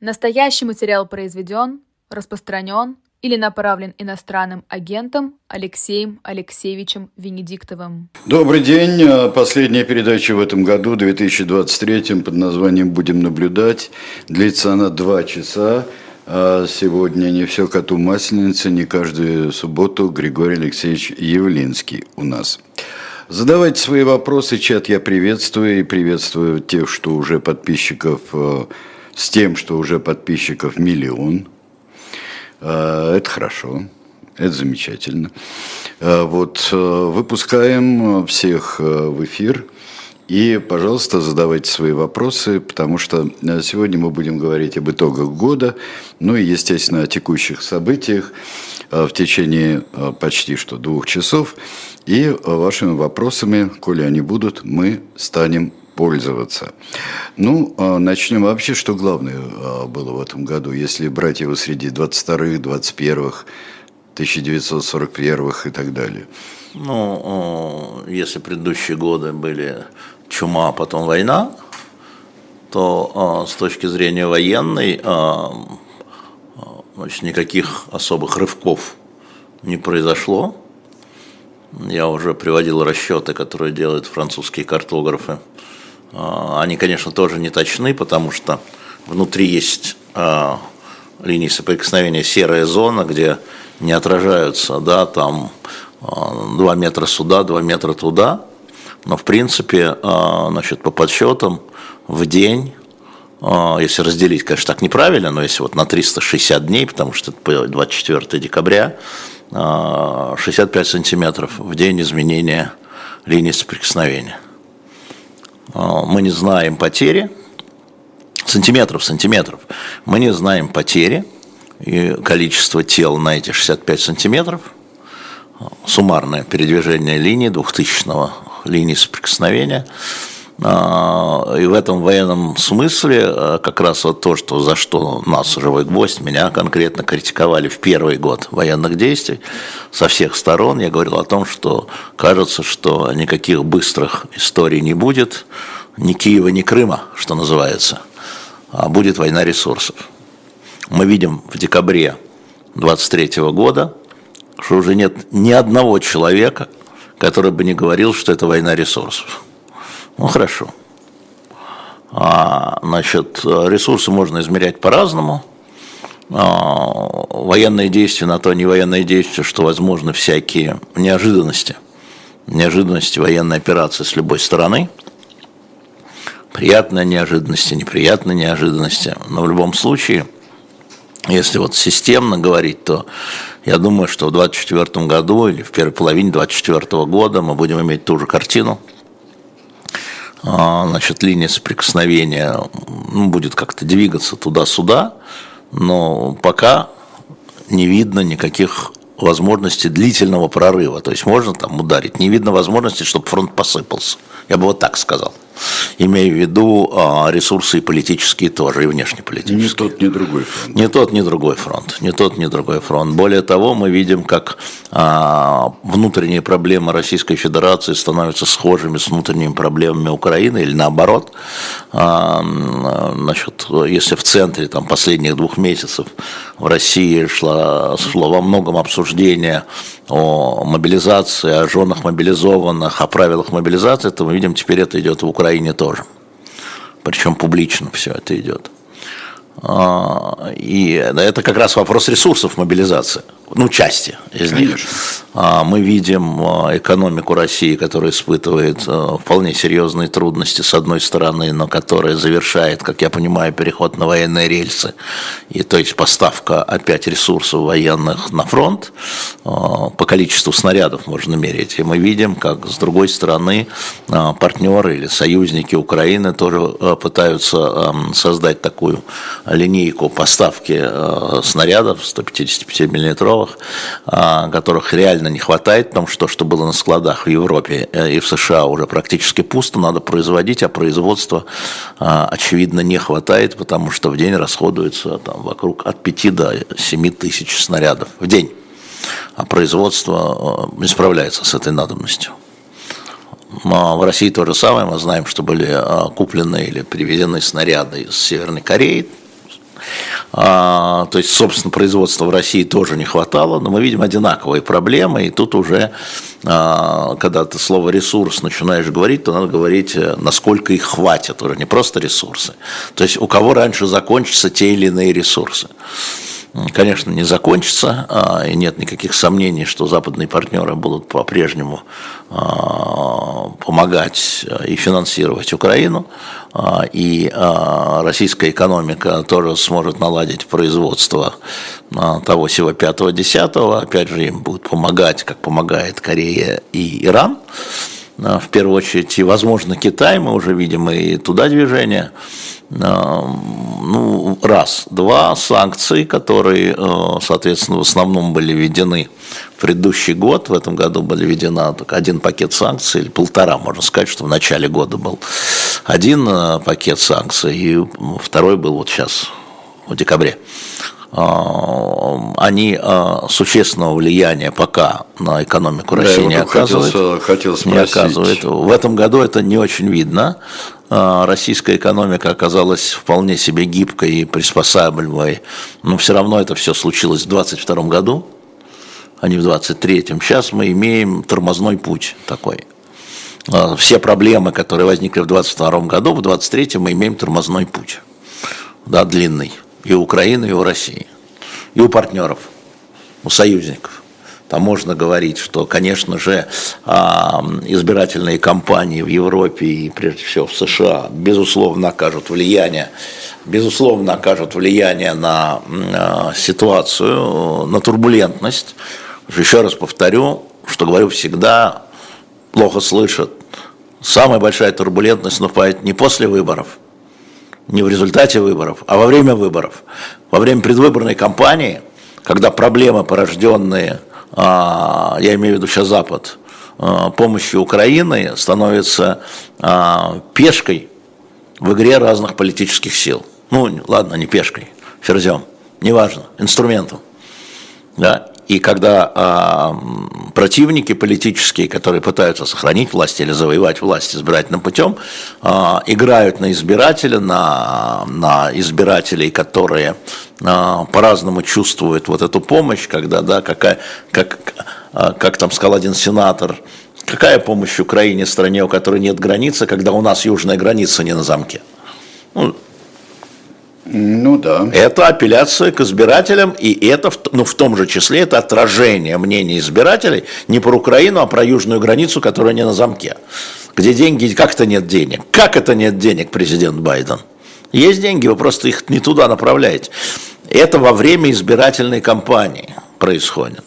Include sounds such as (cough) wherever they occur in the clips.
Настоящий материал произведен, распространен или направлен иностранным агентом Алексеем Алексеевичем Венедиктовым. Добрый день. Последняя передача в этом году, 2023, под названием «Будем наблюдать». Длится она два часа. А сегодня не все коту масленица, не каждую субботу Григорий Алексеевич Явлинский у нас. Задавайте свои вопросы, чат я приветствую и приветствую тех, что уже подписчиков э, с тем, что уже подписчиков миллион. А, это хорошо, это замечательно. А, вот э, выпускаем всех э, в эфир. И, пожалуйста, задавайте свои вопросы, потому что э, сегодня мы будем говорить об итогах года, ну и, естественно, о текущих событиях в течение почти что двух часов. И вашими вопросами, коли они будут, мы станем пользоваться. Ну, а начнем вообще, что главное а, было в этом году, если брать его среди 22-х, 21-х, 1941-х и так далее. Ну, если предыдущие годы были чума, а потом война, то с точки зрения военной значит, никаких особых рывков не произошло. Я уже приводил расчеты, которые делают французские картографы они, конечно, тоже не точны, потому что внутри есть а, линии соприкосновения серая зона, где не отражаются, да, там 2 а, метра сюда, 2 метра туда. Но, в принципе, значит, по подсчетам в день, если разделить, конечно, так неправильно, но если вот на 360 дней, потому что это 24 декабря, 65 сантиметров в день изменения линии соприкосновения. А, мы не знаем потери, сантиметров, сантиметров, мы не знаем потери и количество тел на эти 65 сантиметров, суммарное передвижение линии 2000 линии соприкосновения – и в этом военном смысле а, как раз вот то, что за что нас живой гвоздь, меня конкретно критиковали в первый год военных действий со всех сторон. Я говорил о том, что кажется, что никаких быстрых историй не будет, ни Киева, ни Крыма, что называется, а будет война ресурсов. Мы видим в декабре 23 года, что уже нет ни одного человека, который бы не говорил, что это война ресурсов. Ну хорошо. А, значит, ресурсы можно измерять по-разному. А, военные действия на то не военные действия, что возможны всякие неожиданности. Неожиданности военной операции с любой стороны. Приятные неожиданности, неприятные неожиданности. Но в любом случае, если вот системно говорить, то я думаю, что в 2024 году или в первой половине 2024 года мы будем иметь ту же картину – значит, линия соприкосновения ну, будет как-то двигаться туда-сюда, но пока не видно никаких возможности длительного прорыва. То есть можно там ударить, не видно возможности, чтобы фронт посыпался. Я бы вот так сказал. Имея в виду а, ресурсы и политические тоже, и внешнеполитические. Ни тот, ни другой фронт. Не тот, ни другой фронт. Не тот, ни другой фронт. Более того, мы видим, как а, внутренние проблемы Российской Федерации становятся схожими с внутренними проблемами Украины, или наоборот. А, значит, если в центре там, последних двух месяцев в России шло, шло во многом обсуждение о мобилизации, о женах мобилизованных, о правилах мобилизации, то мы видим, теперь это идет в Украине тоже. Причем публично все это идет. А, и это как раз вопрос ресурсов мобилизации, ну, части из них. Конечно. А, мы видим а, экономику России, которая испытывает вполне серьезные трудности, с одной стороны, но которая завершает, как я понимаю, переход на военные рельсы, и то есть поставка опять ресурсов военных на фронт, по количеству снарядов можно мерить. И мы видим, как с другой стороны партнеры или союзники Украины тоже пытаются создать такую линейку поставки э, снарядов 155 миллиметровых, э, которых реально не хватает, потому что то, что было на складах в Европе э, и в США уже практически пусто, надо производить, а производства очевидно не хватает, потому что в день расходуется там, вокруг от 5 до 7 тысяч снарядов в день, а производство не справляется с этой надобностью. В России то же самое. Мы знаем, что были куплены или привезены снаряды из Северной Кореи, а, то есть, собственно, производства в России тоже не хватало, но мы видим одинаковые проблемы, и тут уже, а, когда ты слово «ресурс» начинаешь говорить, то надо говорить, э, насколько их хватит, уже не просто ресурсы. То есть, у кого раньше закончатся те или иные ресурсы конечно, не закончится, а, и нет никаких сомнений, что западные партнеры будут по-прежнему а, помогать и финансировать Украину, а, и российская экономика тоже сможет наладить производство того всего 5-10, опять же, им будут помогать, как помогает Корея и Иран, в первую очередь, и, возможно, Китай, мы уже видим и туда движение, ну, раз. Два, санкции, которые, э, соответственно, в основном были введены в предыдущий год, в этом году были введена только один пакет санкций, или полтора, можно сказать, что в начале года был один пакет санкций, и второй был вот сейчас, в декабре они существенного влияния пока на экономику России да, не оказывают. Хотел, хотел не оказывают. В этом году это не очень видно. А, российская экономика оказалась вполне себе гибкой и приспосабливаемой, но все равно это все случилось в 2022 году, а не в 2023. Сейчас мы имеем тормозной путь такой. А, все проблемы, которые возникли в 2022 году, в 2023 мы имеем тормозной путь, да, длинный, и у Украины, и у России, и у партнеров, у союзников. Там можно говорить, что, конечно же, а, избирательные кампании в Европе и, прежде всего, в США, безусловно, окажут влияние, безусловно, окажут влияние на а, ситуацию, на турбулентность. Еще раз повторю, что говорю всегда, плохо слышат. Самая большая турбулентность наступает не после выборов, не в результате выборов, а во время выборов. Во время предвыборной кампании, когда проблемы, порожденные а, я имею в виду сейчас Запад, а, помощью Украины становится а, пешкой в игре разных политических сил. Ну, ладно, не пешкой, ферзем, неважно, инструментом. Да? И когда противники политические, которые пытаются сохранить власть или завоевать власть избирательным путем, э, играют на избирателя, на, на избирателей, которые э, по-разному чувствуют вот эту помощь, когда, да, какая, как, э, как там сказал один сенатор, какая помощь Украине, стране, у которой нет границы, когда у нас южная граница не на замке. Ну, ну да. Это апелляция к избирателям, и это ну, в том же числе это отражение мнений избирателей не про Украину, а про южную границу, которая не на замке. Где деньги, как это нет денег? Как это нет денег, президент Байден? Есть деньги, вы просто их не туда направляете. Это во время избирательной кампании происходит.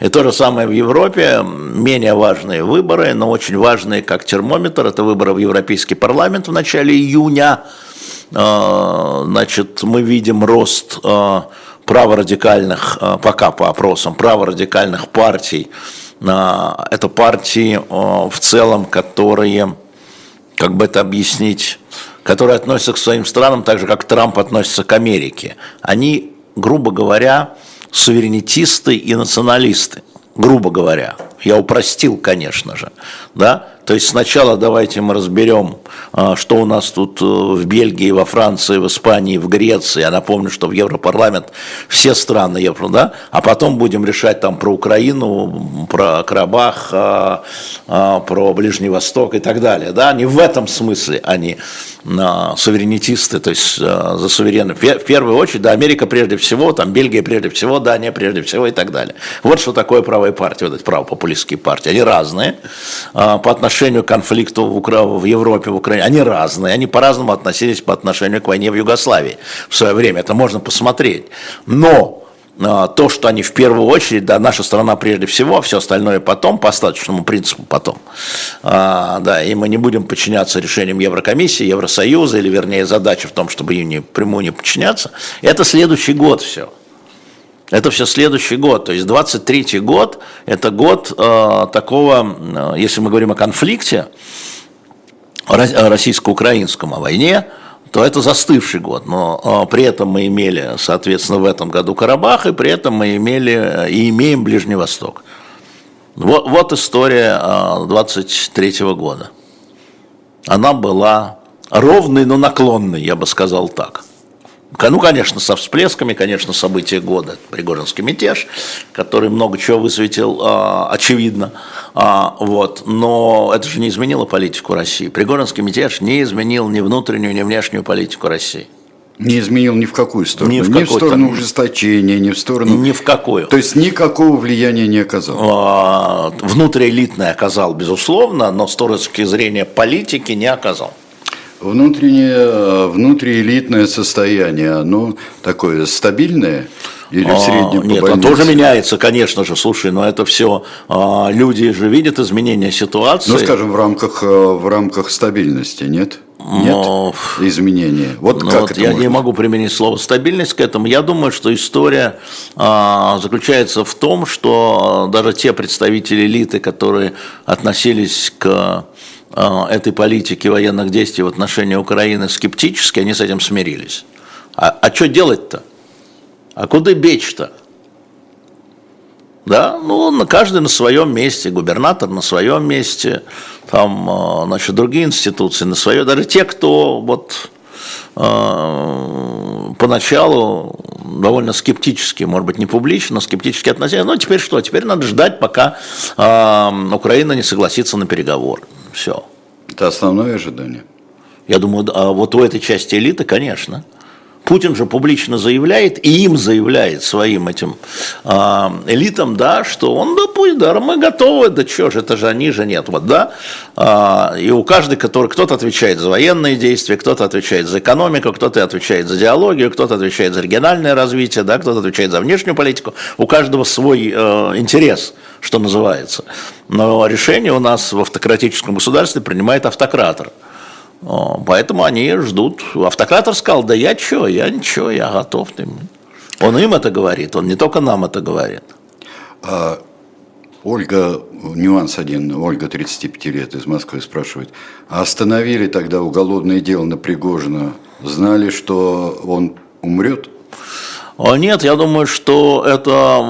И то же самое в Европе, менее важные выборы, но очень важные как термометр, это выборы в Европейский парламент в начале июня – значит, мы видим рост а, праворадикальных, а, пока по опросам, праворадикальных партий. Это партии в целом, которые, как бы это объяснить, которые относятся к своим странам так же, как Трамп относится к Америке. Они, грубо говоря, суверенитисты и националисты, грубо говоря. Я упростил, конечно же, да, то есть сначала давайте мы разберем, а, что у нас тут э, в Бельгии, во Франции, в Испании, в Греции. Я напомню, что в Европарламент все страны Евро, да? А потом будем решать там про Украину, про Карабах, а, а, про Ближний Восток и так далее. Да? Не в этом смысле они суверенитисты, то есть за суверенных. В первую очередь, да, Америка прежде всего, там Бельгия прежде всего, Дания прежде всего и так далее. Вот что такое правые партии, вот эти правопопулистские партии. Они разные по отношению отношению к конфликту в, Укра... в Европе, в Украине, они разные, они по-разному относились по отношению к войне в Югославии в свое время, это можно посмотреть. Но а, то, что они в первую очередь, да, наша страна прежде всего, а все остальное потом, по остаточному принципу потом, а, да, и мы не будем подчиняться решениям Еврокомиссии, Евросоюза, или вернее задача в том, чтобы им не, прямую не подчиняться, это следующий год все. Это все следующий год. То есть 23 год – это год э, такого, э, если мы говорим о конфликте, российско-украинском, о войне, то это застывший год. Но э, при этом мы имели, соответственно, в этом году Карабах, и при этом мы имели э, и имеем Ближний Восток. Вот, вот история э, 23 года. Она была ровной, но наклонной, я бы сказал так Ну, конечно, со всплесками, конечно, события года. Пригожинский мятеж, который много чего высветил, а, очевидно. А, вот. Но это же не изменило политику России. Пригожинский мятеж не изменил ни внутреннюю, ни внешнюю политику России. Не изменил ни в какую сторону. Ни в, ни в сторону ужесточения, ни в сторону... Ни в какую. То есть никакого влияния не оказал. А, внутриэлитное оказал, безусловно, но с точки зрения политики не оказал. Внутреннее, внутриэлитное состояние, оно такое стабильное или в среднем а, Нет, оно тоже меняется, конечно же, слушай, но это все, а, люди же видят изменения ситуации. Ну, скажем, в рамках, э, в рамках стабильности, нет? Нет но, изменения. Вот ну, как вот это я можно? не могу применить слово стабильность к этому. Я думаю, что история а, заключается в том, что даже те представители элиты, которые относились к а, этой политики военных действий в отношении Украины скептически, они с этим смирились. А, а что делать-то? А куда бечь-то? Да, ну, каждый на своем месте, губернатор на своем месте, там, а, значит, другие институции на свое, даже те, кто вот э, поначалу довольно скептически, может быть, не публично, но скептически относились. Ну, теперь что? Теперь надо ждать, пока э, Украина не согласится на переговоры. Все. Это основное ожидание. Я думаю, а вот у этой части элиты, конечно. Путин же публично заявляет, и им заявляет своим этим э, элитам, да, что он, да пусть, да, мы готовы, да что же, это же они же нет, вот, да, э, и у каждого, который, кто-то отвечает за военные действия, кто-то отвечает за экономику, кто-то отвечает за диалогию, кто-то отвечает за региональное развитие, да, кто-то отвечает за внешнюю политику, у каждого свой э, интерес, что называется, но решение у нас в автократическом государстве принимает автократор. Поэтому они ждут. Автократор сказал, да я что, я ничего, я готов. Он им это говорит, он не только нам это говорит. А, Ольга, нюанс один, Ольга 35 лет из Москвы спрашивает, а остановили тогда уголовное дело на Пригожина, знали, что он умрет? А нет, я думаю, что это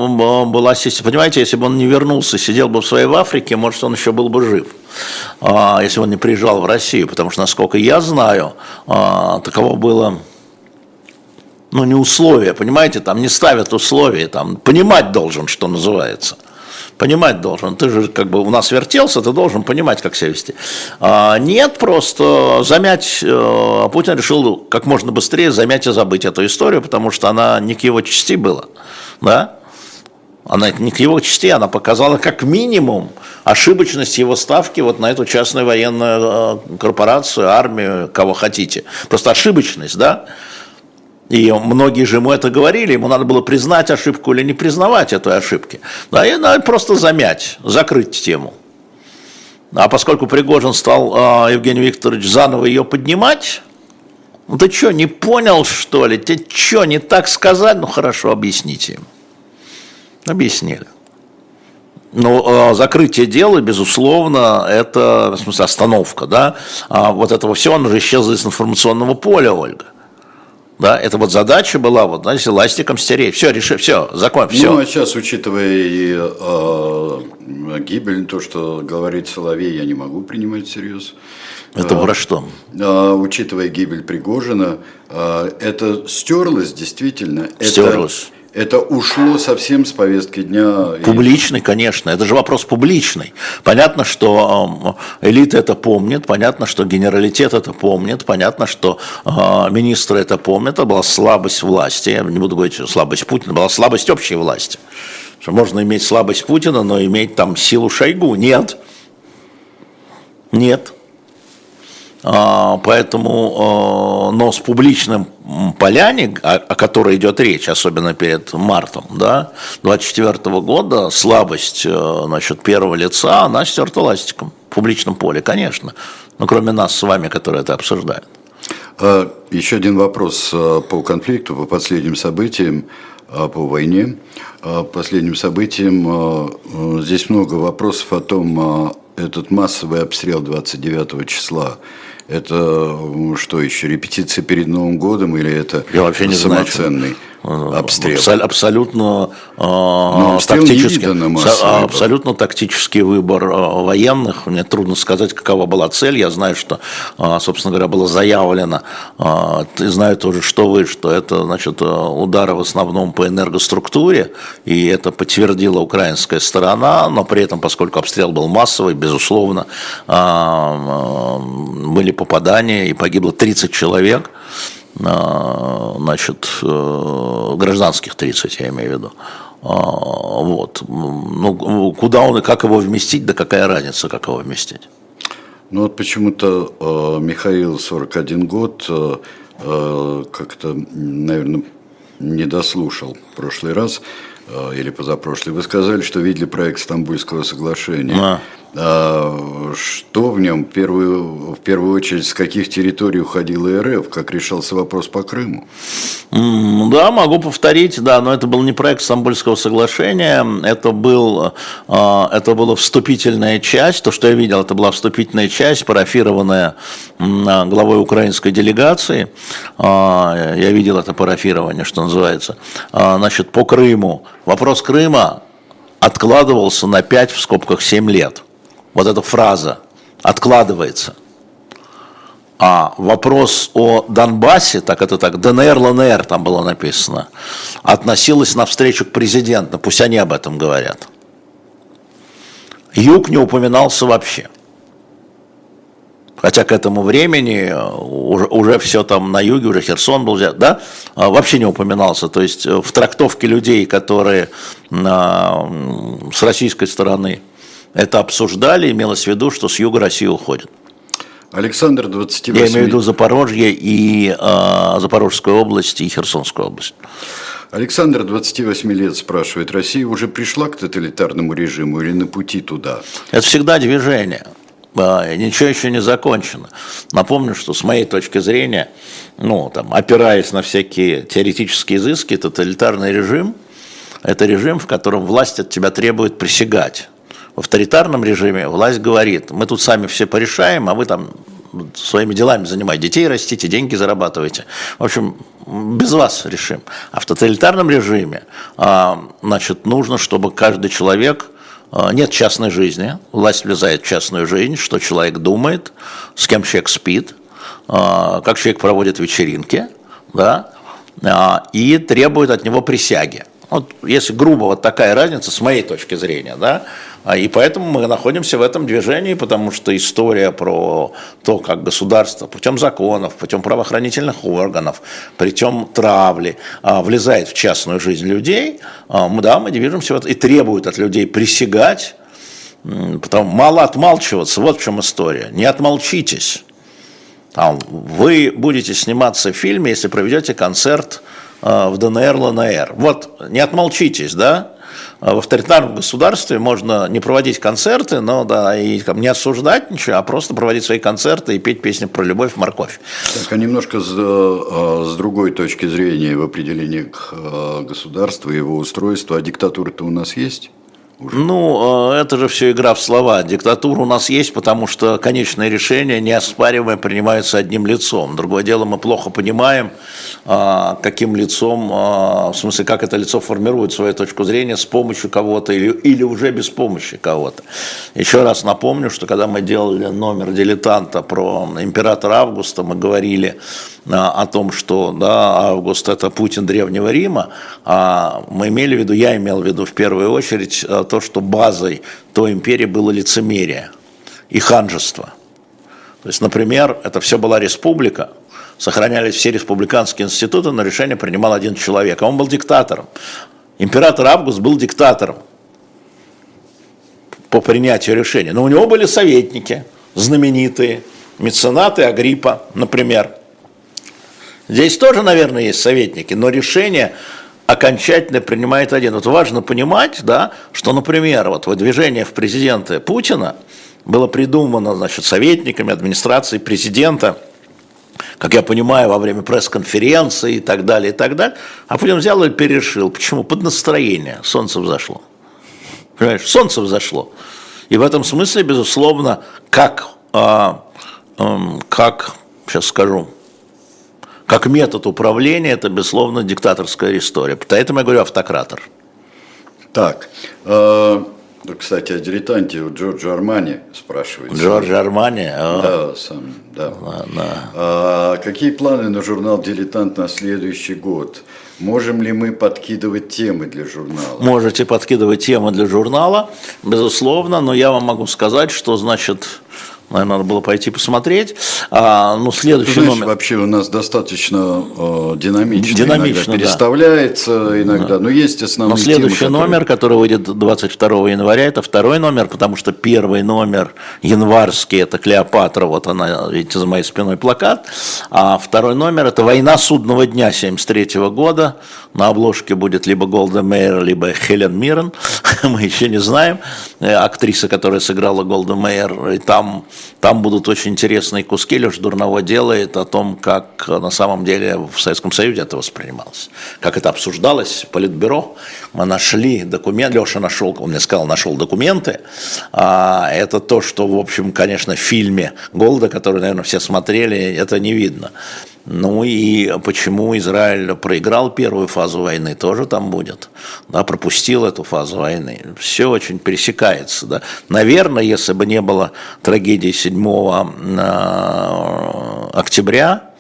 была система. Понимаете, если бы он не вернулся, сидел бы в своей в Африке, может, он еще был бы жив. Если он не приезжал в Россию, потому что, насколько я знаю, а, таково было ну, не условия, понимаете, там не ставят условия, там понимать должен, что называется понимать должен. Ты же как бы у нас вертелся, ты должен понимать, как себя вести. А, нет, просто замять, а Путин решил как можно быстрее замять и забыть эту историю, потому что она не к его части была. Да? Она не к его части, она показала как минимум ошибочность его ставки вот на эту частную военную э, корпорацию, армию, кого хотите. Просто ошибочность, да? И многие же ему это говорили, ему надо было признать ошибку или не признавать этой ошибки. Да, и надо просто замять, закрыть тему. А поскольку Пригожин стал, э, Евгений Викторович, заново ее поднимать, ну ты что, не понял, что ли? Тебе что, не так сказать? Ну хорошо, объясните им. Объяснили. Ну, закрытие дела, безусловно, это, в смысле, остановка, да, а вот этого всего, он уже исчез из информационного поля, Ольга. Да, это вот задача была, вот, знаете, ластиком стереть. Все, реши, все, закон, все. Ну, а сейчас, учитывая и э, гибель, то, что говорит Соловей, я не могу принимать всерьез. Это про что? Э, учитывая гибель Пригожина, э, это стерлось действительно. Стерлось. Это ушло совсем с повестки дня. Публичный, конечно. Это же вопрос публичный. Понятно, что элита это помнит, понятно, что генералитет это помнит, понятно, что э, министры это помнят. Это была слабость власти. Я не буду говорить, что слабость Путина, была слабость общей власти. Что можно иметь слабость Путина, но иметь там силу Шойгу. Нет. Нет. А, поэтому, а, но с публичным поляне, о которой идет речь, особенно перед мартом, да, 24 года, слабость э, значит, первого лица, она стерта ластиком в публичном поле, конечно. Но кроме нас с вами, которые это обсуждают. А, еще один вопрос э, по конфликту, по последним событиям, э, по войне. Последним событиям здесь много вопросов о том, этот массовый обстрел 29 числа это что еще, репетиция перед Новым годом или это Я вообще не самоценный? Знаю, обстрел. абсолютно, э, тактический, абсолютно тактический выбор э, военных. Мне трудно сказать, какова была цель. Я знаю, что, э, собственно говоря, было заявлено, э, знаю тоже, что вы, что это значит, удары в основном по энергоструктуре, и это подтвердила украинская сторона, но при этом, поскольку обстрел был массовый, безусловно, были попадания, и погибло 30 человек. А, значит, э, гражданских 30, я имею в виду. А, вот. Ну, куда он и как его вместить, да какая разница, как его вместить? Ну вот почему-то э, Михаил 41 год э, э, как-то, наверное, не дослушал в прошлый раз э, или позапрошлый. Вы сказали, что видели проект Стамбульского соглашения. А. А, что в нем, в первую, в первую очередь, с каких территорий уходила РФ, как решался вопрос по Крыму? Да, могу повторить, да, но это был не проект Стамбульского соглашения, это, был, а, это была вступительная часть, то, что я видел, это была вступительная часть, парафированная главой украинской делегации, а, я видел это парафирование, что называется, значит, по Крыму. Вопрос Крыма откладывался на 5, в скобках 7 лет вот эта фраза откладывается. А вопрос о Донбассе, так это так, ДНР, ЛНР там было написано, относилась на встречу к президенту, пусть они об этом говорят. Юг не упоминался вообще. Хотя к этому времени уже, уже все там на юге, уже Херсон был взят, да, а вообще не упоминался. То есть в трактовке людей, которые а, с российской стороны это обсуждали, имелось в виду, что с юга России уходит. Александр, 28 Я имею в виду Запорожье и э, Запорожскую область и Херсонскую область. Александр, 28 лет, спрашивает, Россия уже пришла к тоталитарному режиму или на пути туда? Это всегда движение. Ничего еще не закончено. Напомню, что с моей точки зрения, ну, там, опираясь на всякие теоретические изыски, тоталитарный режим – это режим, в котором власть от тебя требует присягать. В авторитарном режиме власть говорит, мы тут сами все порешаем, а вы там своими делами занимаете, детей растите, деньги зарабатываете. В общем, без вас решим. А в тоталитарном режиме, а, значит, нужно, чтобы каждый человек а, нет частной жизни, власть влезает в частную жизнь, что человек думает, с кем человек спит, а, как человек проводит вечеринки, да, и требует от него присяги. Вот если грубо вот такая разница, с моей точки зрения, да, и поэтому мы находимся в этом движении, потому что история про то, как государство путем законов, путем правоохранительных органов, путем травли а, влезает в частную жизнь людей, а, мы, да, мы движемся вот, и требует от людей присягать, потому мало отмалчиваться, вот в чем история. Не отмолчитесь. Там, вы будете сниматься в фильме, если проведете концерт в ДНР, ЛНР. Вот, не отмолчитесь, да? А в авторитарном государстве можно не проводить концерты, но да, и там, не осуждать ничего, а просто проводить свои концерты и петь песни про любовь, морковь. Так, а немножко с, э, с другой точки зрения в определении к э, государству, его устройства, а диктатура-то у нас есть? Ну, э, это же все игра в слова. Диктатура у нас есть, потому что конечные решения неоспариваемые принимаются одним лицом. Другое дело, мы плохо понимаем, а, каким лицом, а, в смысле, как это лицо формирует свою точку зрения с помощью кого-то или, или уже без помощи кого-то. Еще раз напомню, что когда мы делали номер дилетанта про императора Августа, мы говорили а, о том, что да, Август это Путин Древнего Рима, а мы имели в виду, я имел в виду в первую очередь а, то, что базой той империи было лицемерие и ханжество. То есть, например, это все была республика, сохранялись все республиканские институты, но решение принимал один человек, а он был диктатором. Император Август был диктатором по принятию решения. Но у него были советники, знаменитые, меценаты Агриппа, например – Здесь тоже, наверное, есть советники, но решение окончательно принимает один. Вот важно понимать, да, что, например, вот выдвижение в президенты Путина было придумано значит, советниками администрации президента, как я понимаю, во время пресс-конференции и так далее, и так далее. А Путин взял и перешил. Почему? Под настроение. Солнце взошло. Понимаешь, солнце взошло. И в этом смысле, безусловно, как, а, как сейчас скажу, как метод управления, это, безусловно, диктаторская история. Поэтому я говорю автократор. Так, э, кстати, о дилетанте у Джорджа Армани спрашивает. Джордж Армани? Да, сам, да. да. А, какие планы на журнал «Дилетант» на следующий год? Можем ли мы подкидывать темы для журнала? Можете подкидывать темы для журнала, безусловно, но я вам могу сказать, что, значит, Наверное, надо было пойти посмотреть. А, ну, следующий знаешь, номер. Вообще у нас достаточно э, динамично, динамично иногда переставляется да. иногда, но есть основные Но следующий темы, номер, который выйдет 22 января, это второй номер, потому что первый номер январский, это Клеопатра, вот она, видите, за моей спиной плакат, а второй номер это «Война судного дня» 73 года, на обложке будет либо Голда Мейер, либо Хелен Миррен, (laughs) мы еще не знаем, э, актриса, которая сыграла Голда Мейер, и там там будут очень интересные куски. Леша Дурново делает о том, как на самом деле в Советском Союзе это воспринималось. Как это обсуждалось Политбюро. Мы нашли документ, Леша нашел, он мне сказал, нашел документы. А это то, что, в общем, конечно, в фильме Голда, который, наверное, все смотрели, это не видно. Ну и почему Израиль проиграл первую фазу войны, тоже там будет. Да, пропустил эту фазу войны. Все очень пересекается. Да. Наверное, если бы не было трагедии 7 э, октября,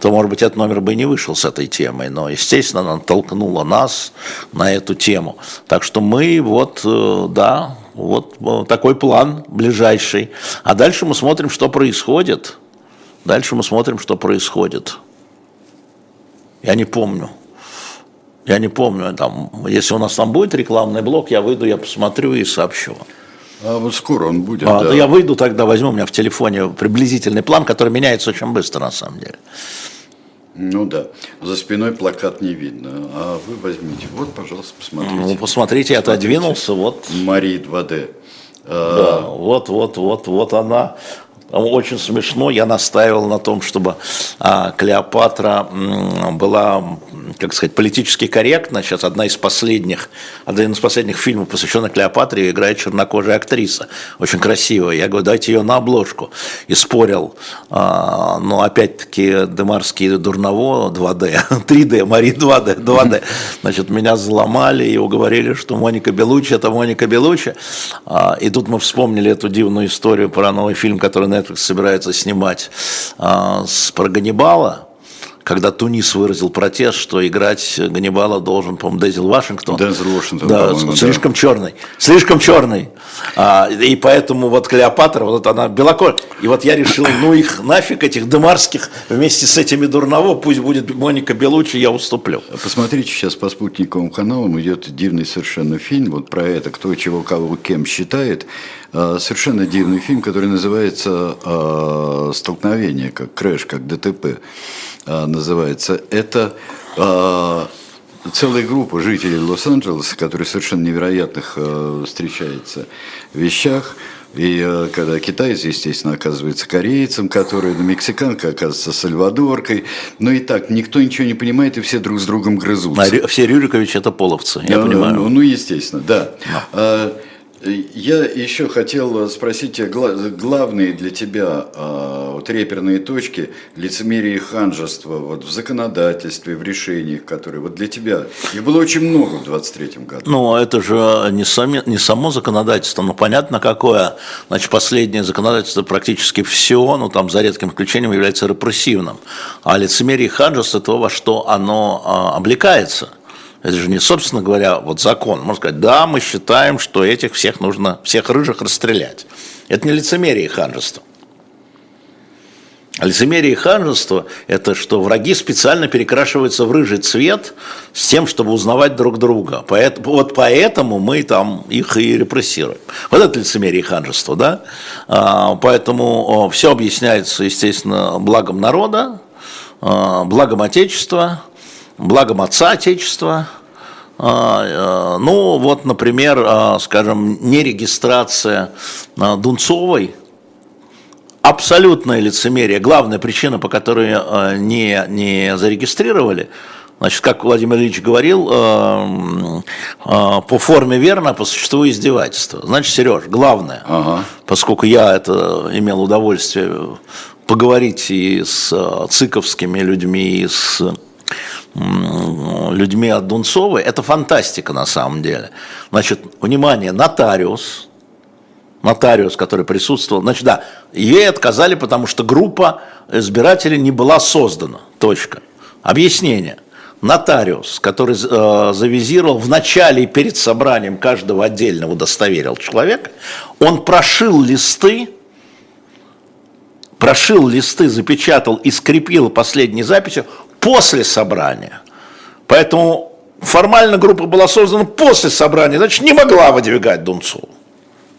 то, может быть, этот номер бы и не вышел с этой темой. Но, естественно, она толкнула нас на эту тему. Так что мы вот, э, да, вот э, такой план ближайший. А дальше мы смотрим, что происходит. Дальше мы смотрим, что происходит. Я не помню. Я не помню, там, если у нас там будет рекламный блок, я выйду, я посмотрю и сообщу. А вот скоро он будет. А, да. Я выйду тогда, возьму у меня в телефоне приблизительный план, который меняется очень быстро на самом деле. Ну да, за спиной плакат не видно, а вы возьмите. Вот, пожалуйста, посмотрите. Ну, посмотрите, я отодвинулся, вот. Марии 2D. Да, вот, вот, вот, вот она. Очень смешно, я настаивал на том, чтобы а, Клеопатра была как сказать, политически корректно. Сейчас одна из последних, один из последних фильмов, посвященных Клеопатре, играет чернокожая актриса. Очень красивая. Я говорю, дайте ее на обложку. И спорил. А, но опять-таки Демарский Дурново 2D, 3D, (laughs) Мари 2D, 2D. Значит, меня заломали и уговорили, что Моника Белучи – это Моника Белучи. А, и тут мы вспомнили эту дивную историю про новый фильм, который Netflix собирается снимать а, с, про Ганнибала когда Тунис выразил протест, что играть Ганнибала должен, по-моему, Дезил Вашингтон. Дезил Вашингтон, да, слишком да. черный, слишком черный. А, и поэтому вот Клеопатра, вот она белокожая. И вот я решил, ну их нафиг, этих демарских, вместе с этими Дурново, пусть будет Моника Белучи, я уступлю. Посмотрите, сейчас по спутниковым каналам идет дивный совершенно фильм, вот про это, кто чего кого кем считает. А, совершенно дивный фильм, который называется а, «Столкновение», как «Crash», как «ДТП». А, называется, это а, целая группа жителей Лос-Анджелеса, которые совершенно невероятных а, встречается вещах. И когда китаец, естественно, оказывается корейцем, который, ну, мексиканка оказывается сальвадоркой. Но и так, никто ничего не понимает, и все друг с другом грызутся. А все Рюриковичи – это половцы, я ну, понимаю. Ну, ну, естественно, да. Но. Я еще хотел спросить тебя главные для тебя а, вот реперные точки лицемерия и ханжества вот в законодательстве, в решениях, которые вот для тебя. Их было очень много в 23 году. Ну, это же не, сами, не само законодательство, но понятно какое. Значит, последнее законодательство практически все, ну там за редким исключением, является репрессивным. А лицемерие и ханжество то, во что оно а, облекается – это же не, собственно говоря, вот закон. Можно сказать, да, мы считаем, что этих всех нужно, всех рыжих расстрелять. Это не лицемерие и ханжество. А лицемерие и ханжество – это что враги специально перекрашиваются в рыжий цвет с тем, чтобы узнавать друг друга. Поэтому, вот поэтому мы там их и репрессируем. Вот это лицемерие и ханжество, да? А, поэтому все объясняется, естественно, благом народа, а, благом Отечества – благом отца Отечества. А, а, ну, вот, например, а, скажем, нерегистрация Дунцовой, абсолютное лицемерие. Главная причина, по которой не, не зарегистрировали, Значит, как Владимир Ильич говорил, по форме верно, по существу издевательство. Значит, Сереж, главное, ага. поскольку я это имел удовольствие поговорить и с цыковскими людьми, и с людьми от Дунцовой, это фантастика на самом деле. Значит, внимание, нотариус, нотариус, который присутствовал, значит, да, ей отказали, потому что группа избирателей не была создана, точка. Объяснение. Нотариус, который э, завизировал в начале и перед собранием каждого отдельно удостоверил человека, он прошил листы, прошил листы, запечатал и скрепил последней записью после собрания. Поэтому формально группа была создана после собрания, значит, не могла выдвигать Дунцову.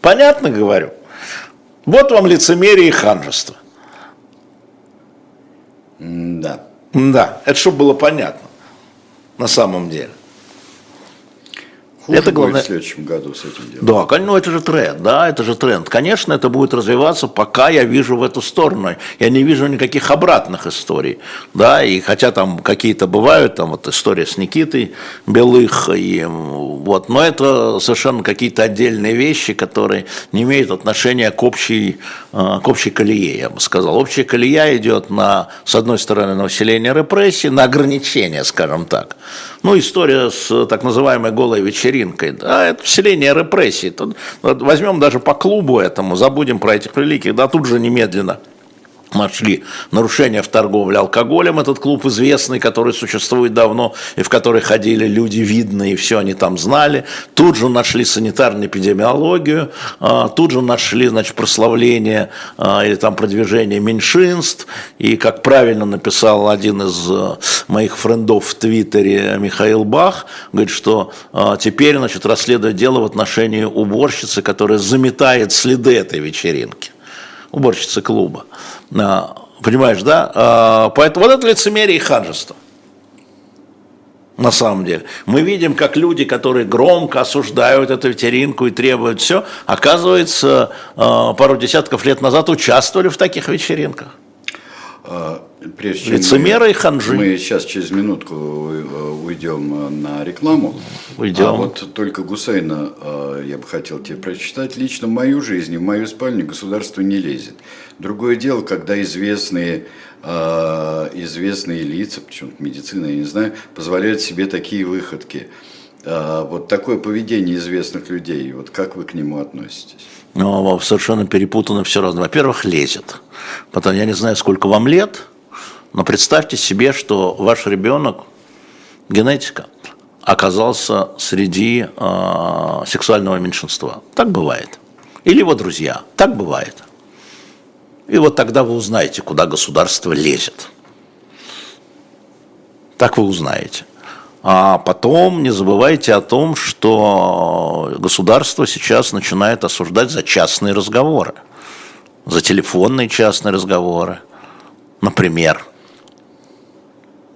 Понятно говорю? Вот вам лицемерие и ханжество. Да. Да, это чтобы было понятно на самом деле. Хуже это главное... в следующем году с этим делом. Да, ну это же тренд, да, это же тренд. Конечно, это будет развиваться, пока я вижу в эту сторону. Я не вижу никаких обратных историй, да, и хотя там какие-то бывают, там вот история с Никитой Белых, и вот, но это совершенно какие-то отдельные вещи, которые не имеют отношения к общей, э, к общей колее, я бы сказал. Общая колея идет на, с одной стороны, на усиление репрессий, на ограничение, скажем так. Ну, история с так называемой голой вечеринкой, да, это вселение репрессий. Тут, возьмем даже по клубу этому, забудем про этих великих, да, тут же немедленно – нашли нарушения в торговле алкоголем, этот клуб известный, который существует давно, и в который ходили люди видные, и все они там знали. Тут же нашли санитарную эпидемиологию, а, тут же нашли, значит, прославление а, или там продвижение меньшинств, и, как правильно написал один из а, моих френдов в Твиттере Михаил Бах, говорит, что теперь, значит, расследует дело в отношении уборщицы, которая заметает следы этой вечеринки уборщицы клуба. Понимаешь, да? А, поэтому вот это лицемерие и ханжество. На самом деле. Мы видим, как люди, которые громко осуждают эту вечеринку и требуют все, оказывается, а, пару десятков лет назад участвовали в таких вечеринках. А, прежде чем Лицемеры мы, и ханжи. Мы сейчас через минутку э, уйдем на рекламу. Уйдем. А вот только Гусейна э, я бы хотел тебе прочитать. Лично в мою жизнь, в мою спальню государство не лезет. Другое дело, когда известные, э, известные лица, почему-то медицина, я не знаю, позволяют себе такие выходки. Вот такое поведение известных людей, вот как вы к нему относитесь? Ну, совершенно перепутано все разное. Во-первых, лезет. Потом, я не знаю, сколько вам лет, но представьте себе, что ваш ребенок, генетика, оказался среди э, сексуального меньшинства. Так бывает. Или его друзья. Так бывает. И вот тогда вы узнаете, куда государство лезет. Так вы узнаете. А потом не забывайте о том, что государство сейчас начинает осуждать за частные разговоры, за телефонные частные разговоры. Например,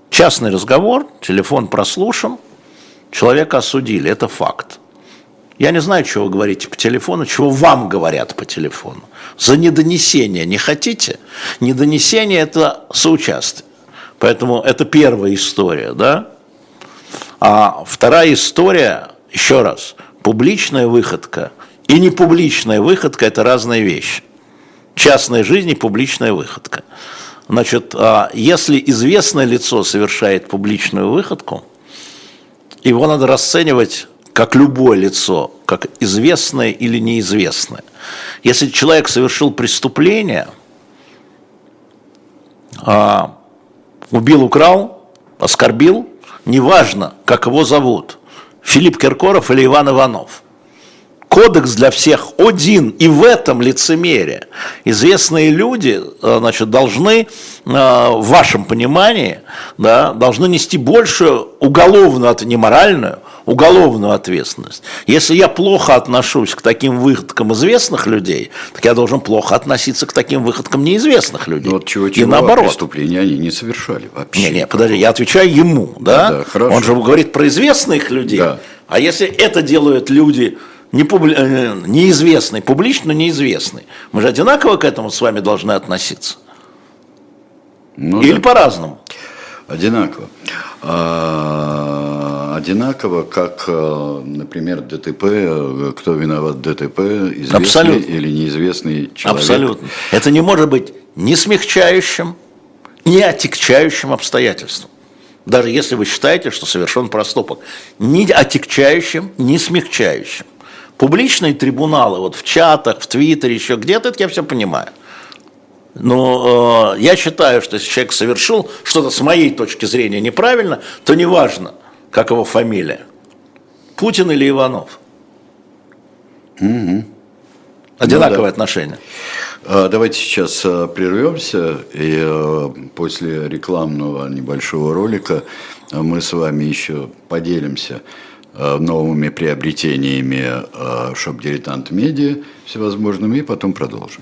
частный разговор, телефон прослушан, человека осудили, это факт. Я не знаю, чего вы говорите по телефону, чего вам говорят по телефону. За недонесение не хотите? Недонесение – это соучастие. Поэтому это первая история, да? А вторая история, еще раз, публичная выходка и непубличная выходка – это разные вещи. Частная жизнь и публичная выходка. Значит, а если известное лицо совершает публичную выходку, его надо расценивать как любое лицо, как известное или неизвестное. Если человек совершил преступление, а, убил, украл, оскорбил, неважно, как его зовут, Филипп Киркоров или Иван Иванов. Кодекс для всех один, и в этом лицемерие. Известные люди э, значит, должны, э, в вашем понимании, да, должны нести большую уголовную, не моральную, уголовную ответственность. Если я плохо отношусь к таким выходкам известных людей, так я должен плохо относиться к таким выходкам неизвестных людей. Вот чего, чего, и наоборот. преступления они не совершали вообще. Не, не, подожди, я отвечаю ему, да? да, да хорошо. Он же говорит про известных людей. Да. А если это делают люди не публи... Э, неизвестные, публично неизвестные, мы же одинаково к этому с вами должны относиться? Ну, Или да. по-разному? Одинаково. А, одинаково, как, э, например, ДТП, э, кто виноват в ДТП, известный Абсолютно. или неизвестный человек. Абсолютно. Это не может быть ни смягчающим, ни отягчающим обстоятельством. Даже если вы считаете, что совершен проступок. Ни отягчающим, ни смягчающим. Публичные трибуналы вот в чатах, в Твиттере, еще где-то, это я все понимаю. Но э, я считаю, что если человек совершил что-то с моей точки зрения неправильно, то неважно, как его фамилия. Путин или Иванов. Угу. Одинаковое ну, да. отношение. А, давайте сейчас а, прервемся, и а, после рекламного небольшого ролика мы с вами еще поделимся новыми приобретениями Shop Diletant Media всевозможными, и потом продолжим.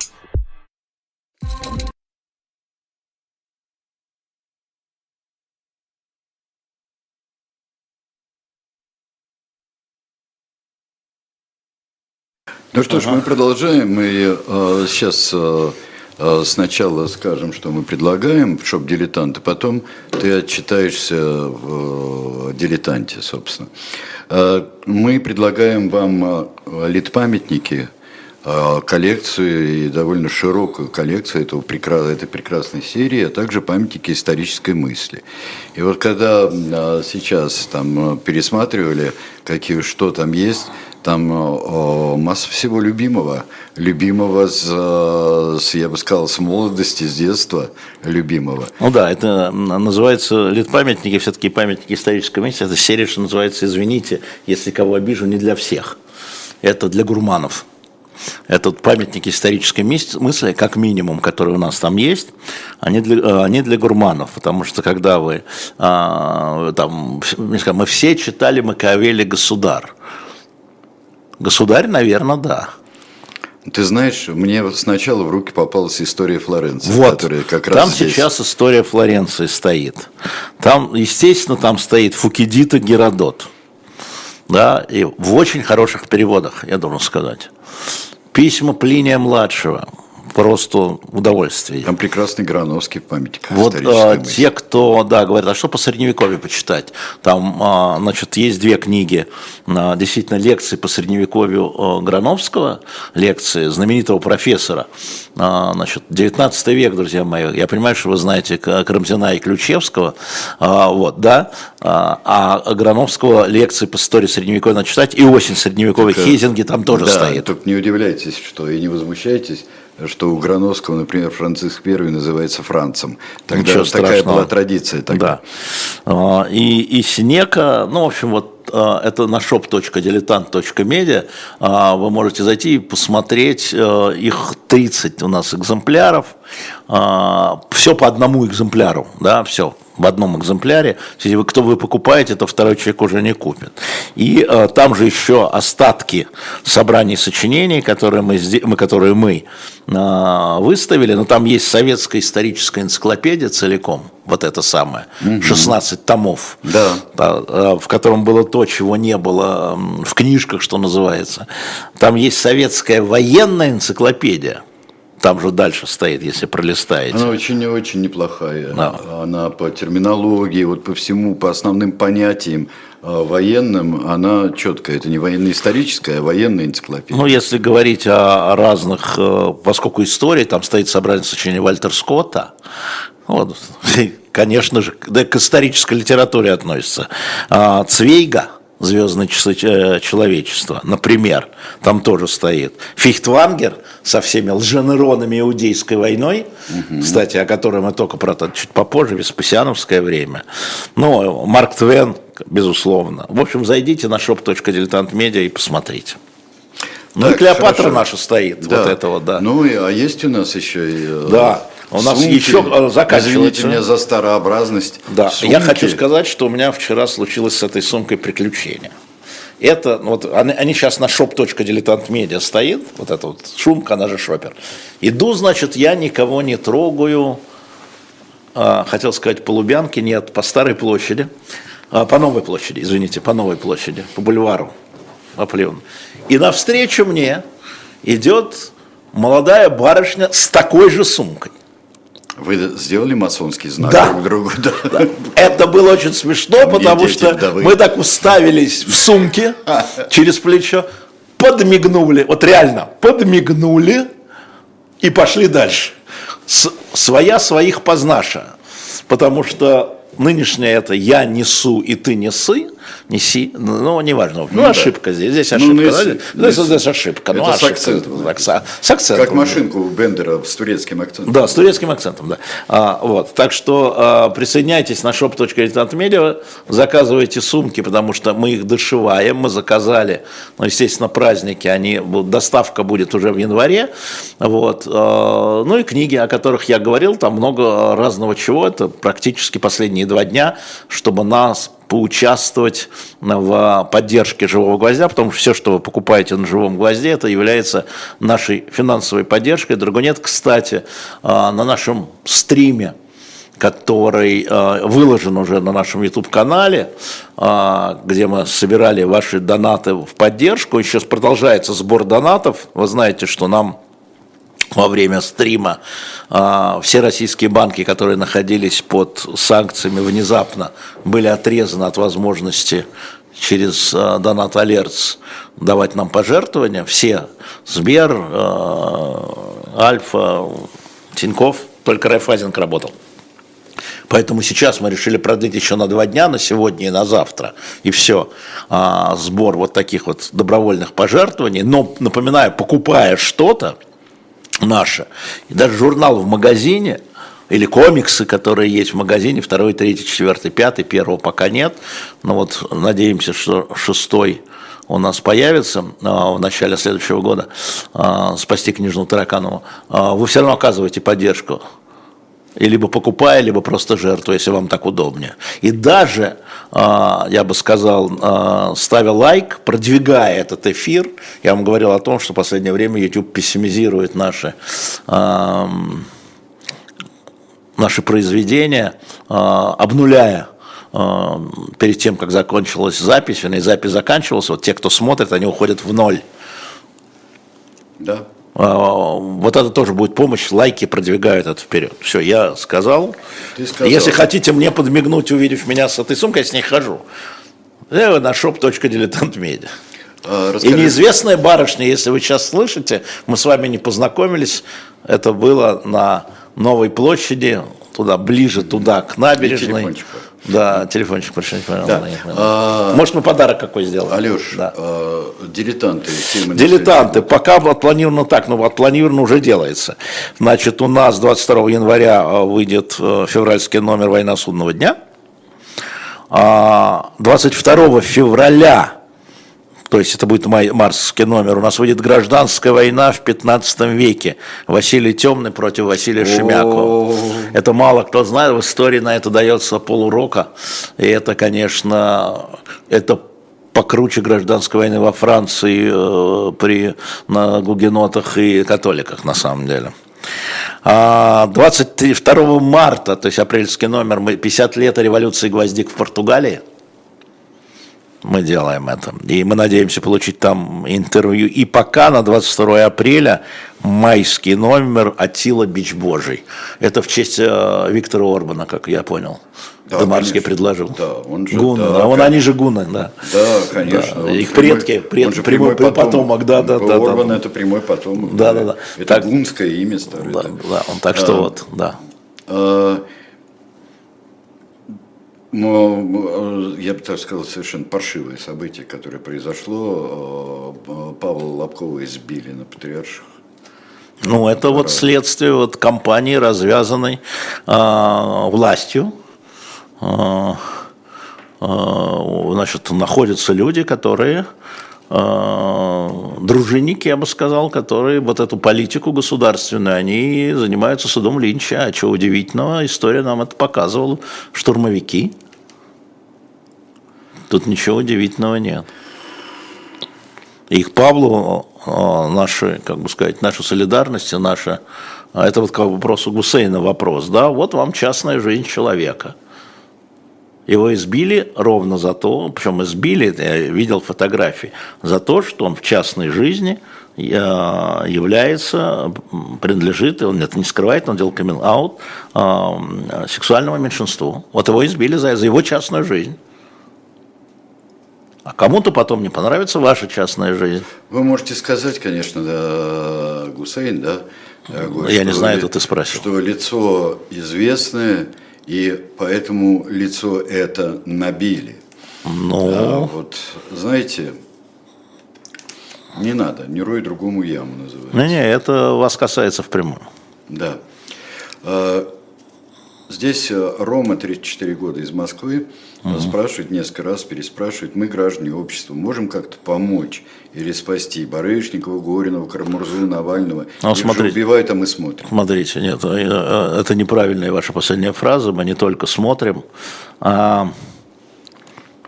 Ну что ж, ага. мы продолжаем. Мы э, сейчас э, э, сначала скажем, что мы предлагаем в шоп-дилетант, а потом ты отчитаешься в э, дилетанте, собственно. Э, мы предлагаем вам э, лид-памятники, э, коллекцию и довольно широкую коллекцию этого, этой прекрасной серии, а также памятники исторической мысли. И вот когда э, сейчас там пересматривали, какие, что там есть, там о, масса всего любимого. Любимого, с, с, я бы сказал, с молодости, с детства любимого. Ну да, это называется лет памятники, все-таки памятники исторической месте. Это серия, что называется, извините, если кого обижу, не для всех. Это для гурманов. Это памятники исторической мысли, как минимум, которые у нас там есть, они для, они для гурманов, потому что когда вы, а, там, мы все читали Макиавелли «Государ», Государь, наверное, да. Ты знаешь, мне сначала в руки попалась история Флоренции, вот, которая как раз Там здесь... сейчас история Флоренции стоит. Там, естественно, там стоит Фукидита Геродот. Да, и в очень хороших переводах, я должен сказать. Письма Плиния младшего, просто удовольствие. Там прекрасный Грановский памятник. Вот а, те, кто, да, говорят, а что по средневековью почитать? Там, а, значит, есть две книги, а, действительно, лекции по средневековью а, Грановского, лекции знаменитого профессора, а, значит, 19 век, друзья мои, я понимаю, что вы знаете Карамзина и Ключевского, а, вот, да, а, а Грановского лекции по истории средневековья надо читать, и осень средневековой только, Хейзинги там тоже да, стоит. только не удивляйтесь, что и не возмущайтесь, что у Грановского, например, Франциск I называется Францем. Тогда Ничего такая страшного. была традиция. Тогда. Да. А, и, и Синека, ну, в общем, вот а, это на shop.diletant.media, а, вы можете зайти и посмотреть, их 30 у нас экземпляров, все по одному экземпляру, да, все в одном экземпляре. Если вы, кто вы покупаете, то второй человек уже не купит. И э, там же еще остатки собраний сочинений, которые мы, мы, которые мы э, выставили. Но там есть советская историческая энциклопедия целиком, вот это самое, 16 томов, да. Э, в котором было то, чего не было в книжках, что называется. Там есть советская военная энциклопедия – там же дальше стоит, если пролистаете. Она очень-очень неплохая. Да. Она по терминологии, вот по всему, по основным понятиям э, военным, она четкая. Это не военно-историческая, а военная энциклопедия. Ну, если говорить о, разных, э, поскольку истории, там стоит собрание сочинений Вальтер Скотта, вот, (laughs) конечно же, да, к исторической литературе относится. А, Цвейга – звездные часы э, человечества. Например, там тоже стоит Фихтвангер со всеми лженеронами иудейской войной, угу. кстати, о которой мы только про чуть попозже, Веспасиановское время. Ну, Марк Твен, безусловно. В общем, зайдите на shop.diletantmedia и посмотрите. Ну так, и Клеопатра хорошо. наша стоит, да. вот это вот, да. Ну, а есть у нас еще и э, Да, у нас сумки. еще э, заканчивается. Извините меня за старообразность. Да, сумки. я хочу сказать, что у меня вчера случилось с этой сумкой приключение. Это, вот, они, они сейчас на shop.diletantmedia стоит, вот эта вот шумка, она же шопер. Иду, значит, я никого не трогаю, а, хотел сказать по Лубянке, нет, по Старой площади, а, по Новой площади, извините, по Новой площади, по бульвару Аплеон. И навстречу мне идет молодая барышня с такой же сумкой. Вы сделали масонский знак да. друг другу? Да. да. Это было очень смешно, потому что вдовы. мы так уставились в сумке (laughs) через плечо, подмигнули, вот реально, подмигнули и пошли дальше. С, своя своих познаша. Потому что нынешнее это «я несу и ты несы», неси, ну, неважно, ну, ну ошибка здесь, здесь ошибка, ну, неси, да? неси. здесь ошибка, ну, это ну, с акцентом. С акцентом. Как машинку у Бендера с турецким акцентом. Да, с турецким акцентом, да. А, вот, так что а, присоединяйтесь на shop.diletantmedia, заказывайте сумки, потому что мы их дошиваем, мы заказали, ну, естественно, праздники, они, доставка будет уже в январе, вот, а, ну и книги, о которых я говорил, там много разного чего, это практически последние два дня, чтобы нас поучаствовать в поддержке живого гвоздя, потому что все, что вы покупаете на живом гвозде, это является нашей финансовой поддержкой. Другой кстати, а, на нашем стриме который э, выложен уже на нашем YouTube-канале, где мы собирали ваши донаты в поддержку. Сейчас продолжается сбор донатов. Вы знаете, что нам во время стрима а, все российские банки, которые находились под санкциями, внезапно были отрезаны от возможности через а, Донат Алертс давать нам пожертвования. Все, Сбер, а, Альфа, Тиньков, только Райфайзинг работал. Поэтому сейчас мы решили продлить еще на два дня, на сегодня и на завтра. И все. Сбор вот таких вот добровольных пожертвований. Но, напоминаю, покупая что-то, наша. И даже журнал в магазине, или комиксы, которые есть в магазине, второй, третий, четвертый, пятый, первого пока нет. Но вот надеемся, что шестой у нас появится а, в начале следующего года, а, спасти книжную Тараканову, а, вы все равно оказываете поддержку и либо покупая, либо просто жертвуя, если вам так удобнее. И даже, а, я бы сказал, а, ставя лайк, продвигая этот эфир, я вам говорил о том, что в последнее время YouTube пессимизирует наши а, наши произведения, обнуляя перед тем, как закончилась запись, вернее, запись заканчивалась, вот те, кто смотрит, они уходят в ноль. Да. А, вот это тоже будет помощь, лайки продвигают это вперед. Все, я сказал. сказал. Если хотите мне подмигнуть, увидев меня с этой сумкой, я с ней хожу. Я на shop.diletantmedia. А, И неизвестная барышня, если вы сейчас слышите, мы с вами не познакомились, это было на Новой площади, туда, ближе туда, к набережной. Да, телефончик пришлите, Да. А, Может, мы подарок какой сделаем? Алеш, да. а, дилетанты. Дилетанты. Пока отпланировано так, но отпланировано уже делается. Значит, у нас 22 января а, выйдет э, февральский номер «Война судного дня». 22 а, февраля то есть это будет май, марсовский номер, у нас выйдет гражданская война в 15 веке. Василий Темный против Василия Шемякова. Это мало кто знает, в истории на это дается полурока. И это, конечно, это покруче гражданской войны во Франции э, при на гугенотах и католиках на самом деле. 22 а, марта, то есть апрельский номер, мы 50 лет революции гвоздик в Португалии – мы делаем это. И мы надеемся получить там интервью. И пока на 22 апреля майский номер Атила Бич Божий. Это в честь э, Виктора Орбана, как я понял. Да, Демарский конечно. предложил. Да, он же, гуны, да, а он, они же гуны, да. Да, конечно. Да. Их предки, прямой, он же прямой, прямой потомок. потомок, да, да, да. Орбан да, это прямой потомок. Да, да, да. Это так, гунское имя старое. Да, да, он так что а, вот, да. А, Но, я бы так сказал, совершенно паршивое событие, которое произошло. Павла Лобкова избили на Патриарших. Ну, это вот следствие вот кампании, развязанной э, властью. Э, э, значит, находятся люди, которые э, дружинники, я бы сказал, которые вот эту политику государственную, они занимаются судом Линча. А чего удивительного, история нам это показывала. Штурмовики. Тут ничего удивительного нет. И к Павлу а, наши, как бы сказать, наша солидарность, наша, а это вот к вопросу Гусейна вопрос, да, вот вам частная жизнь человека. Его избили ровно за то, причем избили, я видел фотографии, за то, что он в частной жизни а, является, принадлежит, он это не скрывает, он делал камин-аут сексуальному меньшинству. Вот его избили за, за его частную жизнь. А кому-то потом не понравится ваша частная жизнь. Вы можете сказать, конечно, да, Гусейн, да? Говорю, Я не знаю, это ты спросил. Что лицо известное, и поэтому лицо это набили. Ну... Да, вот, знаете, не надо, не рой другому яму называется. Не-не, это вас касается впрямую. Да. Здесь Рома, 34 года из Москвы, угу. спрашивает несколько раз, переспрашивает, мы, граждане общества, можем как-то помочь или спасти Барышникова, Горинова, Карамурзу, Навального, ну, смотрите, убивает, а мы смотрим. Смотрите, нет, э, э, это неправильная ваша последняя фраза, мы не только смотрим, а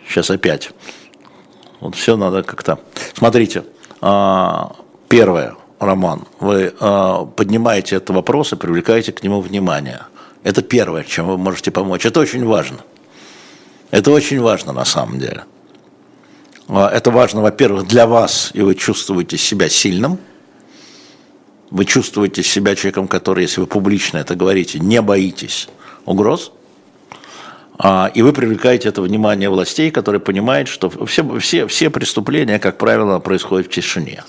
сейчас опять, вот все надо как-то, смотрите, а, первое, Роман, вы а, поднимаете этот вопрос и привлекаете к нему внимание. Это первое, чем вы можете помочь. Это очень важно. Это очень важно на самом деле. А, это важно, во-первых, для вас, и вы чувствуете себя сильным. Вы чувствуете себя человеком, который, если вы публично это говорите, не боитесь угроз. А, и вы привлекаете это внимание властей, которые понимают, что все, все, все преступления, как правило, происходят в тишине.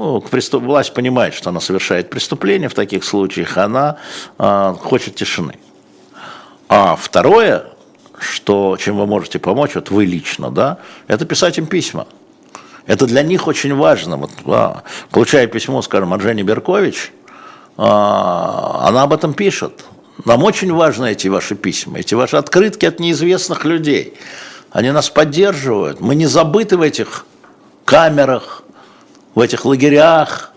Ну. Власть понимает, что она совершает преступление в таких случаях, она э, хочет тишины. А второе, что, чем вы можете помочь, вот вы лично, да, это писать им письма. Это для них очень важно. Вот, а, получая письмо, скажем, от Жени Беркович, а, она об этом пишет. Нам очень важны эти ваши письма, эти ваши открытки от неизвестных людей. Они нас поддерживают. Мы не забыты в этих камерах, в этих лагерях,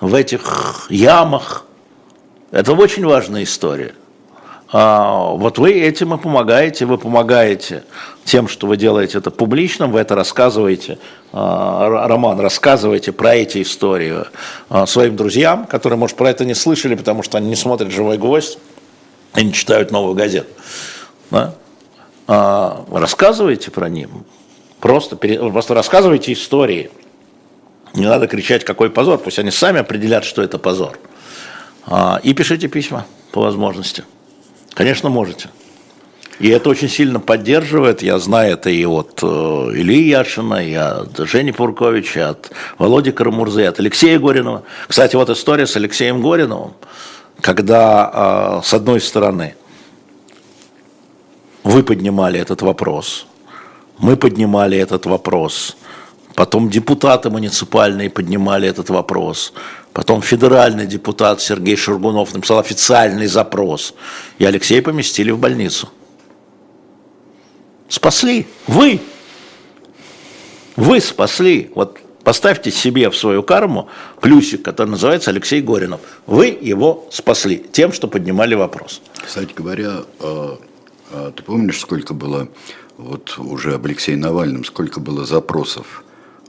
в этих ямах. Это очень важная история. А, вот вы этим и помогаете, вы помогаете тем, что вы делаете это публично, вы это рассказываете, а, Роман, рассказываете про эти истории а, своим друзьям, которые, может, про это не слышали, потому что они не смотрят «Живой гвоздь» и не читают «Новую газету». Да? Рассказывайте про них, просто, просто рассказывайте истории. Не надо кричать, какой позор, пусть они сами определят, что это позор. И пишите письма по возможности. Конечно, можете. И это очень сильно поддерживает, я знаю это и от э, Ильи Яшина, и от Жени Пурковича, от Володи Карамурзы, от Алексея Горинова. Кстати, вот история с Алексеем Гориновым, когда, э, с одной стороны, вы поднимали этот вопрос, мы поднимали этот вопрос, потом депутаты муниципальные поднимали этот вопрос, Потом федеральный депутат Сергей Шургунов написал официальный запрос. И Алексея поместили в больницу. Спасли. Вы. Вы спасли. Вот поставьте себе в свою карму плюсик, который называется Алексей Горинов. Вы его спасли тем, что поднимали вопрос. Кстати говоря, а, а ты помнишь, сколько было, вот уже об Алексее Навальном, сколько было запросов?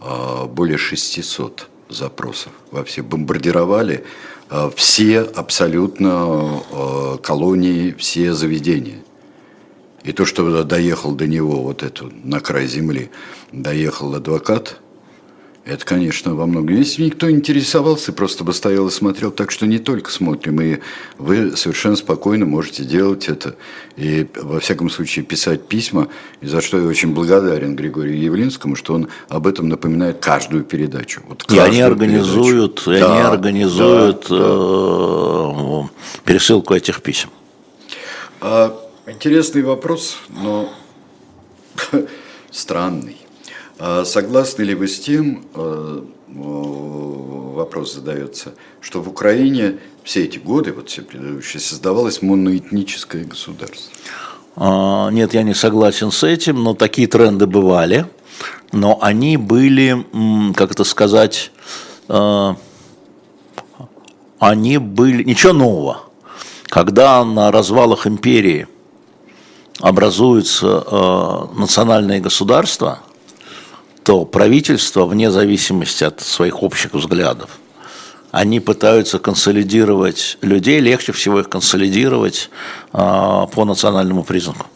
А, более 600 запросов во все. Бомбардировали э, все абсолютно э, колонии, все заведения. И то, что доехал до него вот эту на край земли, доехал адвокат – это, конечно, во многом. Если никто интересовался, просто бы стоял и смотрел. Так что не только смотрим, и вы совершенно спокойно можете делать это. И, во всяком случае, писать письма, и за что я очень благодарен Григорию Явлинскому, что он об этом напоминает каждую передачу. Вот каждую и они организуют, передачу. и да, они организуют да, да. Э, пересылку этих писем. А Интересный вопрос, но (laughs) странный. А согласны ли вы с тем, э, вопрос задается, что в Украине все эти годы, вот все предыдущие, создавалось моноэтническое государство? А, нет, я не согласен с этим, но такие тренды бывали, но они были, как это сказать, э, они были, ничего нового. Когда на развалах империи образуются э, национальные государства, то правительство, вне зависимости от своих общих взглядов, они пытаются консолидировать людей, легче всего их консолидировать э, по национальному признаку.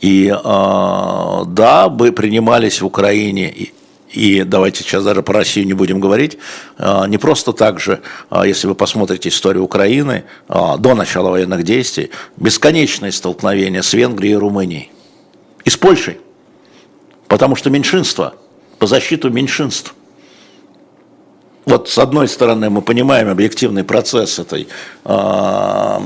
И э, да, бы принимались в Украине и давайте сейчас даже про Россию не будем говорить, а, не просто так же, а, если вы посмотрите историю Украины а, до начала военных действий, бесконечные столкновения с Венгрией и Румынией. И с Польшей. Потому что меньшинство, по защиту меньшинств – вот с одной стороны мы понимаем объективный процесс этой э,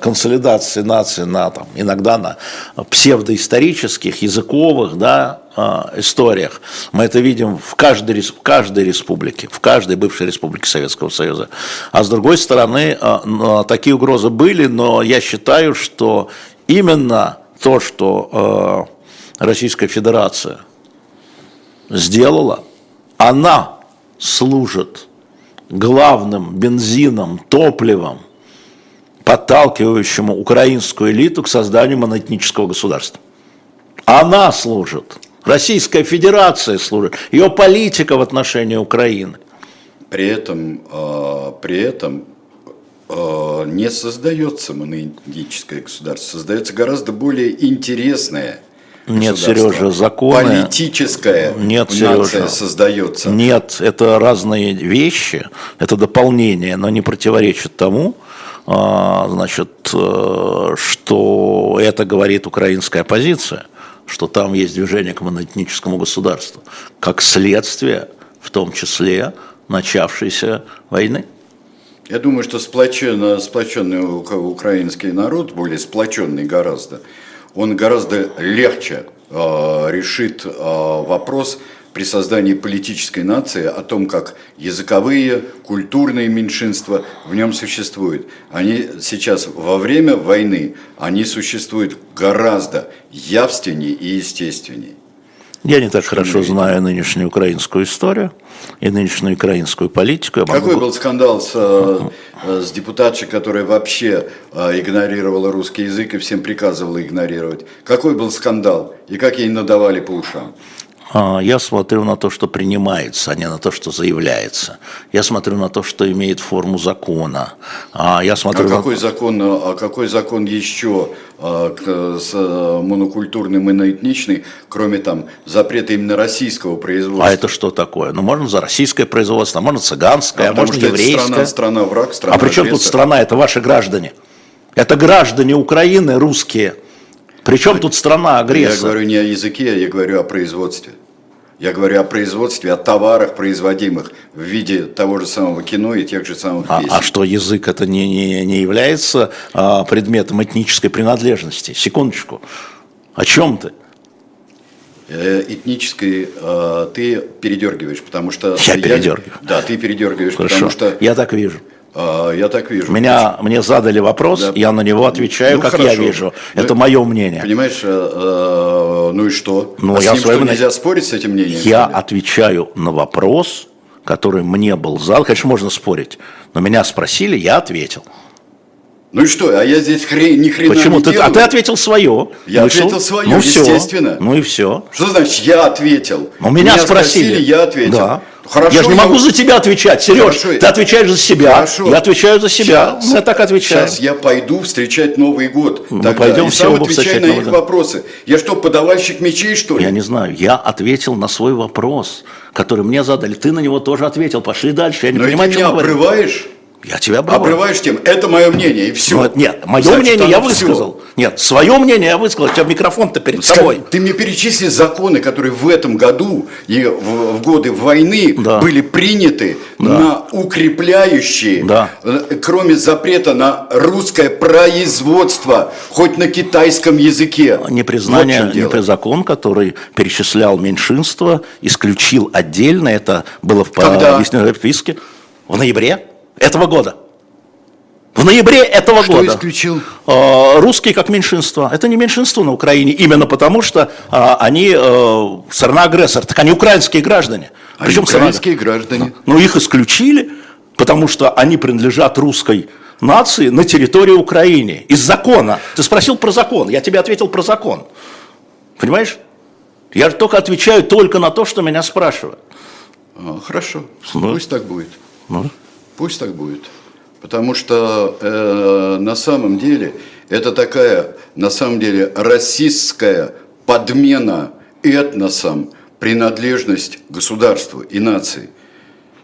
консолидации нации на там, иногда на псевдоисторических, языковых да, э, историях. Мы это видим в каждой, в каждой республике, в каждой бывшей республике Советского Союза. А с другой стороны, э, такие угрозы были, но я считаю, что именно то, что э, Российская Федерация сделала, она служит главным бензином, топливом, подталкивающему украинскую элиту к созданию моноэтнического государства. Она служит, Российская Федерация служит, ее политика в отношении Украины. При этом, а, при этом а, не создается моноэтническое государство, создается гораздо более интересное нет, Сережа, законы... Политическая Нет, Сережа, создается. Нет, это разные вещи, это дополнение, но не противоречит тому, а, значит, э, что это говорит украинская оппозиция, что там есть движение к моноэтническому государству, как следствие, в том числе, начавшейся войны. Я думаю, что сплоченный, сплоченный украинский народ, более сплоченный гораздо, он гораздо легче э, решит э, вопрос при создании политической нации о том, как языковые, культурные меньшинства в нем существуют. Они сейчас во время войны, они существуют гораздо явственнее и естественнее. Я не так хорошо знаю нынешнюю украинскую историю и нынешнюю украинскую политику. Я Какой был скандал с, э, с депутатшей, которая вообще э, игнорировала русский язык и всем приказывала игнорировать? Какой был скандал и как ей надавали по ушам? А, я смотрю на то, что принимается, а не на то, что заявляется. Я смотрю на то, что имеет форму закона. А я смотрю а какой на... закон, а какой закон еще а, с монокультурным и наэтничный, кроме там запрета именно российского производства? А это что такое? Ну, можно за российское производство, можно цыганское, а, а можно еврейское. страна, страна враг, страна А при чем тут страна? Это ваши граждане. Это граждане Украины русские. Причем тут страна агрессор? Я говорю не о языке, я говорю о производстве. Я говорю о производстве, о товарах, производимых в виде того же самого кино и тех же самых а, песен. А, что язык это не, не, не является а, предметом этнической принадлежности? Секундочку. О чем ты? Э, этнической э, ты передергиваешь, потому что... Я, я передергиваю. Да, ты передергиваешь, Хорошо. потому что... Я так вижу. А, я так вижу. Меня, мне задали вопрос, да. я на него отвечаю, ну, как хорошо. я вижу. Ну, Это мое мнение. Понимаешь, э, э, ну и что? Ну, а я с ним что, нельзя спорить с этим мнением? Я отвечаю на вопрос, который мне был задан. Конечно, можно спорить, но меня спросили, я ответил. Ну и что, а я здесь хрен, ни хрена Почему? не ты, делаю. А ты ответил свое. Я Вышел. ответил свое, ну, естественно. Все. Ну и все. Что значит я ответил? Ну, меня, меня спросили. спросили, я ответил. Да. Хорошо, я же не могу за тебя отвечать, Сереж. Хорошо. Ты отвечаешь за себя. Хорошо. Я отвечаю за себя. Сейчас, Мы так отвечаем. Сейчас я пойду встречать Новый год. Мы тогда, пойдем и все сам отвечай на их вопросы. Я что, подавальщик мечей, что ли? Я не знаю. Я ответил на свой вопрос, который мне задали. Ты на него тоже ответил. Пошли дальше. Я не Но понимаю, ты меня обрываешь? Я тебя обрываю. Обрываешь тем, это мое мнение, и все. Ну, нет, мое Значит, мнение я высказал. Нет, свое мнение я высказал. У тебя микрофон-то перед Ска- собой. Ты мне перечисли законы, которые в этом году и в, в годы войны Да. были приняты на укрепляющие, Да. э, кроме запрета на русское производство, хоть на китайском языке. Непризнание, Вот в непри- закон, который перечислял меньшинство, исключил отдельно, это было в Когда? объясненном списке, в ноябре этого года. В ноябре этого Что года. исключил? Э, Русские как меньшинство. Это не меньшинство на Украине, именно потому что э, они э, страна-агрессор, так они украинские граждане. Они Причем страна- украинские граждане. но их исключили, потому что они принадлежат русской нации на территории Украины. Из закона. Ты спросил про закон, я тебе ответил про закон. Понимаешь? Я только отвечаю только на то, что меня спрашивают. А, хорошо, Ну. пусть так будет. Ну. Пусть так будет. Потому что э, на самом деле это такая, на самом деле, расистская подмена этносам принадлежность государству и нации.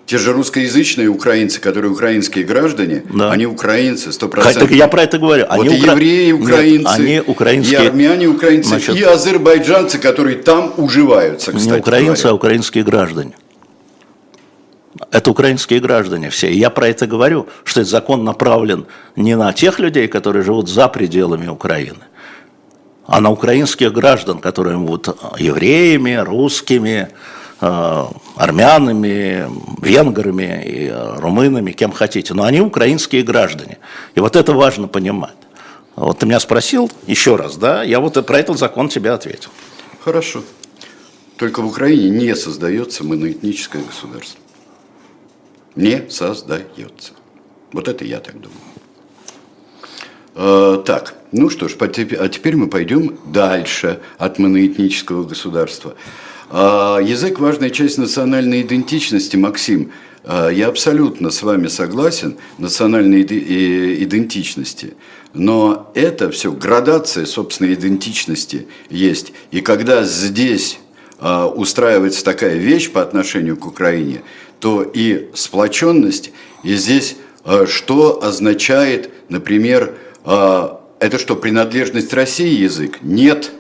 Те же русскоязычные украинцы, которые украинские граждане, Да. они украинцы, сто Так процентов. я про это говорю. Вот Они и укра- евреи Нет, украинцы, они и украинские... армяне украинцы, Значит, и азербайджанцы, которые там уживаются, кстати не украинцы, а говоря. украинские граждане. Это украинские граждане все. И я про это говорю, что этот закон направлен не на тех людей, которые живут за пределами Украины, а на украинских граждан, которые будут евреями, русскими, э, армянами, венграми, и, э, румынами, кем хотите. Но они украинские граждане. И вот это важно понимать. Вот ты меня спросил еще раз, да? Я вот про этот закон тебе ответил. Хорошо. Только в Украине не создается моноэтническое государство. Не создается. Вот это я так думаю. Э, так, ну что ж, а теперь мы пойдем дальше от моноэтнического государства. А, язык – важная часть национальной идентичности, Максим. А, я абсолютно с вами согласен, национальной идентичности. Но это все градация собственной идентичности есть. И когда здесь устраивается такая вещь по отношению к Украине, то и сплоченность, и здесь а, что означает, например, а, это что, принадлежность России язык? Нет.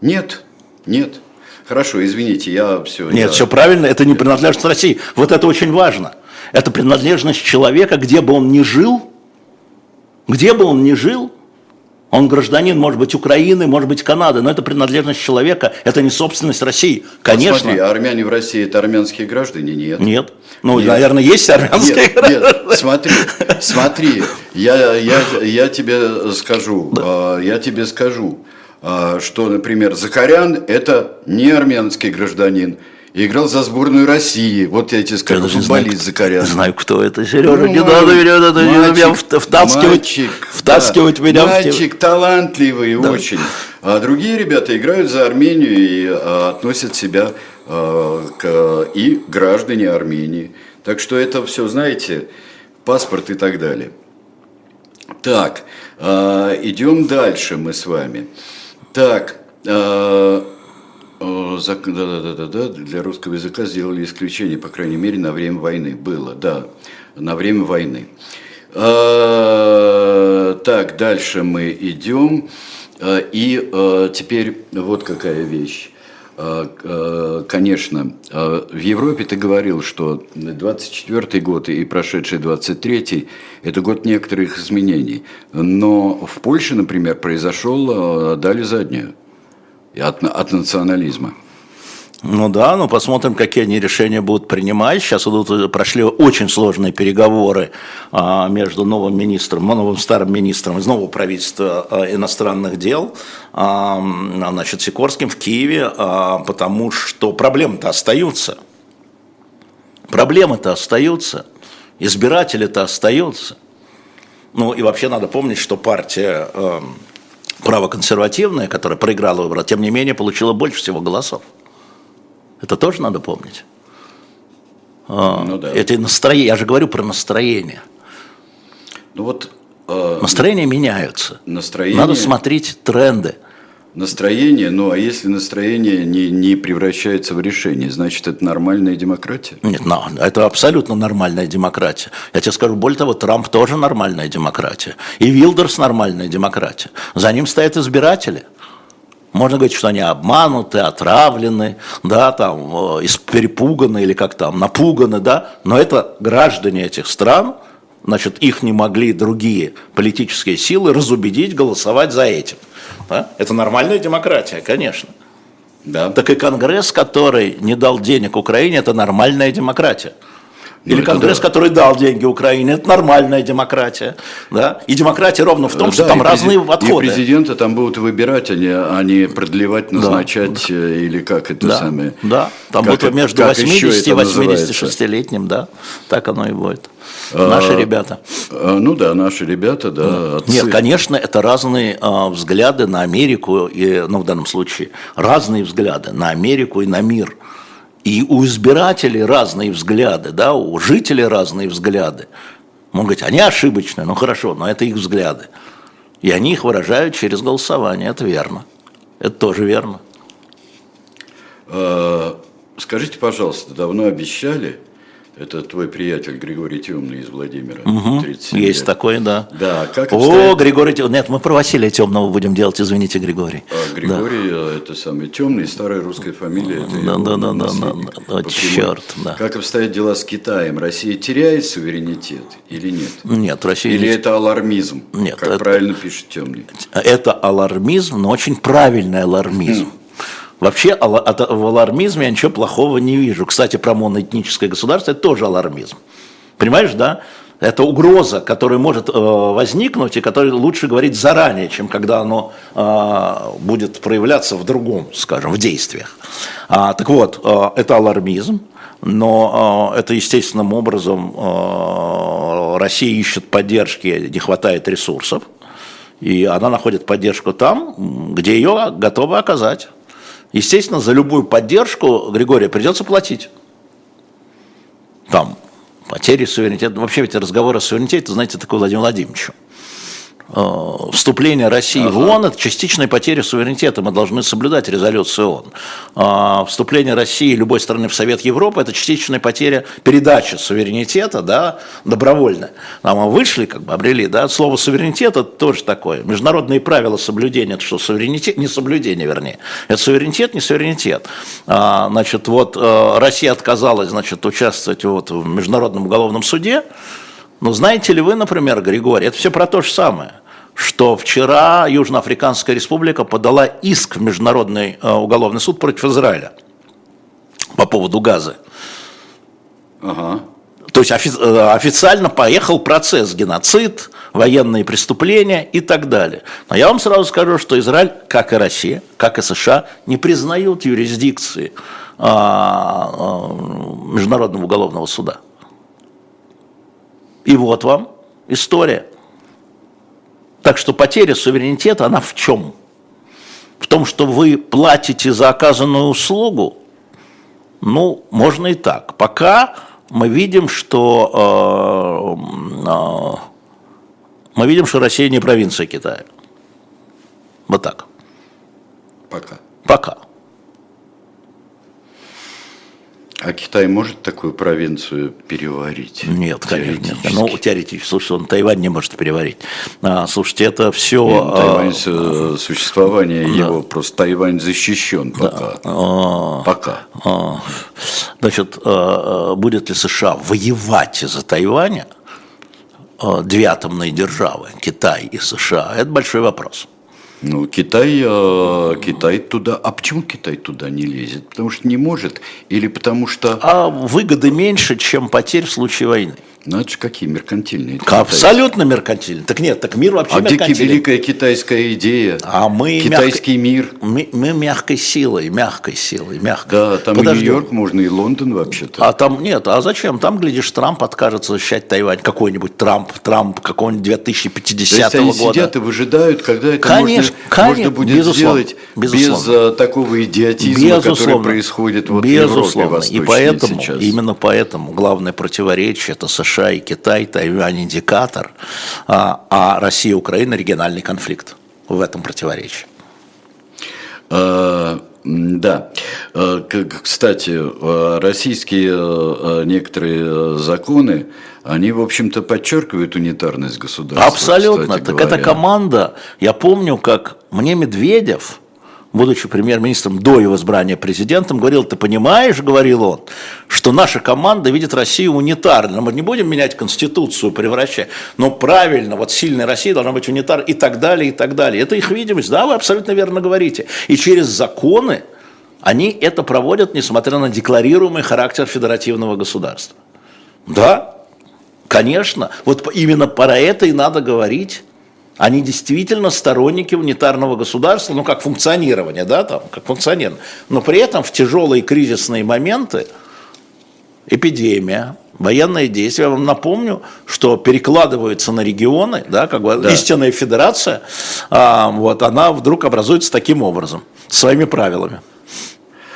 Нет. Нет. Хорошо, извините, я все. Нет, все правильно, это не принадлежность России. Вот это очень важно. Это принадлежность человека, где бы он ни жил, где бы он ни жил, он гражданин, может быть, Украины, может быть, Канады, но это принадлежность человека, это не собственность России. Конечно. Смотри, а армяне в России это армянские граждане? Нет. Нет. Ну, Нет. наверное, есть армянские Нет, граждане. нет, смотри, смотри, я, я, я тебе скажу, а, я тебе скажу, а, что, например, Закарян – это не армянский гражданин, и играл за сборную России. Вот я тебе Я скажу, знаю, футболист кто- Закарян. знаю, кто это, Сережа, Ну, не надо меня, надо меня мальчик, вт- втаскивать, мальчик, втаскивать да, меня в Мальчик талантливый очень. А другие ребята играют за Армению и а, относят себя а, к и граждане Армении. Так что это все, знаете, паспорт и так далее. Так, а, идем дальше мы с вами. Так, а, да, да, да, да, да, для русского языка сделали исключение, по крайней мере, на время войны. Было, да, на время войны. А, Так, дальше мы идем. А, И а, теперь вот какая вещь. Конечно, в Европе ты говорил, что 24 год и прошедший 23 это год некоторых изменений. Но в Польше, например, произошел, дали заднюю от, от национализма. Ну да, ну посмотрим, какие они решения будут принимать. Сейчас идут, прошли очень сложные переговоры а, между новым министром, новым старым министром из нового правительства а, иностранных дел, а, м, значит, Сикорским в Киеве, а, потому что проблемы-то остаются. Проблемы-то остаются, избиратели-то остаются. Ну и вообще надо помнить, что партия э, правоконсервативная, которая проиграла выборы, тем не менее получила больше всего голосов. Это тоже надо помнить. А, Ну да. Это настроение. Я же говорю про настроение. Ну вот э, Настроения меняются. настроение... Надо смотреть тренды. Настроение, ну а если настроение не, не превращается в решение, значит это нормальная демократия? Нет, no, это абсолютно нормальная демократия. Я тебе скажу, более того, Трамп тоже нормальная демократия. И Вилдерс нормальная демократия. За ним стоят избиратели. Можно говорить, что они обмануты, отравлены, да, там, э, перепуганы или как там, напуганы, да, но это граждане этих стран, значит, их не могли другие политические силы разубедить голосовать за этим. Да? Это нормальная демократия, конечно. Да. Так и Конгресс, который не дал денег Украине, это нормальная демократия. Или ну, Конгресс, да. который дал деньги Украине, это нормальная демократия. Да? И демократия ровно в том, да, что там разные презид... подходы. И президента там будут выбирать, а не, а не продлевать, назначать, да. Э, или как это да. самое. Да, там как, будет между 80 и 86-летним, да, так оно и будет. Наши а, ребята. А, ну да, наши ребята, да. Отцы. Нет, конечно, это разные а, взгляды на Америку, и, ну в данном случае, разные взгляды на Америку и на мир. И у избирателей разные взгляды, да, у жителей разные взгляды. Могут говорить, они ошибочные, ну хорошо, но это их взгляды. И они их выражают через голосование, это верно. Это тоже верно. А, скажите, пожалуйста, давно обещали, это твой приятель Григорий Темный из Владимира. Угу, есть лет. такой, да. Да, как обстоят... О, Григорий Темный. Нет, мы про Василия Темного будем делать, извините, Григорий. А, Григорий, да. это самый Темный, старая русская фамилия. Это да, да, да, да, да, да, да, черт, да. Как обстоят дела с Китаем? Россия теряет суверенитет или нет? Нет, Россия Или не... это алармизм, нет, как это... правильно пишет Темный? Это алармизм, но очень правильный алармизм. Хм. Вообще в алармизме я ничего плохого не вижу. Кстати, про моноэтническое государство – это тоже алармизм. Понимаешь, да? Это угроза, которая может э, возникнуть и которой лучше говорить заранее, чем когда оно э, будет проявляться в другом, скажем, в действиях. А, так вот, э, это алармизм, но э, это естественным образом э, Россия ищет поддержки, не хватает ресурсов, и она находит поддержку там, где ее готовы оказать. Естественно, за любую поддержку Григория придется платить. Там потери суверенитета. Вообще ведь разговор о суверенитете, знаете, такой Владимир Владимирович. Э, вступление России ага. в ООН – это частичная потеря суверенитета. Мы должны соблюдать резолюцию ООН. А вступление России любой страны в Совет Европы – это частичная потеря передачи суверенитета, да, добровольно. А мы вышли, как бы обрели, да, слово суверенитет – это тоже такое. Международные правила соблюдения – это что, суверенитет, не соблюдение, вернее. Это суверенитет, не суверенитет. А, значит, вот э, Россия отказалась, значит, участвовать вот в Международном уголовном суде, но знаете ли вы, например, Григорий, это все про то же самое, что вчера Южноафриканская республика подала иск в Международный э, уголовный суд против Израиля по поводу газа. Ага. То есть офи- э, официально поехал процесс геноцид, военные преступления и так далее. Но я вам сразу скажу, что Израиль, как и Россия, как и США, не признают юрисдикции а, а, Международного уголовного суда. И вот вам история. Так что потеря суверенитета, она в чем? В том, что вы платите за оказанную услугу? Ну, можно и так. Пока мы видим, что э, э, мы видим, что Россия не провинция Китая. Вот так. Пока. Пока. А Китай может такую провинцию переварить? Нет, конечно. Нет. Ну, теоретически. Слушайте, он Тайвань не может переварить. А, слушайте, это все... Нет, ну, Тайвань, а, существование да. его, просто Тайвань защищен пока. Да. А, пока. А, значит, а, а, будет ли США воевать из-за Тайваня? Две атомные державы, Китай и США, это большой вопрос. Ну, Китай, э, Китай туда. А почему Китай туда не лезет? Потому что не может или потому что. А выгоды меньше, чем потерь в случае войны. Ну, это же какие меркантильные. Абсолютно меркантильные. Так нет, так мир вообще А где великая китайская идея? А мы Китайский мягкой, мир. Мы, мы мягкой силой, мягкой силой, мягкой. Да, там Подождем. и Нью-Йорк можно, и Лондон вообще-то. А там нет, а зачем? Там, глядишь, Трамп откажется защищать Тайвань. Какой-нибудь Трамп, Трамп какого-нибудь 2050 года. То есть они сидят и выжидают, когда это конечно, можно, конечно, можно будет безусловно, сделать безусловно. без uh, такого идиотизма, безусловно, который происходит вот безусловно. в Европе И поэтому, сейчас. именно поэтому главное противоречие – это США и Китай, Тайвань индикатор, а, а Россия и Украина региональный конфликт в этом противоречии. А, да. А, кстати, российские некоторые законы, они, в общем-то, подчеркивают унитарность государства. Абсолютно. Так говоря. эта команда, я помню, как мне Медведев, будучи премьер-министром до его избрания президентом, говорил, ты понимаешь, говорил он, что наша команда видит Россию унитарно. Мы не будем менять Конституцию, превращать, но правильно, вот сильная Россия должна быть унитар и так далее, и так далее. Это их видимость, да, вы абсолютно верно говорите. И через законы они это проводят, несмотря на декларируемый характер федеративного государства. Да, конечно, вот именно про это и надо говорить. Они действительно сторонники унитарного государства, ну, как функционирование, да, там, как функционирование. Но при этом в тяжелые кризисные моменты, эпидемия, военные действия, я вам напомню, что перекладываются на регионы, да, как бы да. истинная федерация, а, вот, она вдруг образуется таким образом, своими правилами.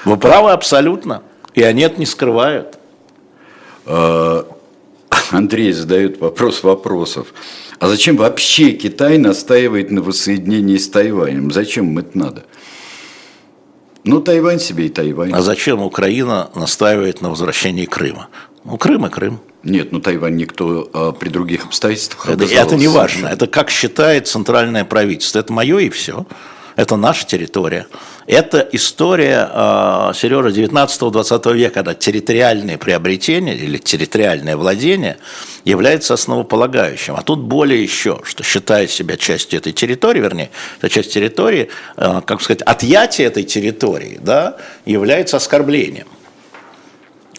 Вы правы абсолютно, и они это не скрывают. А, Андрей задает вопрос вопросов. А зачем вообще Китай настаивает на воссоединении с Тайванем? Зачем им это надо? Ну, Тайвань себе и Тайвань. А зачем Украина настаивает на возвращении Крыма? Ну, Крым и Крым. Нет, ну Тайвань никто а, при других обстоятельствах Это, это не важно. Это как считает центральное правительство. Это мое и все. Это наша территория. Это история, а, Сережа, 19-20 века, когда территориальное приобретение или территориальное владение является основополагающим. А тут более еще, что считая себя частью этой территории, вернее, эта часть территории, а, как сказать, отъятие этой территории да, является оскорблением,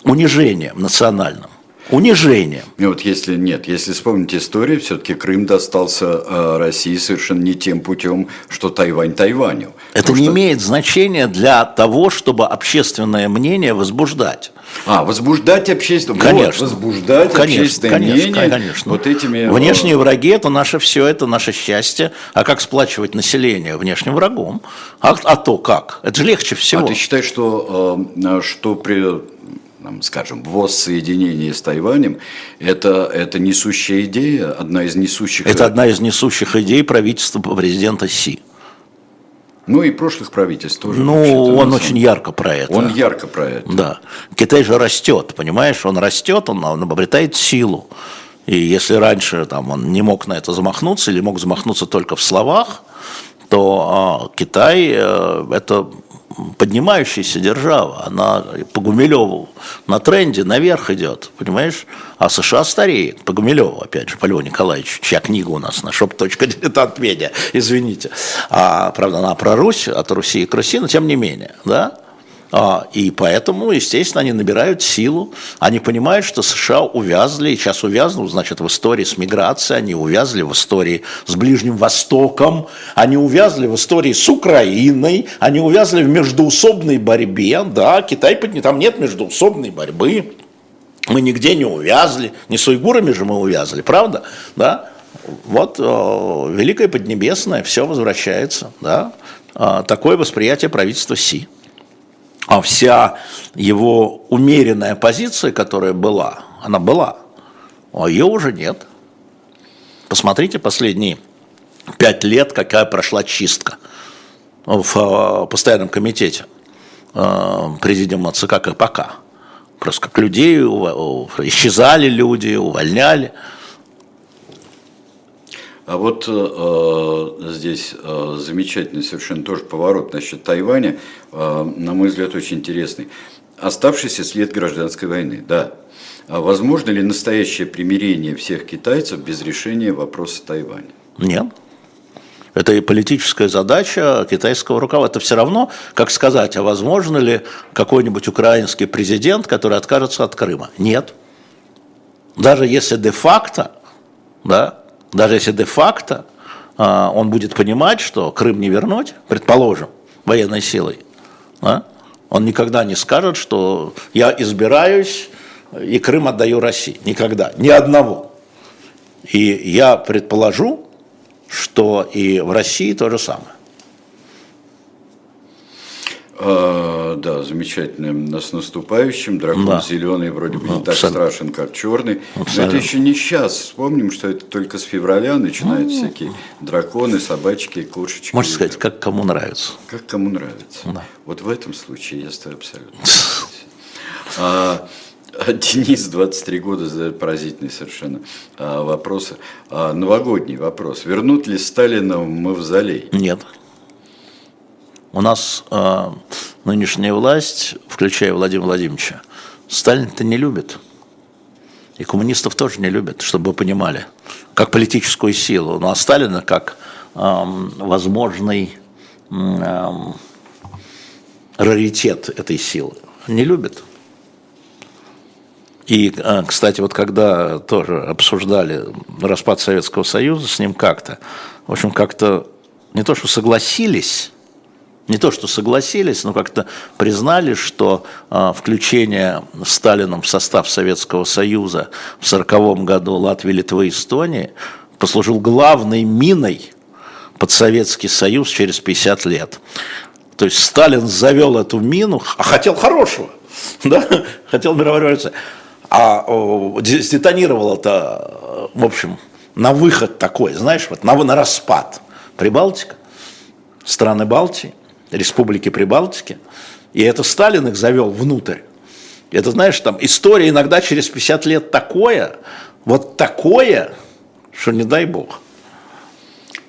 унижением национальным унижением. И вот если нет, если вспомнить историю, все-таки Крым достался э, России совершенно не тем путем, что Тайвань Тайваню. Это не что... имеет значения для того, чтобы общественное мнение возбуждать. А, возбуждать общественное конечно. Вот, возбуждать конечно, общественное конечно, мнение. Конечно. Вот этими... Э, Внешние враги – это наше все, это наше счастье. А как сплачивать население внешним врагом? А, а то как? Это же легче всего. А ты считаешь, что, э, что при скажем, воссоединение с Тайванем, это, это несущая идея, одна из несущих... Это одна из несущих идей правительства президента Си. Ну и прошлых правительств тоже. Ну, он очень ярко про это. Он ярко про это. Да. Китай же растет, понимаешь? Он растет, он, он обретает силу. И если раньше там, он не мог на это замахнуться или мог замахнуться только в словах, то а, Китай э, это поднимающаяся держава, она по Гумилеву на тренде наверх идет, понимаешь? А США стареет, по Гумилеву, опять же, по Льву Николаевичу, чья книга у нас на shop.diletant.media, (laughs) извините. А, правда, она про Русь, от Руси к Руси, но тем не менее, да? А, и поэтому, естественно, они набирают силу. Они понимают, что США увязли, и сейчас увязнут, значит, в истории с миграцией, они увязли в истории с Ближним Востоком, они увязли в истории с Украиной, они увязли в междуусобной борьбе. Да, Китай, там нет междуусобной борьбы. Мы нигде не увязли, не с уйгурами же мы увязли, правда? Да? Вот э, Великое Поднебесное, все возвращается. Да? Э, такое восприятие правительства Си а вся его умеренная позиция, которая была, она была, а ее уже нет. Посмотрите последние пять лет, какая прошла чистка в э, постоянном комитете э, президиума ЦК КПК. Просто как людей исчезали люди, увольняли. А вот э, здесь э, замечательный совершенно тоже поворот насчет Тайваня, э, на мой взгляд, очень интересный. Оставшийся след гражданской войны, да. А возможно ли настоящее примирение всех китайцев без решения вопроса Тайваня? Нет. Это и политическая задача китайского руководства. Это все равно, как сказать, а возможно ли какой-нибудь украинский президент, который откажется от Крыма? Нет. Даже если де-факто, да, даже если де-факто а, он будет понимать, что Крым не вернуть, предположим, военной силой, да, он никогда не скажет, что я избираюсь и Крым отдаю России. Никогда. Ни одного. И я предположу, что и в России то же самое. А, да, замечательно. С наступающим. Дракон да. зеленый вроде бы не так страшен, как черный. Абсолютно. Но это еще не сейчас. Вспомним, что это только с февраля начинают ну, всякие драконы, собачки, кошечки. Можно сказать, как кому нравится. Как кому нравится. Да. Вот в этом случае я с тобой абсолютно (laughs) а, Денис, 23 года, задает поразительный совершенно а, вопрос. А, новогодний вопрос. Вернут ли Сталина в мавзолей? Нет. У нас э, нынешняя власть, включая Владимира Владимировича, Сталин-то не любит. И коммунистов тоже не любят, чтобы вы понимали, как политическую силу. Ну а Сталина как э, возможный э, раритет этой силы не любят. И, кстати, вот когда тоже обсуждали распад Советского Союза с ним как-то, в общем, как-то не то, что согласились, не то что согласились, но как-то признали, что э, включение Сталином в состав Советского Союза в 1940 году Латвии, Литвы и Эстонии послужил главной миной под Советский Союз через 50 лет. То есть Сталин завел эту мину, а хотел хорошего, (laughs) да? хотел мировой революции. А сдетонировал это, в общем, на выход такой, знаешь, вот на, на распад. Прибалтика, страны Балтии, республики Прибалтики, и это Сталин их завел внутрь. Это, знаешь, там история иногда через 50 лет такое, вот такое, что не дай бог.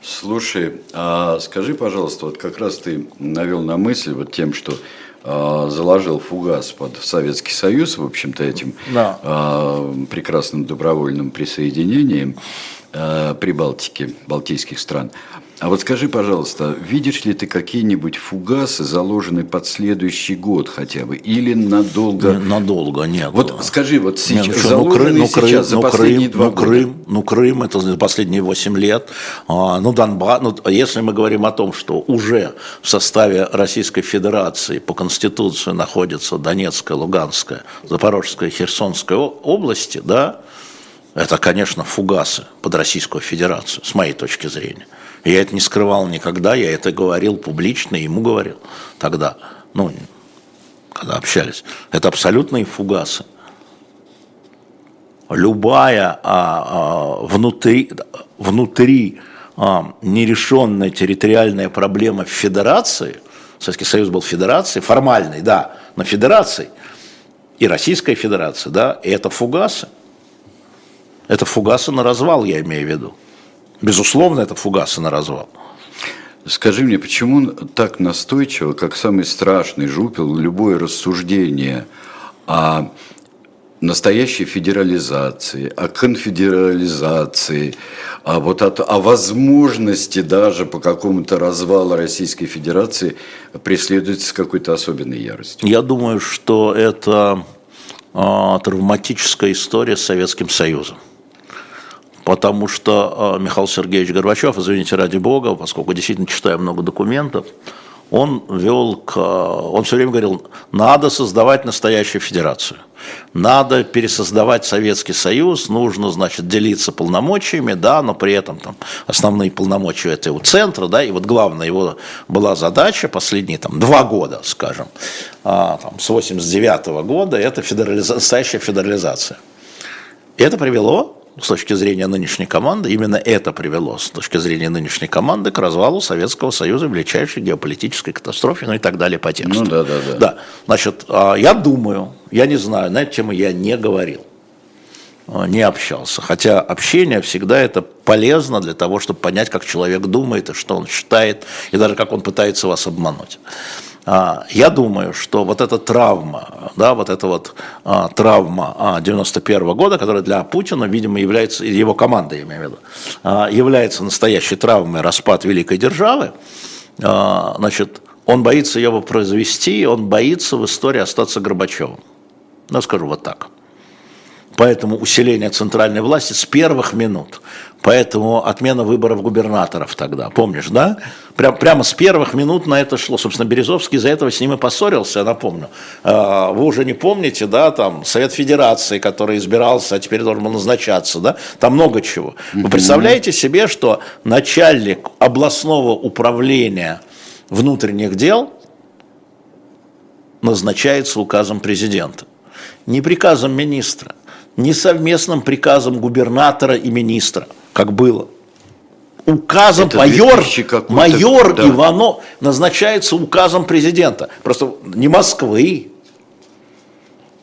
Слушай, а скажи, пожалуйста, вот как раз ты навел на мысль вот тем, что а, заложил фугас под Советский Союз, в общем-то, этим да. а, прекрасным добровольным присоединением а, Прибалтики, балтийских стран. А вот скажи, пожалуйста, видишь ли ты какие-нибудь фугасы, заложенные под следующий год хотя бы, или надолго? Не, надолго, нет. Вот скажи, вот сейчас, нет, ну, заложенные ну, Крым, сейчас, ну, за последние Крым, два ну, года. Крым, ну, Крым, это за последние 8 лет. А, ну, Донбасс, ну, если мы говорим о том, что уже в составе Российской Федерации по Конституции находится Донецкая, Луганская, Запорожская, Херсонская области, да, это, конечно, фугасы под Российскую Федерацию, с моей точки зрения. Я это не скрывал никогда, я это говорил публично, ему говорил тогда, ну, когда общались. Это абсолютные фугасы. Любая а, а, внутри, внутри а, нерешенная территориальная проблема в федерации, Советский Союз был федерацией, формальной, да, но федерацией, и Российская Федерация, да, и это фугасы. Это фугасы на развал, я имею в виду. Безусловно, это фугасы на развал. Скажи мне, почему так настойчиво, как самый страшный жупел, любое рассуждение о настоящей федерализации, о конфедерализации, о, вот о, о возможности даже по какому-то развалу Российской Федерации преследуется с какой-то особенной яростью? Я думаю, что это а, травматическая история с Советским Союзом потому что э, Михаил Сергеевич Горбачев, извините ради бога, поскольку действительно читаю много документов, он вел к, он все время говорил, надо создавать настоящую федерацию, надо пересоздавать Советский Союз, нужно, значит, делиться полномочиями, да, но при этом там основные полномочия это у центра, да, и вот главная его была задача последние там два года, скажем, а, там, с 89 -го года, это федерализа, настоящая федерализация. И это привело с точки зрения нынешней команды, именно это привело с точки зрения нынешней команды к развалу Советского Союза, величайшей геополитической катастрофе, ну и так далее по тексту. Ну да, да, да. Да, значит, а, я думаю, я не знаю, на эту тему я не говорил, а, не общался. Хотя общение всегда это полезно для того, чтобы понять, как человек думает и что он считает, и даже как он пытается вас обмануть. А, я думаю, что вот эта травма, да, вот эта вот а, травма 91 -го года, которая для Путина, видимо, является, его команды, я имею в виду, а, является настоящей травмой распад великой державы, значит, он боится его произвести, он боится в истории остаться Горбачевым. Ну, скажу вот так. Поэтому усиление центральной власти с первых минут. Поэтому отмена выборов губернаторов тогда, помнишь, да? Прям, прямо с первых минут на это шло. Собственно, Березовский из-за этого с ним и поссорился, я напомню. А, вы уже не помните, да, там, Совет Федерации, который избирался, а теперь должен был назначаться, да? Там много чего. Вы представляете себе, что начальник областного управления внутренних дел назначается указом президента. Не приказом министра, не совместным приказом губернатора и министра, как было. Указом Это майор, 2000 какой-то, майор да. Иванов назначается указом президента. Просто не Москвы.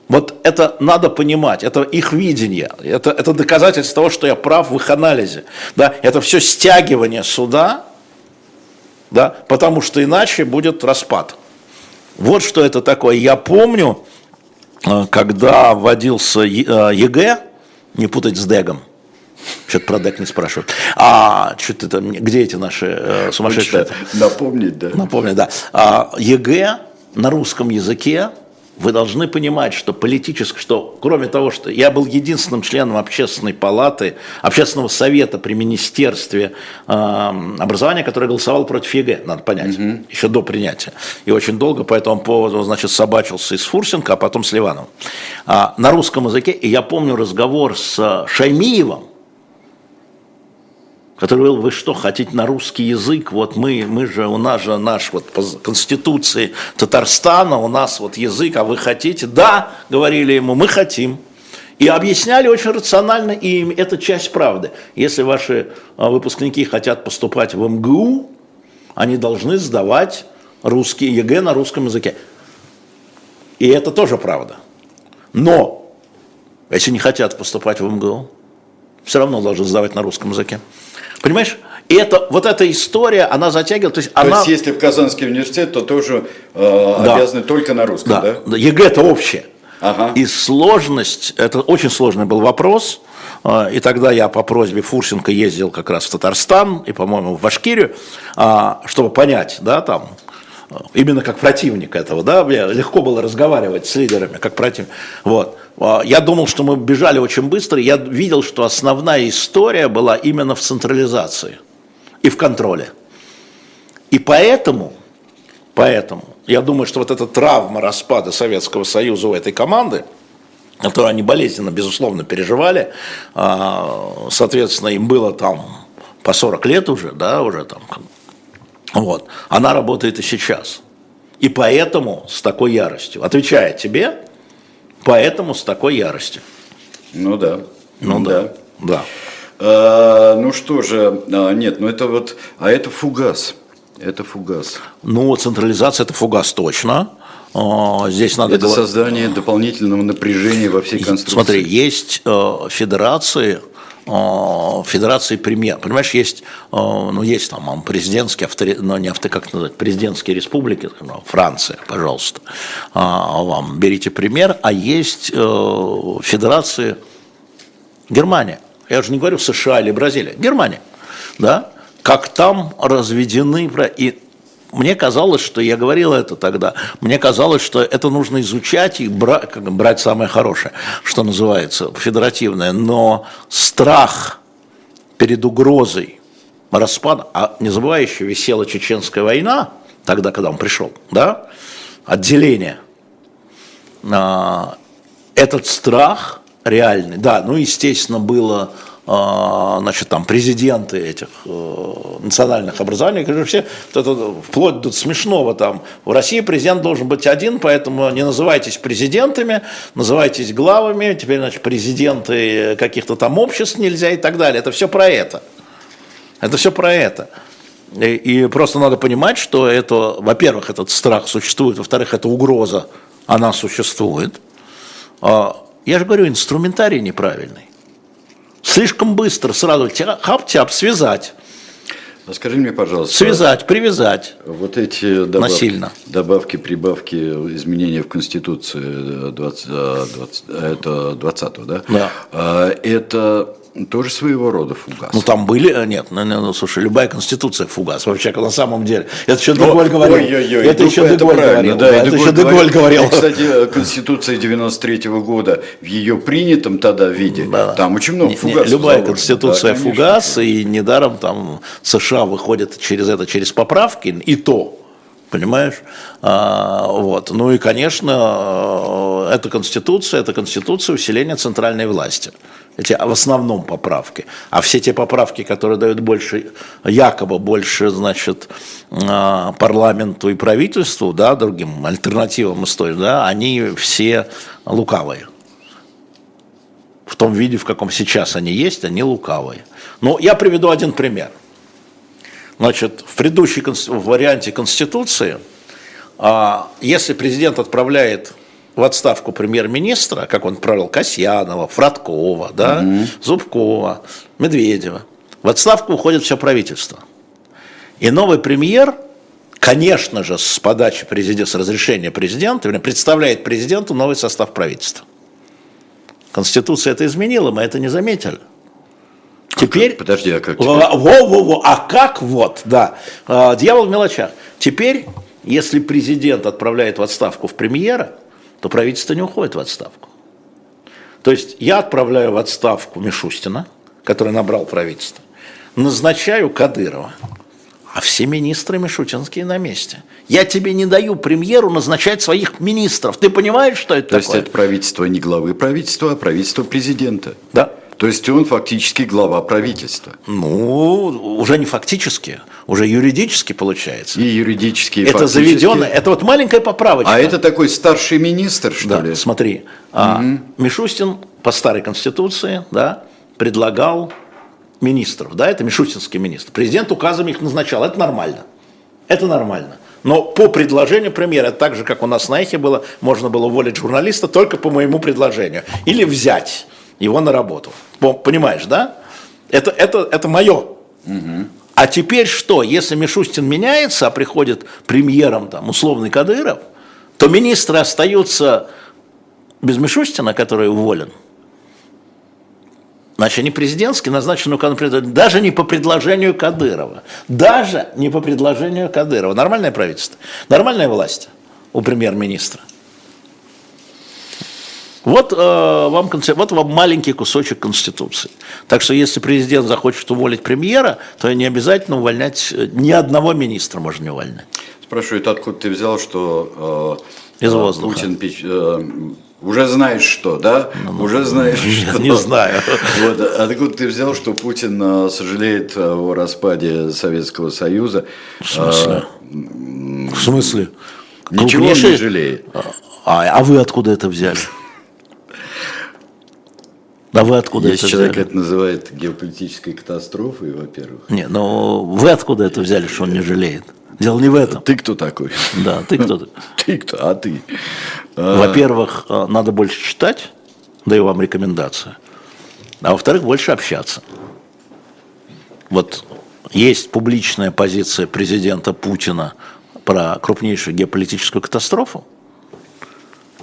Вот это надо понимать, это их видение, это, это доказательство того, что я прав в их анализе. Да? Это все стягивание суда, да? потому что иначе будет распад. Вот что это такое. Я помню, когда вводился ЕГЭ, не путать с ДЭГом, что-то про ДЭГ не спрашивают, а что-то там, где эти наши э, сумасшедшие? Напомнить, да. Напомню, да. А, ЕГЭ на русском языке вы должны понимать, что политически, что кроме того, что я был единственным членом общественной палаты, общественного совета при Министерстве э, образования, который голосовал против ЕГЭ, надо понять, еще до принятия. И очень долго по этому поводу, значит, собачился и с Фурсенко, а потом с Ливановым. А, на русском языке, и я помню разговор с э, Шаймиевым, который говорил, вы что, хотите на русский язык, вот мы, мы же, у нас же наш вот по конституции Татарстана, у нас вот язык, а вы хотите? Да, говорили ему, мы хотим. И объясняли очень рационально, и это часть правды. Если ваши а, выпускники хотят поступать в МГУ, они должны сдавать русский ЕГЭ на русском языке. И это тоже правда. Но, если не хотят поступать в МГУ, все равно должны сдавать на русском языке. Понимаешь? И это, вот эта история, она затягивает, то есть То она... есть, если в Казанский университет, то тоже э, Да. обязаны только на русском, да? Да, ЕГЭ это общее. Ага. И сложность, это очень сложный был вопрос. А, И тогда я по просьбе Фурсенко ездил как раз в Татарстан и, по-моему, в Башкирию, а, чтобы понять, да, там, именно как противник этого, да, мне легко было разговаривать с лидерами, как противник. Вот. А, Я думал, что мы бежали очень быстро, я видел, что основная история была именно в централизации и в контроле. И поэтому, поэтому, я думаю, что вот эта травма распада Советского Союза у этой команды, которую они болезненно, безусловно, переживали, а, соответственно, им было там по 40 лет уже, да, уже там, вот, она работает и сейчас. И поэтому с такой яростью, отвечая тебе, поэтому с такой яростью. Ну да. Ну да, да. А, ну что же, а, нет, ну это вот, а это фугас. Это фугас. Ну, централизация это фугас точно. А, Здесь надо Это создание дополнительного напряжения во всей конструкции. Смотри, есть э, федерации, федерации премьер. Понимаешь, есть, э, ну, есть там президентские, автори... ну, не авто, как назвать, президентские республики, ну, Франция, пожалуйста, А, вам берите пример, а есть э, федерации Германия. Я уже не говорю США или Бразилия, Германия, да, как там разведены, и мне казалось, что я говорил это тогда, мне казалось, что это нужно изучать и брать, брать самое хорошее, что называется, федеративное, но страх перед угрозой распада, а не забывай, еще висела Чеченская война, тогда, когда он пришел, да, отделение, а, этот страх реальный, да, ну, естественно, было, значит, там, президенты этих э, национальных образований, все, это, вплоть до смешного, там, в России президент должен быть один, поэтому не называйтесь президентами, называйтесь главами, теперь, значит, президенты каких-то там обществ нельзя и так далее, это все про это. Это все про это. И, и просто надо понимать, что это, во-первых, этот страх существует, во-вторых, эта угроза, она существует. А, Я же говорю, инструментарий неправильный. Слишком быстро сразу тя- хап-тяп связать, А скажи мне, пожалуйста, связать, привязать. вот эти добавки, Насильно. добавки, прибавки, изменения в Конституции э, 20, э, 20, э, это 20 да? Да. А, Это тоже своего рода фугас. Ну там были, э, нет, ну, ну, ну, слушай, любая конституция фугас вообще на самом деле. Это еще Деголь говорил. это ну, еще это Деголь правильно, говорил. да, это еще Деголь говорил. И, кстати, э, Конституция 93 года в ее принятом тогда виде, Да. там очень много Не- не, фугасов Любая заложено. конституция Да, конечно. фугас, и недаром там США выходит через это, через поправки, и то Понимаешь? А, вот. Ну и, конечно, это Конституция, это Конституция усиления центральной власти. Эти в основном поправки. А все те поправки, которые дают больше, якобы больше, значит, а, парламенту и правительству, да, другим альтернативам истории, да, они все лукавые. В том виде, в каком сейчас они есть, они лукавые. Но я приведу один пример – Значит, в предыдущей варианте Конституции, а, если президент отправляет в отставку премьер-министра, как он отправил Касьянова, Фродкова, да, угу. Зубкова, Медведева, в отставку уходит все правительство. И новый премьер, конечно же, с подачи президента, с разрешения президента, представляет президенту новый состав правительства. Конституция это изменила, мы это не заметили. Теперь... Как, подожди, а как Во, во, во, а как вот, да. А, дьявол в мелочах. Теперь, если президент отправляет в отставку в премьера, то правительство не уходит в отставку. То есть я отправляю в отставку Мишустина, который набрал правительство, назначаю Кадырова, а все министры Мишутинские на месте. Я тебе не даю премьеру назначать своих министров. Ты понимаешь, что это То такое? есть это правительство не главы правительства, а правительство президента. Да. То есть он фактически глава правительства. Ну, уже не фактически, уже юридически получается. И юридически, и Это заведено, это вот маленькая поправочка. А это такой старший министр, что да, ли? смотри, угу. Мишустин по старой конституции, да, предлагал министров, да, это Мишустинский министр. Президент указом их назначал, это нормально, это нормально. Но по предложению премьера, так же, как у нас на Эхе было, можно было уволить журналиста только по моему предложению. Или взять его на работу. Понимаешь, да? Это, это, это мое. Угу. А теперь что, если Мишустин меняется, а приходит премьером там, условный Кадыров, то министры остаются без Мишустина, который уволен. Значит, они президентские, назначены даже не по предложению Кадырова. Даже не по предложению Кадырова. Нормальное правительство, нормальная власть у премьер-министра – вот, э, вам, вот вам маленький кусочек Конституции. Так что если президент захочет уволить премьера, то не обязательно увольнять, э, ни одного министра можно не увольнять. Спрашиваю, это откуда ты взял, что э, Из воздуха. Путин э, уже знаешь что, да? Ну, ну уже знаешь (laughs) нет, что. Не знаю. Вот, откуда ты взял, что Путин э, сожалеет о распаде Советского Союза? В смысле? В смысле? Ничего он не жалеет. А, а вы откуда это взяли? А вы откуда Есть это человек взяли? это называет геополитической катастрофой, во-первых. Не, но вы откуда это взяли, что он не жалеет? Дело не в этом. Ты кто такой? Да, ты кто? Ты (laughs) кто? А ты? А. Во-первых, э, надо больше читать, даю вам рекомендацию. А во-вторых, больше общаться. Вот есть публичная позиция президента Путина про крупнейшую геополитическую катастрофу,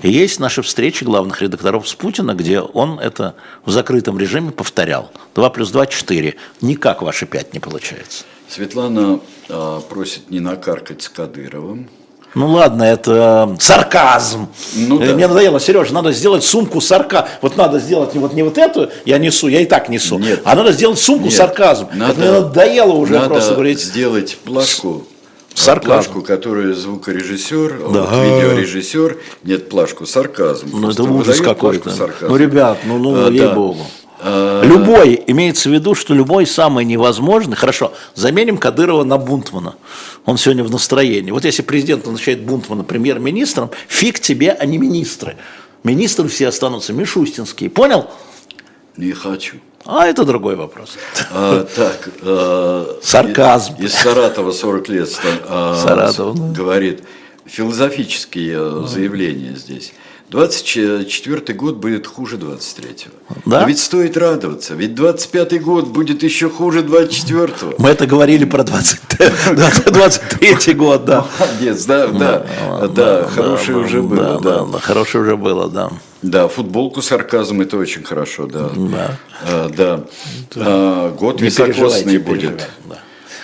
и есть наши встречи главных редакторов с Путина, где он это в закрытом режиме повторял. 2 плюс 2 – 4. Никак ваши 5 не получается. Светлана э, просит не накаркать с Кадыровым. Ну ладно, это сарказм. Ну, да. Мне надоело, Сережа, надо сделать сумку сарказм. Вот надо сделать не вот не вот эту, я несу, я и так несу. Нет. А надо сделать сумку Нет. сарказм. Надо, это мне надоело уже надо просто говорить. сделать плашку Сарказм. Плашку, которую звукорежиссер, да. вот, видеорежиссер, нет, плашку, сарказм. Ну это ужас какой-то. Ну, ребят, ну, ну а, ей-богу. А... Любой, имеется в виду, что любой самый невозможный, хорошо, заменим Кадырова на Бунтмана, он сегодня в настроении. Вот если президент назначает Бунтмана премьер-министром, фиг тебе, а не министры. Министры все останутся мишустинские, понял? Не хочу. А это другой вопрос. А, так, а, Сарказм. Из, Саратова 40 лет а, Саратов, да. говорит философические а, заявления здесь. 24 год будет хуже 23-го. Да? Но ведь стоит радоваться, ведь 25-й год будет еще хуже 24-го. Мы это говорили про 20, 23 (laughs) год, да. Молодец, да, да, да, хорошее уже было, да. Да, хорошее уже было, да. Да, футболку сарказм это очень хорошо, да. Да. А, да. А, год Не високосный будет. да.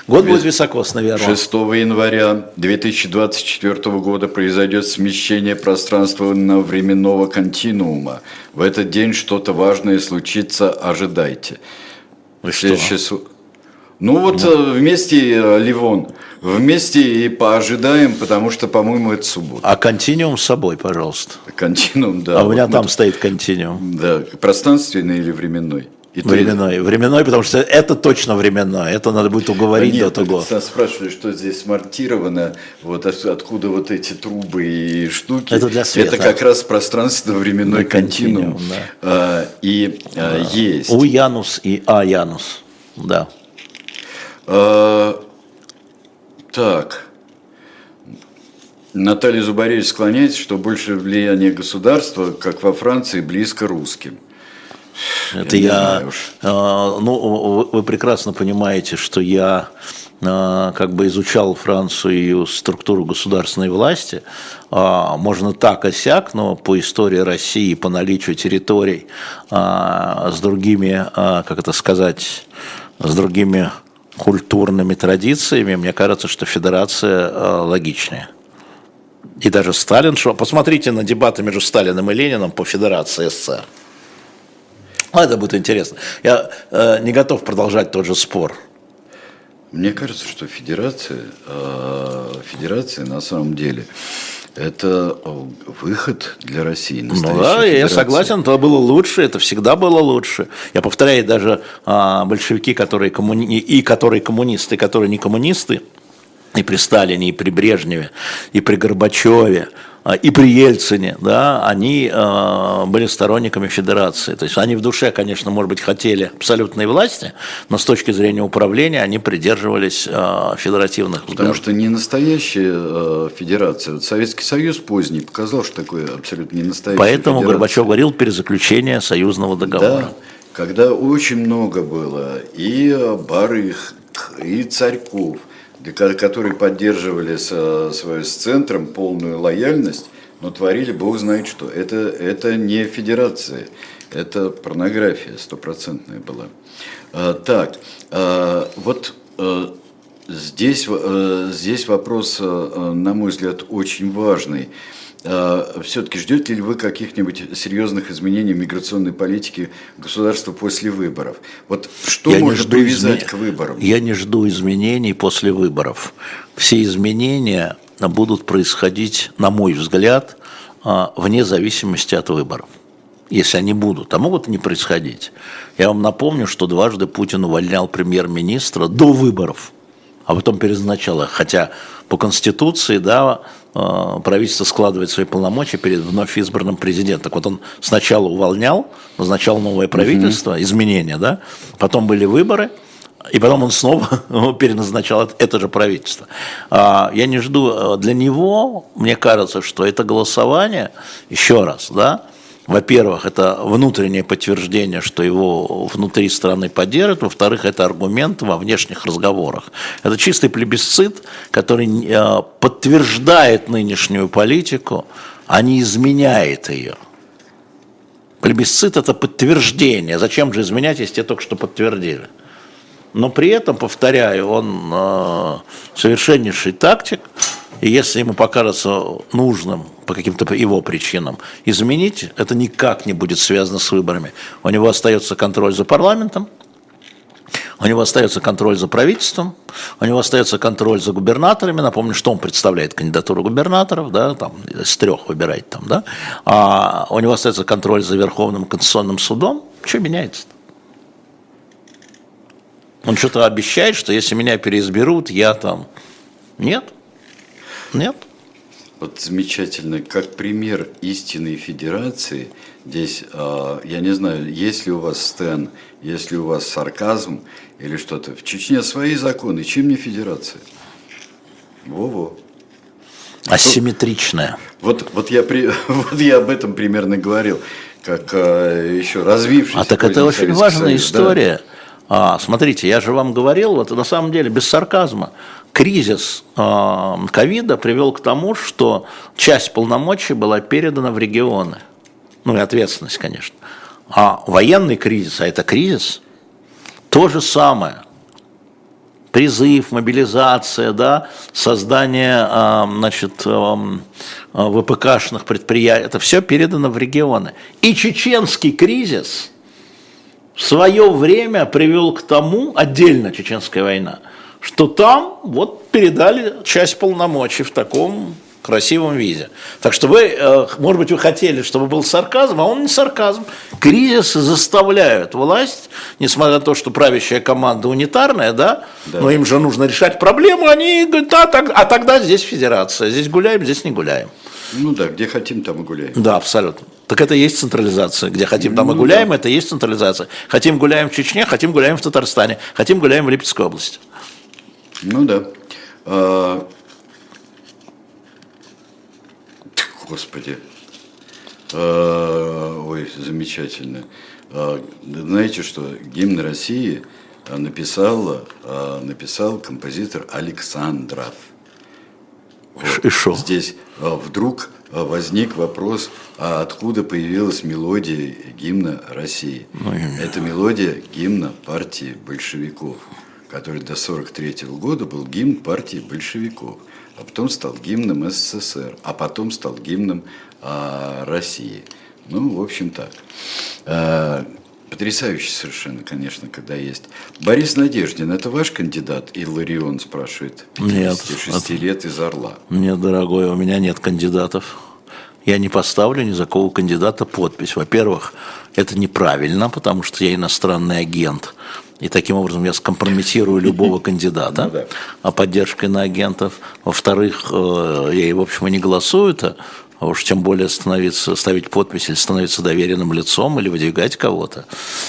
Год будет високосный, верно. 6 января 2024 года произойдет смещение пространственно-временного континуума. В этот день что-то важное случится, ожидайте. Вы что? Ну вот ну. вместе Ливон, вместе и поожидаем, потому что, по-моему, это суббота. А континуум с собой, пожалуйста. Континуум, да. А у меня там мы... стоит континуум. Да, пространственный или временной? И временной. То... Временной, потому что это точно временной. Это надо будет уговорить да нет, до того. Нас спрашивали, что здесь смонтировано, вот откуда вот эти трубы и штуки. Это для света. Это как раз пространственно-временной континуум. континуум да. а, и а, есть. У Янус и А Янус. Да. А, так. Наталья Зубаревич склоняется, что больше влияние государства, как во Франции, близко русским. Это я, я э, ну, вы прекрасно понимаете, что я э, как бы изучал Францию и ее структуру государственной власти. Можно так осяк, но по истории России, по наличию территорий с другими, как это сказать, с другими культурными традициями, мне кажется, что федерация логичнее. И даже Сталин, что посмотрите на дебаты между Сталиным и Лениным по федерации СССР. А это будет интересно. Я э, не готов продолжать тот же спор. Мне кажется, что федерация, э, федерация на самом деле это э, выход для России. Ну да, федерация. я согласен, это было лучше, это всегда было лучше. Я повторяю, даже а, большевики, которые коммуни... и которые коммунисты, и которые не коммунисты, и при Сталине, и при Брежневе, и при Горбачеве, и при Ельцине, да, они э, были сторонниками федерации. То есть они в душе, конечно, может быть, хотели абсолютной власти, но с точки зрения управления они придерживались э, федеративных взглядов. Потому что не настоящая э, федерация. Вот Советский Союз поздний показал, что такое абсолютно не настоящая Поэтому федерация. Горбачев говорил перезаключение союзного договора. Да, когда очень много было и барых, и царьков, которые поддерживали свою с центром полную лояльность, но творили бог знает что. Это, это не федерация, это порнография стопроцентная была. А, так, а, вот а, здесь, а, здесь вопрос, а, на мой взгляд, очень важный. А, все-таки ждете ли вы каких-нибудь серьезных изменений в миграционной политике государства после выборов? Вот что Я можно привязать изме... к выборам? Я не жду изменений после выборов. Все изменения будут происходить, на мой взгляд, а, вне зависимости от выборов. Если они будут, а могут не происходить. Я вам напомню, что дважды Путин увольнял премьер-министра до выборов, а потом перезначал их. Хотя по Конституции, да, Э, правительство складывает свои полномочия перед вновь избранным президентом. Так вот он сначала увольнял, назначал новое правительство, угу. изменения, да, потом были выборы, и потом он снова (laughs) переназначал это же правительство. А, я не жду, э, для него, мне кажется, что это голосование, еще раз, да, во-первых, это внутреннее подтверждение, что его внутри страны поддержат. Во-вторых, это аргумент во внешних разговорах. Это чистый плебисцит, который э, подтверждает нынешнюю политику, а не изменяет ее. Плебисцит – это подтверждение. Зачем же изменять, если те только что подтвердили? Но при этом, повторяю, он э, совершеннейший тактик, и если ему покажется нужным по каким-то его причинам изменить, это никак не будет связано с выборами. У него остается контроль за парламентом, у него остается контроль за правительством, у него остается контроль за губернаторами. Напомню, что он представляет кандидатуру губернаторов, да, там, из трех выбирает там, да. А у него остается контроль за Верховным конституционным судом. Что меняется -то? Он что-то обещает, что если меня переизберут, я там... Нет. Нет. Вот замечательно, как пример истинной федерации, здесь, а, я не знаю, есть ли у вас стен, есть ли у вас сарказм или что-то. В Чечне свои законы, чем не федерация? Во-во. Асимметричная. Вот, вот, я при, (laughs) вот я об этом примерно говорил, как а, еще развившийся. А так это очень важная Союз, история. Да. А, смотрите, я же вам говорил, вот на самом деле без сарказма, кризис а, ковида привел к тому, что часть полномочий была передана в регионы. Ну и ответственность, конечно. А военный кризис, а это кризис, то же самое. Призыв, мобилизация, да, создание а, значит, а, ВПКшных предприятий, это все передано в регионы. И чеченский кризис – в свое время привел к тому, отдельно чеченская война, что там вот передали часть полномочий в таком красивом виде. Так что вы, э, может быть, вы хотели, чтобы был сарказм, а он не сарказм. Кризисы заставляют власть, несмотря на то, что правящая команда унитарная, да, да. но им же нужно решать проблему, они говорят, а, так, а тогда здесь федерация, здесь гуляем, здесь не гуляем. Ну да, где хотим, там и гуляем. Да, абсолютно. Так это и есть централизация. Где хотим, там ну, и гуляем, да. это и есть централизация. Хотим, гуляем в Чечне, хотим, гуляем в Татарстане, хотим, гуляем в Липецкой области. Ну да. А... Господи. А... Ой, замечательно. А... Знаете что, гимн России написал, а, написал композитор Александров. И шо? Здесь а, вдруг а, возник вопрос, а откуда появилась мелодия гимна России? Ну, Это мелодия гимна партии большевиков, который до 1943 года был гимн партии большевиков, а потом стал гимном СССР, а потом стал гимном а, России. Ну, в общем так. А, Потрясающе совершенно, конечно, когда есть. Борис Надеждин, это ваш кандидат? Илларион спрашивает. 56 нет, лет из Орла. Нет, дорогой, у меня нет кандидатов. Я не поставлю ни за кого кандидата подпись. Во-первых, это неправильно, потому что я иностранный агент. И таким образом я скомпрометирую любого (laughs) кандидата ну а поддержкой на агентов. Во-вторых, э, я, в общем, и не голосую-то а уж тем более становиться, ставить подпись или становиться доверенным лицом или выдвигать кого-то.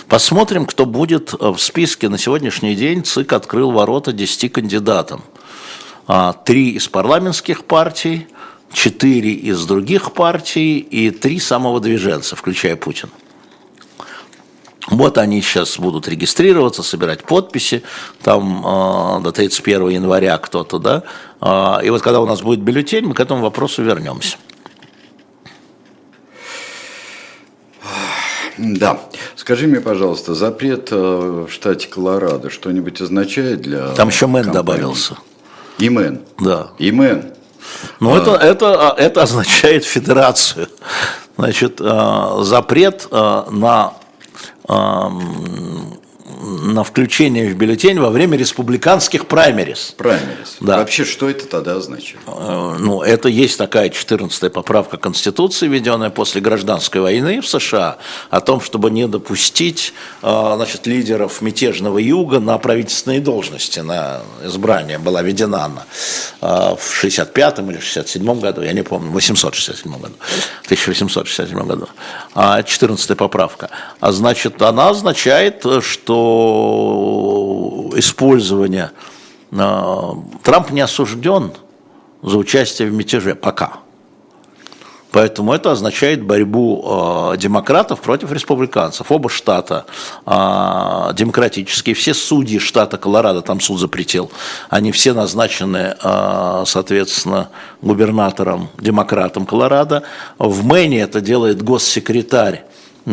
Посмотрим, кто будет в списке. На сегодняшний день ЦИК открыл ворота 10 кандидатам. А, три из парламентских партий, четыре из других партий и три самовыдвиженца, включая Путина. Вот они сейчас будут регистрироваться, собирать подписи, там э, до 31 января кто-то, да, э, и вот когда у нас будет бюллетень, мы к этому вопросу вернемся. Да. Скажи мне, пожалуйста, запрет э, в штате Колорадо что-нибудь означает для Там еще мэн добавился. И мэн? Да. И мэн? Ну, а... это, это, а, это (laughs) означает федерацию. Значит, запрет э, Um, на включение в бюллетень во время республиканских праймерис. Праймерис. Да. Вообще, что это тогда означает? Э, ну, это есть такая 14-я поправка Конституции, введенная после гражданской войны в США, о том, чтобы не допустить э, значит, лидеров мятежного юга на правительственные должности, на избрание была введена она э, в 65-м или 67-м году, я не помню, в 867 году, 1867 году. 14-я поправка. А значит, она означает, что использование а, Трамп не осужден за участие в мятеже пока. Поэтому это означает борьбу э, демократов против республиканцев. Оба штата э, демократические, все судьи штата Колорадо, там суд запретил, они все назначены, э, соответственно, губернатором, демократом Колорадо. В Мэне это делает госсекретарь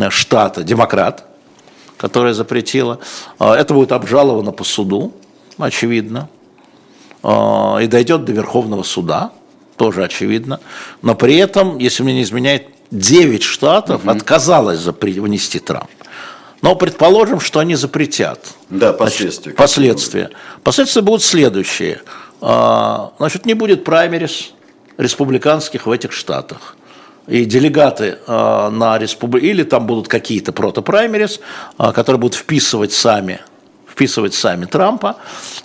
штата, демократ, которая запретила. А, это будет обжаловано по суду, очевидно, а, и дойдет до Верховного суда, тоже очевидно. Но при этом, если мне не изменяет, 9 штатов угу. отказалось внести Трамп. Но предположим, что они запретят. Да, последствия. Значит, последствия. Последствия будут следующие. А, значит, не будет праймерис республиканских в этих штатах и делегаты э, на республику, или там будут какие-то протопраймерис, э, которые будут вписывать сами вписывать сами Трампа,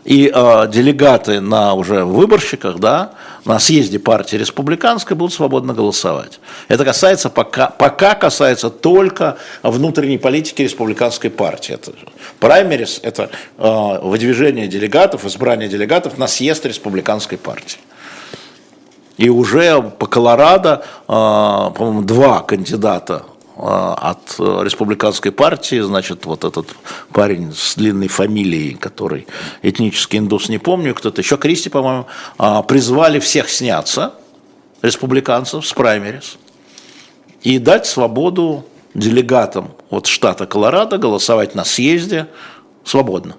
и э, делегаты на уже выборщиках, да, на съезде партии республиканской будут свободно голосовать. Это касается пока, пока касается только внутренней политики республиканской партии. Это, праймерис – это э, выдвижение делегатов, избрание делегатов на съезд республиканской партии. И уже по Колорадо, а, по-моему, два кандидата а, от республиканской партии, значит, вот этот парень с длинной фамилией, который этнический индус, не помню, кто-то еще, Кристи, по-моему, а, призвали всех сняться, республиканцев, с праймерис, и дать свободу делегатам от штата Колорадо голосовать на съезде свободно.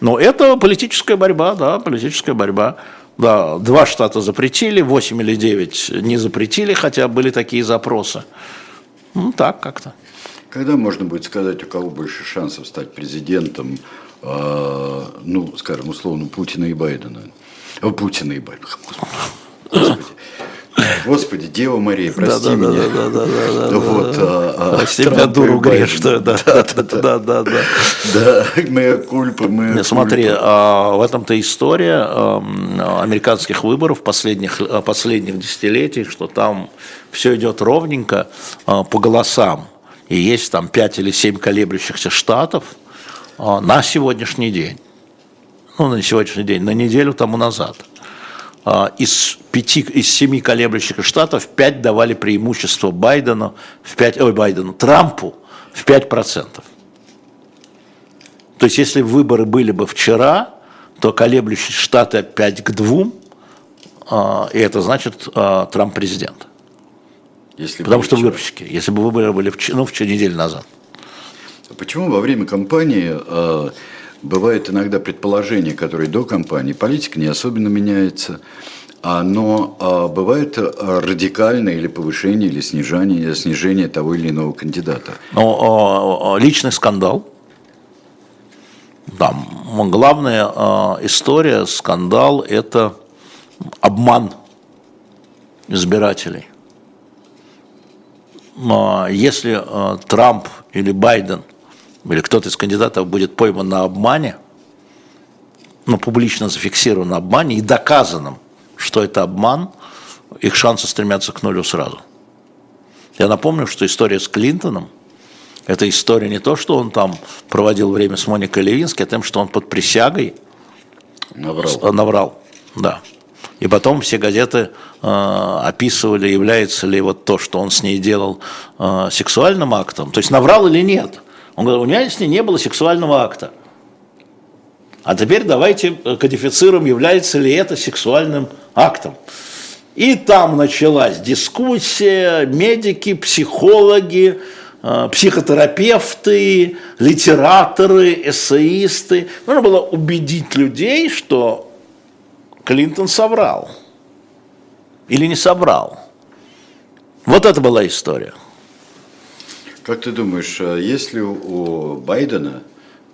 Но это политическая борьба, да, политическая борьба. Да, два штата запретили, 8 или 9 не запретили, хотя были такие запросы. Ну, так как-то. Когда можно будет сказать, у кого больше шансов стать президентом, э, ну, скажем, условно, Путина и Байдена? Путина и Байдена. Господи. Господи, Дева Мария, прости да, меня. Да, да, да, да, вот, а, а, прости меня, дуру грешную. Да, да, да, да, да. Да, моя кульпа, моя Не, Смотри, а, в этом-то история американских выборов последних, последних десятилетий, что там все идет ровненько по голосам. И есть там 5 или 7 колеблющихся штатов на сегодняшний день. Ну, на сегодняшний день, на неделю тому назад – из пяти, из семи колеблющих штатов пять давали преимущество Байдену, в 5, ой, Байдену, Трампу в 5%. То есть, если выборы были бы вчера, то колеблющие штаты 5 к 2, а, и это значит а, Трамп президент. Если Потому что выборщики, если бы выборы были в, ну, в неделю назад. Почему во время кампании Бывает иногда предположение, которое до кампании, политика не особенно меняется, а, но а, бывает радикальное или повышение, или снижение, снижение того или иного кандидата. Но личный скандал. Да, главная история, скандал – это обман избирателей. Если Трамп или Байден или кто-то из кандидатов будет пойман на обмане, ну, публично зафиксирован на обмане и доказанным, что это обман, их шансы стремятся к нулю сразу. Я напомню, что история с Клинтоном – это история не то, что он там проводил время с Моникой Левинской, а тем, что он под присягой наврал. наврал да. И потом все газеты э, описывали, является ли вот то, что он с ней делал, э, сексуальным актом. То есть наврал или нет – он говорит, у меня с ней не было сексуального акта. А теперь давайте кодифицируем, является ли это сексуальным актом. И там началась дискуссия, медики, психологи, э, психотерапевты, литераторы, эссеисты. Нужно было убедить людей, что Клинтон соврал. Или не соврал. Вот это была история. Как ты думаешь, а есть ли у Байдена,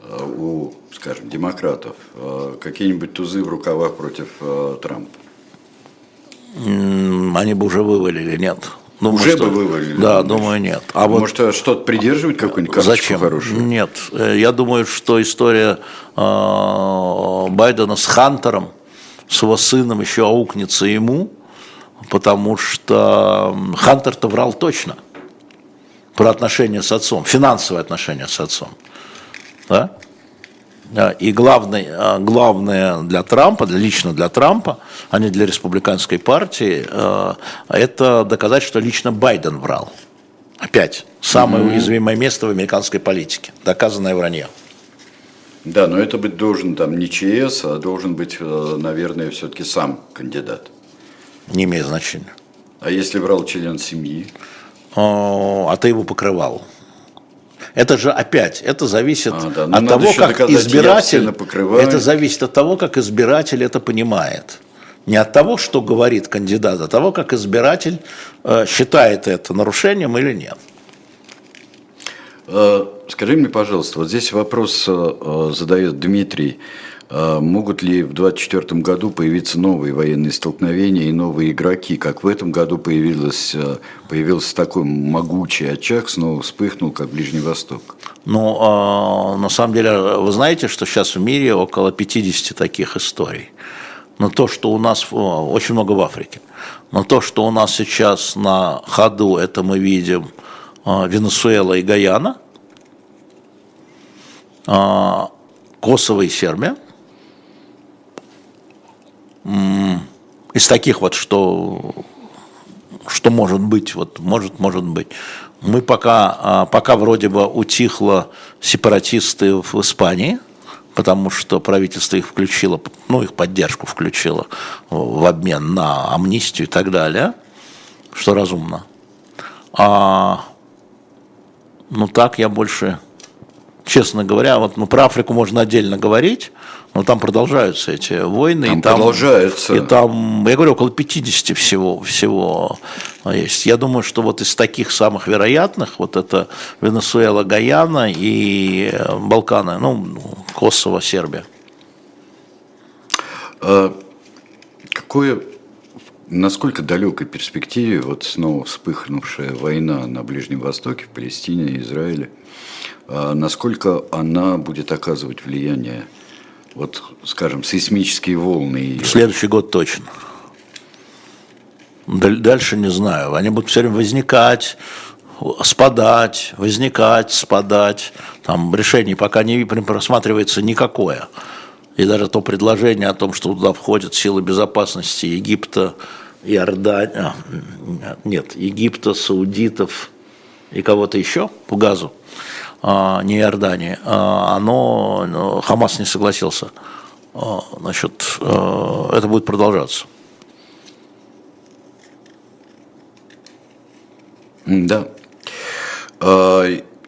а, у, скажем, демократов, а, какие-нибудь тузы в рукавах против Трампа? Они бы уже вывалили, нет. Думаю, уже что... бы вывалили? Да, думаю, нет. А Может, вот... что-то придерживать, какую-нибудь Зачем? хорошую? Нет. Э, я думаю, что история Байдена с Хантером, с его сыном еще аукнется ему, потому что Хантер-то врал точно – про отношения с отцом, финансовые отношения с отцом. Да? И главное, а, главное для Трампа, лично для Трампа, а не для республиканской партии, а, это доказать, что лично Байден врал. Опять, самое mm-hmm. уязвимое место в американской политике. Доказанное вранье. Да, но это быть должен там не ЧС, а должен быть, э, наверное, все-таки сам кандидат. Не имеет значения. А если врал член семьи? А ты его покрывал. Это же опять, это зависит а, да. от того, как избиратель, это зависит от того, как избиратель это понимает. Не от того, что говорит кандидат, а от того, как избиратель э, считает это нарушением или нет. Э, скажи мне, пожалуйста, вот здесь вопрос э, задает Дмитрий. А могут ли в 2024 году появиться новые военные столкновения и новые игроки, как в этом году появилось, э, появился такой могучий очаг, снова вспыхнул, как Ближний Восток? Ну, а, на самом деле, вы знаете, что сейчас в мире около 50 таких историй. Но то, что у нас очень много в Африке, но то, что у нас сейчас на ходу, это мы видим а, Венесуэла и Гаяна, Косово и Сербия – из таких вот, что, что может быть, вот может, может быть. Мы пока, а, пока вроде бы утихло сепаратисты в Испании, потому что правительство их включило, ну, их поддержку включило в обмен на амнистию и так далее, что разумно. А, ну, так я больше честно говоря, вот ну, про Африку можно отдельно говорить, но там продолжаются эти войны. Там и там, продолжаются. И там, я говорю, около 50 всего, всего есть. Я думаю, что вот из таких самых вероятных, вот это Венесуэла, Гаяна и Балканы, ну, Косово, Сербия. А какое, насколько далекой перспективе вот снова вспыхнувшая война на Ближнем Востоке, в Палестине, Израиле, а насколько она будет оказывать влияние, вот, скажем, сейсмические волны? Ее? Следующий год точно. Дальше не знаю. Они будут все время возникать, спадать, возникать, спадать. Там решений пока не просматривается никакое. И даже то предложение о том, что туда входят силы безопасности Египта, Иордания, нет, Египта, саудитов и кого-то еще по газу, а, не Иордании, а, оно, ну, Хамас не согласился. А, значит, это будет продолжаться. Да.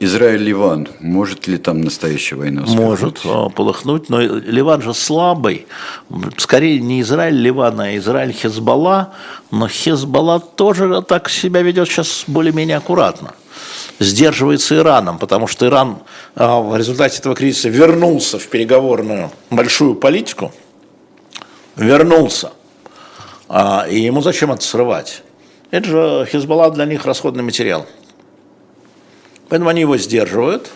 Израиль-Ливан, может ли там настоящая война Может полыхнуть, но Ливан же слабый. Скорее не Израиль-Ливан, а Израиль-Хезбалла. Но Хезбалла тоже так себя ведет сейчас более-менее аккуратно сдерживается Ираном, потому что Иран а, в результате этого кризиса вернулся в переговорную большую политику, вернулся, а, и ему зачем это срывать? Это же Хизбалла для них расходный материал. Поэтому они его сдерживают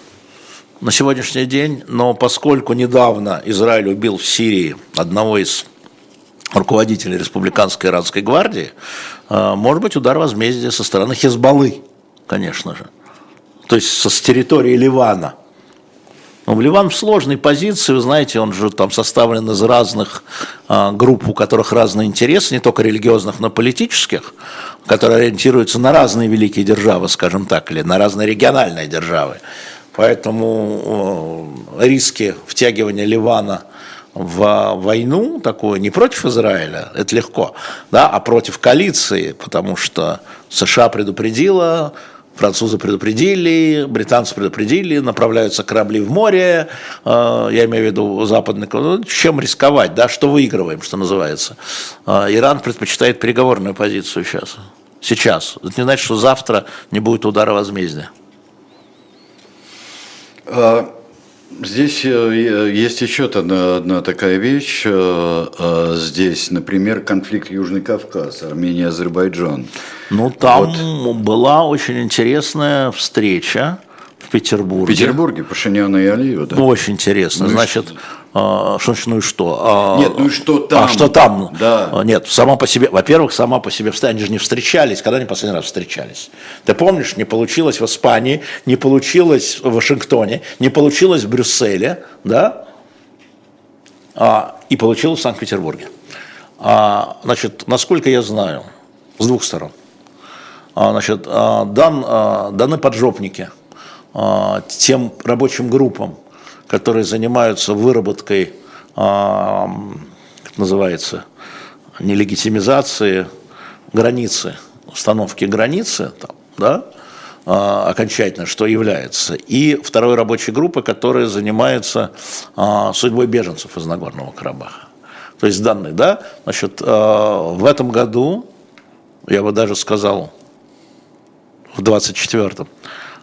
на сегодняшний день, но поскольку недавно Израиль убил в Сирии одного из руководителей республиканской иранской гвардии, а, может быть удар возмездия со стороны Хизбаллы, конечно же то есть с территории Ливана. Но Ливан в сложной позиции, вы знаете, он же там составлен из разных а, групп, у которых разные интересы, не только религиозных, но и политических, которые ориентируются на разные великие державы, скажем так, или на разные региональные державы. Поэтому э, риски втягивания Ливана в войну такую не против Израиля, это легко, да, а против коалиции, потому что США предупредила, Французы предупредили, британцы предупредили, направляются корабли в море, э, я имею в виду западный, ну, чем рисковать, да, что выигрываем, что называется. Э, Иран предпочитает переговорную позицию сейчас. Сейчас. Это не значит, что завтра не будет удара возмездия. Здесь э, есть еще одна, одна такая вещь. Э, э, здесь, например, конфликт Южный Кавказ, Армения, Азербайджан. Ну, там вот. была очень интересная встреча в Петербурге. В Петербурге, Пашиняна и Алиева, да? Очень интересно. Ну, Значит? А, что ну и что? А, Нет, ну и что там? А что там? Да. А, нет, сама по себе, во-первых, сама по себе, они же не встречались, когда они последний раз встречались? Ты помнишь, не получилось в Испании, не получилось в Вашингтоне, не получилось в Брюсселе, да? А, и получилось в Санкт-Петербурге. А, значит, насколько я знаю, с двух сторон, а, значит, а, дан, а, даны поджопники а, тем рабочим группам, которые занимаются выработкой, а, как называется, нелегитимизации границы, установки границы, там, да, а, окончательно, что является, и второй рабочей группы, которая занимается а, судьбой беженцев из Нагорного Карабаха. То есть данные, да, значит, в этом году, я бы даже сказал, в 24-м,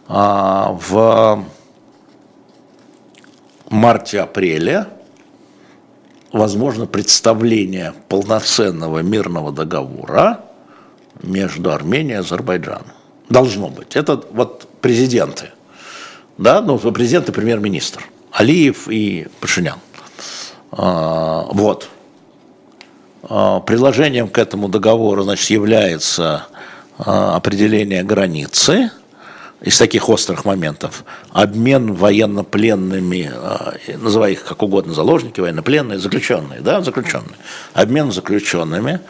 в марте-апреле возможно представление полноценного мирного договора между Арменией и Азербайджаном. Должно быть. Это вот президенты. Да, ну, президент и премьер-министр. Алиев и Пашинян. А, вот. А, приложением к этому договору значит, является а, определение границы – из таких острых моментов. Обмен военнопленными, э, называй их как угодно, заложники, военнопленные, заключенные, да, заключенные, обмен заключенными,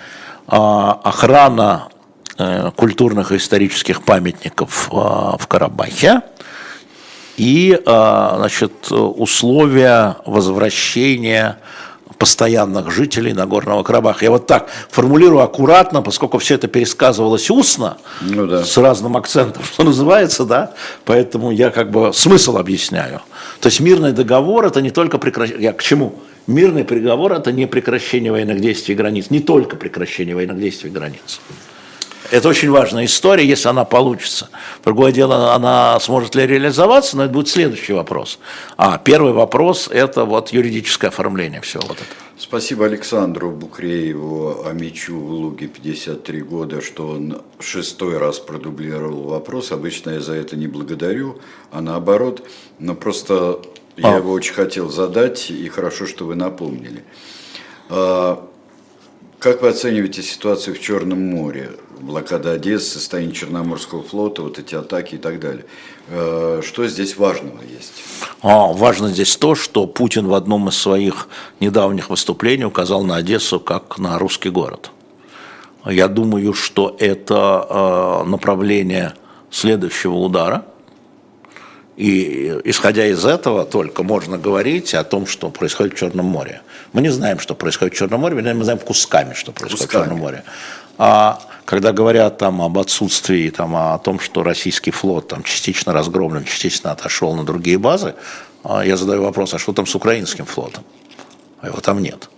а, охрана э, культурных и исторических памятников э, в Карабахе и значит, условия возвращения постоянных жителей Нагорного Карабаха. Я вот так формулирую аккуратно, поскольку все это пересказывалось устно, ну, да. с разным акцентом, (laughs) что называется, да, поэтому я как бы смысл объясняю. То есть мирный договор это не только прекращение, я к чему? Мирный приговор это не прекращение военных действий границ, не только прекращение военных действий границ. Это очень важная история, если она получится. Другое дело, она сможет ли реализоваться, но это будет следующий вопрос. А первый вопрос – это вот юридическое оформление всего вот этого. Спасибо Александру Букрееву Амичу в Луге 53 года, что он шестой раз продублировал вопрос. Обычно я за это не благодарю, а наоборот. Но просто я а. его очень хотел задать, и хорошо, что вы напомнили. А, как вы оцениваете ситуацию в Черном море? Блокада Одессы, состояние Черноморского флота, вот эти атаки и так далее. Э, что здесь важного есть? А, важно здесь то, что Путин в одном из своих недавних выступлений указал на Одессу как на русский город. Я думаю, что это э, направление следующего удара. И исходя из этого только можно говорить о том, что происходит в Черном море. Мы не знаем, что происходит в Черном море, мы знаем кусками, что происходит кусками. в Черном море. А когда говорят там об отсутствии, там, о том, что российский флот там, частично разгромлен, частично отошел на другие базы, а я задаю вопрос, а что там с украинским флотом? А его там нет.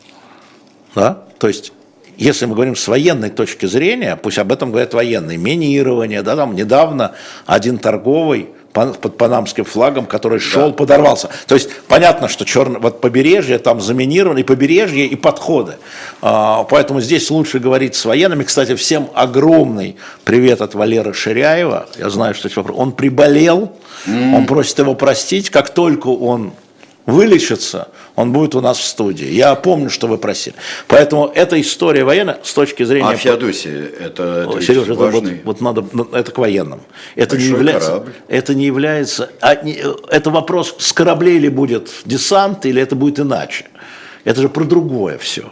Да? То есть если мы говорим с военной точки зрения, пусть об этом говорят военные, минирование, да, там недавно один торговый под панамским флагом, который шел, да. подорвался. То есть понятно, что черное, вот побережье там заминировано, и побережье, и подходы. А, поэтому здесь лучше говорить с военными. Кстати, всем огромный привет от Валеры Ширяева. Я знаю, что он приболел, mm. он просит его простить. Как только он вылечится, он будет у нас в студии. Я помню, что вы просили. Поэтому эта история военная с точки зрения... А Феодосия, это, это Сережа, это вот, вот надо, ну, это к военным. Это не является... Корабль. Это не является... А, не, это вопрос, с кораблей ли будет десант, или это будет иначе. Это же про другое все.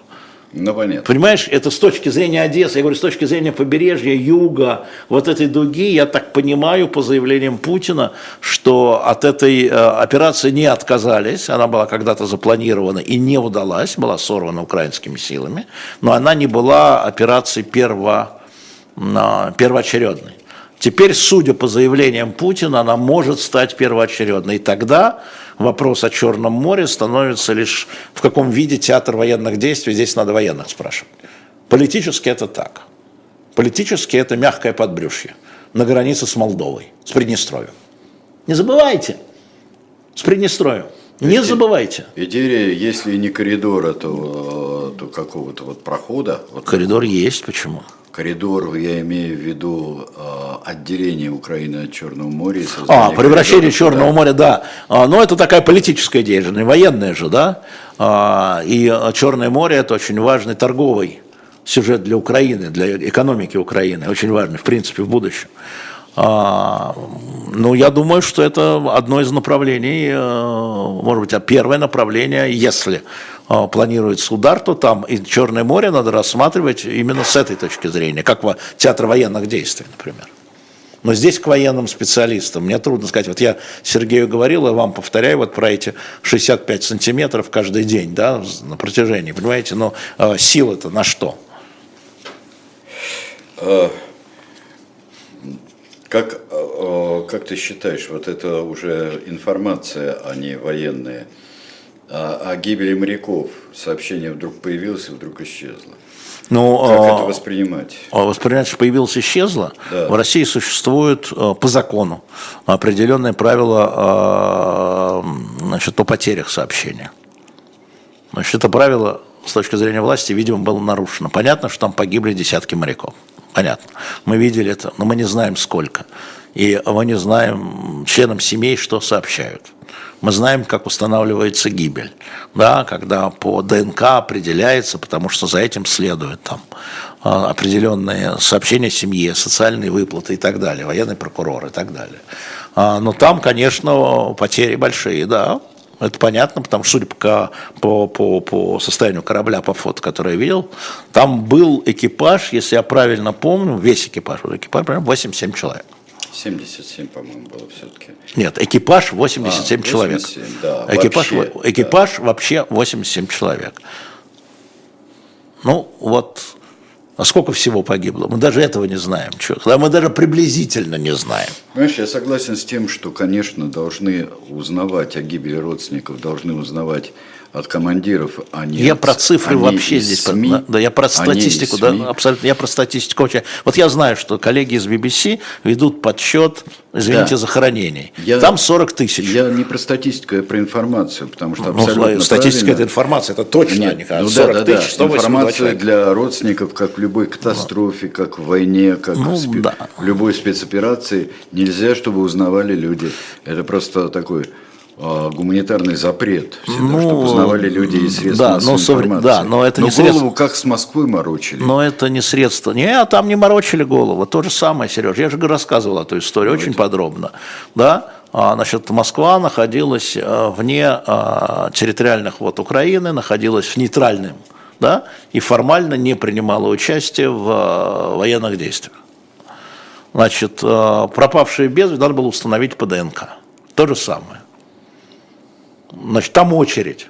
Ну, понятно. Понимаешь, это с точки зрения Одессы, я говорю, с точки зрения побережья, юга, вот этой дуги, я так понимаю по заявлениям Путина, что от этой э, операции не отказались, она была когда-то запланирована и не удалась, была сорвана украинскими силами, но она не была операцией перво, э, первоочередной. Теперь, судя по заявлениям Путина, она может стать первоочередной. И тогда вопрос о Черном море становится лишь в каком виде театр военных действий, здесь надо военных спрашивать. Политически это так. Политически это мягкое подбрюшье на границе с Молдовой, с Приднестровьем. Не забывайте, с Приднестровьем. Не забывайте. Идея, если не коридора, то, то какого-то вот прохода. Вот Коридор такого. есть, почему? Коридор, я имею в виду э, отделение Украины от Черного моря. А, превращение Черного да. моря, да. А, но это такая политическая деятельность, военная же, да. А, и Черное море это очень важный торговый сюжет для Украины, для экономики Украины, очень важный, в принципе, в будущем. А, ну, я думаю, что это одно из направлений, э, может быть, а первое направление, если э, планируется удар, то там и Черное море надо рассматривать именно с этой точки зрения, как театр военных действий, например. Но здесь к военным специалистам мне трудно сказать. Вот я Сергею говорил, и вам повторяю вот про эти 65 сантиметров каждый день, да, на протяжении, понимаете, но э, сила-то на что? Как, э, как ты считаешь, вот это уже информация, а не военная, о, о гибели моряков, сообщение вдруг появилось и вдруг исчезло? Ну, как а, это воспринимать? А воспринимать, что появилось, исчезло. Да. В России существует э, по закону определенные правила значит, о потерях сообщения. Значит, это правило с точки зрения власти, видимо, было нарушено. Понятно, что там погибли десятки моряков. Понятно. Мы видели это, но мы не знаем сколько. И мы не знаем членам семей, что сообщают. Мы знаем, как устанавливается гибель, да, когда по ДНК определяется, потому что за этим следует там а, определенные сообщения семье, социальные выплаты и так далее, военный прокурор и так далее. А, но там, конечно, потери большие, да, это понятно, потому что, судя по, по, по, по состоянию корабля, по фото, которое я видел, там был экипаж, если я правильно помню, весь экипаж, экипаж, 87 человек. 77, по-моему, было все-таки. Нет, экипаж 87 а, человек. 87, да, экипаж вообще, экипаж да. вообще 87 человек. Ну, вот а сколько всего погибло? Мы даже этого не знаем. Чего. Мы даже приблизительно не знаем. Понимаешь, я согласен с тем, что, конечно, должны узнавать о гибели родственников, должны узнавать от командиров, а не Я про цифры вообще здесь, СМИ, да, я про статистику, да, абсолютно, я про статистику вообще. Вот я знаю, что коллеги из BBC ведут подсчет, извините, да. захоронений. Я, Там 40 тысяч. Я не про статистику, я про информацию, потому что ну, абсолютно ну, Статистика правильно. – это информация, это точно, Нет, а ну, 40 да, да, тысяч, да. Информация для родственников, как в любой катастрофе, как в войне, как ну, в, спе... да. любой спецоперации, нельзя, чтобы узнавали люди. Это просто такой гуманитарный запрет, всегда, ну, чтобы узнавали люди из средств да, массовой но, информации. Да, но это но не голову средство... как с Москвой морочили. Но это не средство. Не, а там не морочили голову. То же самое, Сереж. Я же рассказывал эту историю Давайте. очень подробно. Да? А, значит, Москва находилась э, вне а, территориальных вод Украины, находилась в нейтральном, да, и формально не принимала участие в э, военных действиях. Значит, э, пропавшие без надо было установить по ДНК. То же самое. Значит, там очередь.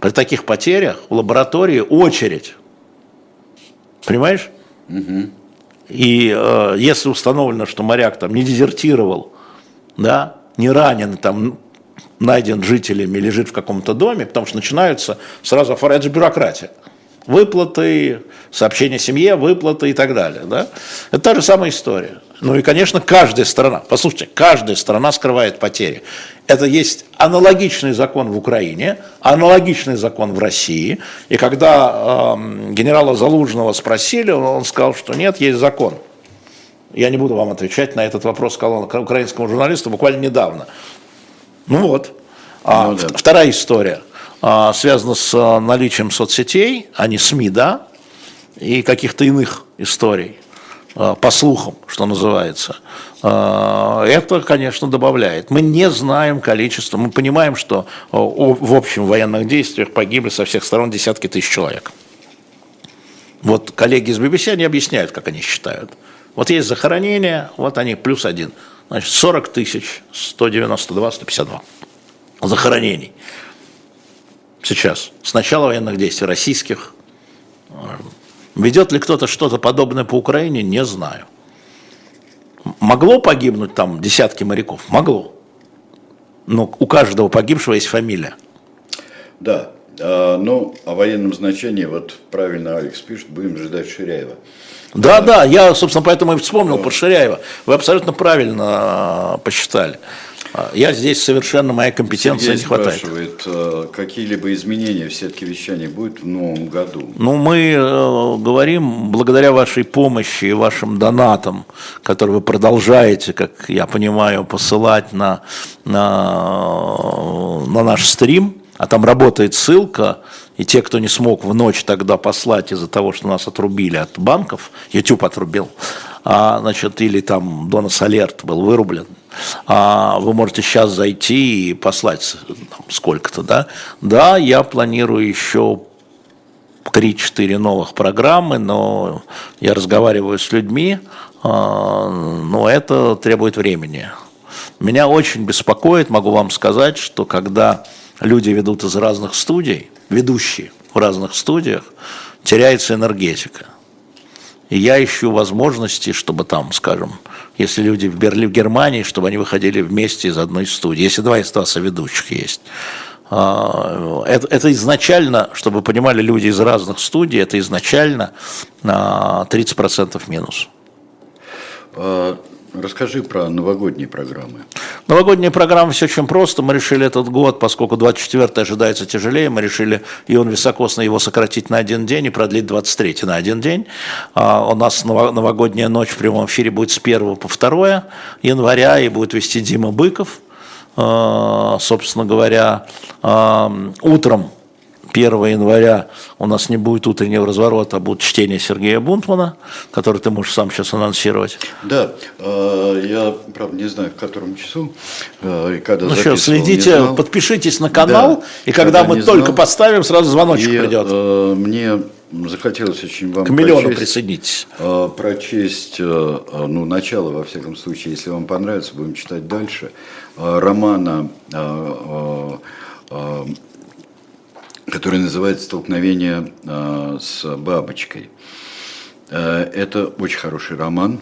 При таких потерях в лаборатории очередь. Понимаешь? Угу. И э, если установлено, что моряк там не дезертировал, да, не ранен, там найден жителями, лежит в каком-то доме, потому что начинаются сразу это же бюрократия. Выплаты, сообщения семье, выплаты и так далее. Да? Это та же самая история. Ну и, конечно, каждая страна, послушайте, каждая страна скрывает потери. Это есть аналогичный закон в Украине, аналогичный закон в России. И когда э, генерала Залужного спросили, он сказал, что нет, есть закон. Я не буду вам отвечать на этот вопрос, сказал он украинскому журналисту буквально недавно. Ну вот. А, ну, да. Вторая история а, связана с а, наличием соцсетей, а не СМИ, да, и каких-то иных историй. А, по слухам, что называется, а, это, конечно, добавляет. Мы не знаем количество, мы понимаем, что в общем военных действиях погибли со всех сторон десятки тысяч человек. Вот коллеги из BBC, они объясняют, как они считают. Вот есть захоронение, вот они плюс один. Значит, 40 тысяч 192, 152 захоронений. Сейчас, с начала военных действий российских, Ведет ли кто-то что-то подобное по Украине, не знаю. Могло погибнуть там десятки моряков? Могло. Но у каждого погибшего есть фамилия. Да, а, ну, о военном значении, вот правильно Алекс пишет, будем ждать Ширяева. Да, да, я, собственно, поэтому и вспомнил про Ширяева. Вы абсолютно правильно а, посчитали. Я здесь совершенно моей компетенции Сергей не хватает. спрашивает, э, какие-либо изменения в сетке вещания будут в новом году? Ну, мы э, говорим, благодаря вашей помощи и вашим донатам, которые вы продолжаете, как я понимаю, посылать на, на, на наш стрим, а там работает ссылка, и те, кто не смог в ночь тогда послать из-за того, что нас отрубили от банков, YouTube отрубил, а, значит, или там Донас Алерт был вырублен, а вы можете сейчас зайти и послать сколько-то, да? Да, я планирую еще 3-4 новых программы, но я разговариваю с людьми, а, но это требует времени. Меня очень беспокоит, могу вам сказать, что когда люди ведут из разных студий, ведущие в разных студиях, теряется энергетика. И я ищу возможности, чтобы там, скажем, если люди в Берлине, в Германии, чтобы они выходили вместе из одной студии. Если два инстанса ведущих есть. А, это, это изначально, чтобы понимали, люди из разных студий, это изначально 30% минус. Расскажи про новогодние программы. Новогодние программы все очень просто. Мы решили этот год, поскольку 24 ожидается тяжелее, мы решили Ион Високосный его сократить на один день и продлить 23 на один день. А у нас новогодняя ночь в прямом эфире будет с 1 по 2 января и будет вести Дима Быков. А, собственно говоря, утром 1 января у нас не будет утреннего разворота, а будет чтение Сергея Бунтмана, который ты можешь сам сейчас анонсировать. Да, э, я, правда, не знаю, в котором часу э, и когда Ну что, следите, подпишитесь на канал, да, и когда мы только знал. поставим, сразу звоночек и, придет. Э, мне захотелось очень вам К миллиону прочесть, присоединитесь. прочесть ну, начало, во всяком случае, если вам понравится, будем читать дальше, романа который называется «Столкновение э, с бабочкой». Э, это очень хороший роман,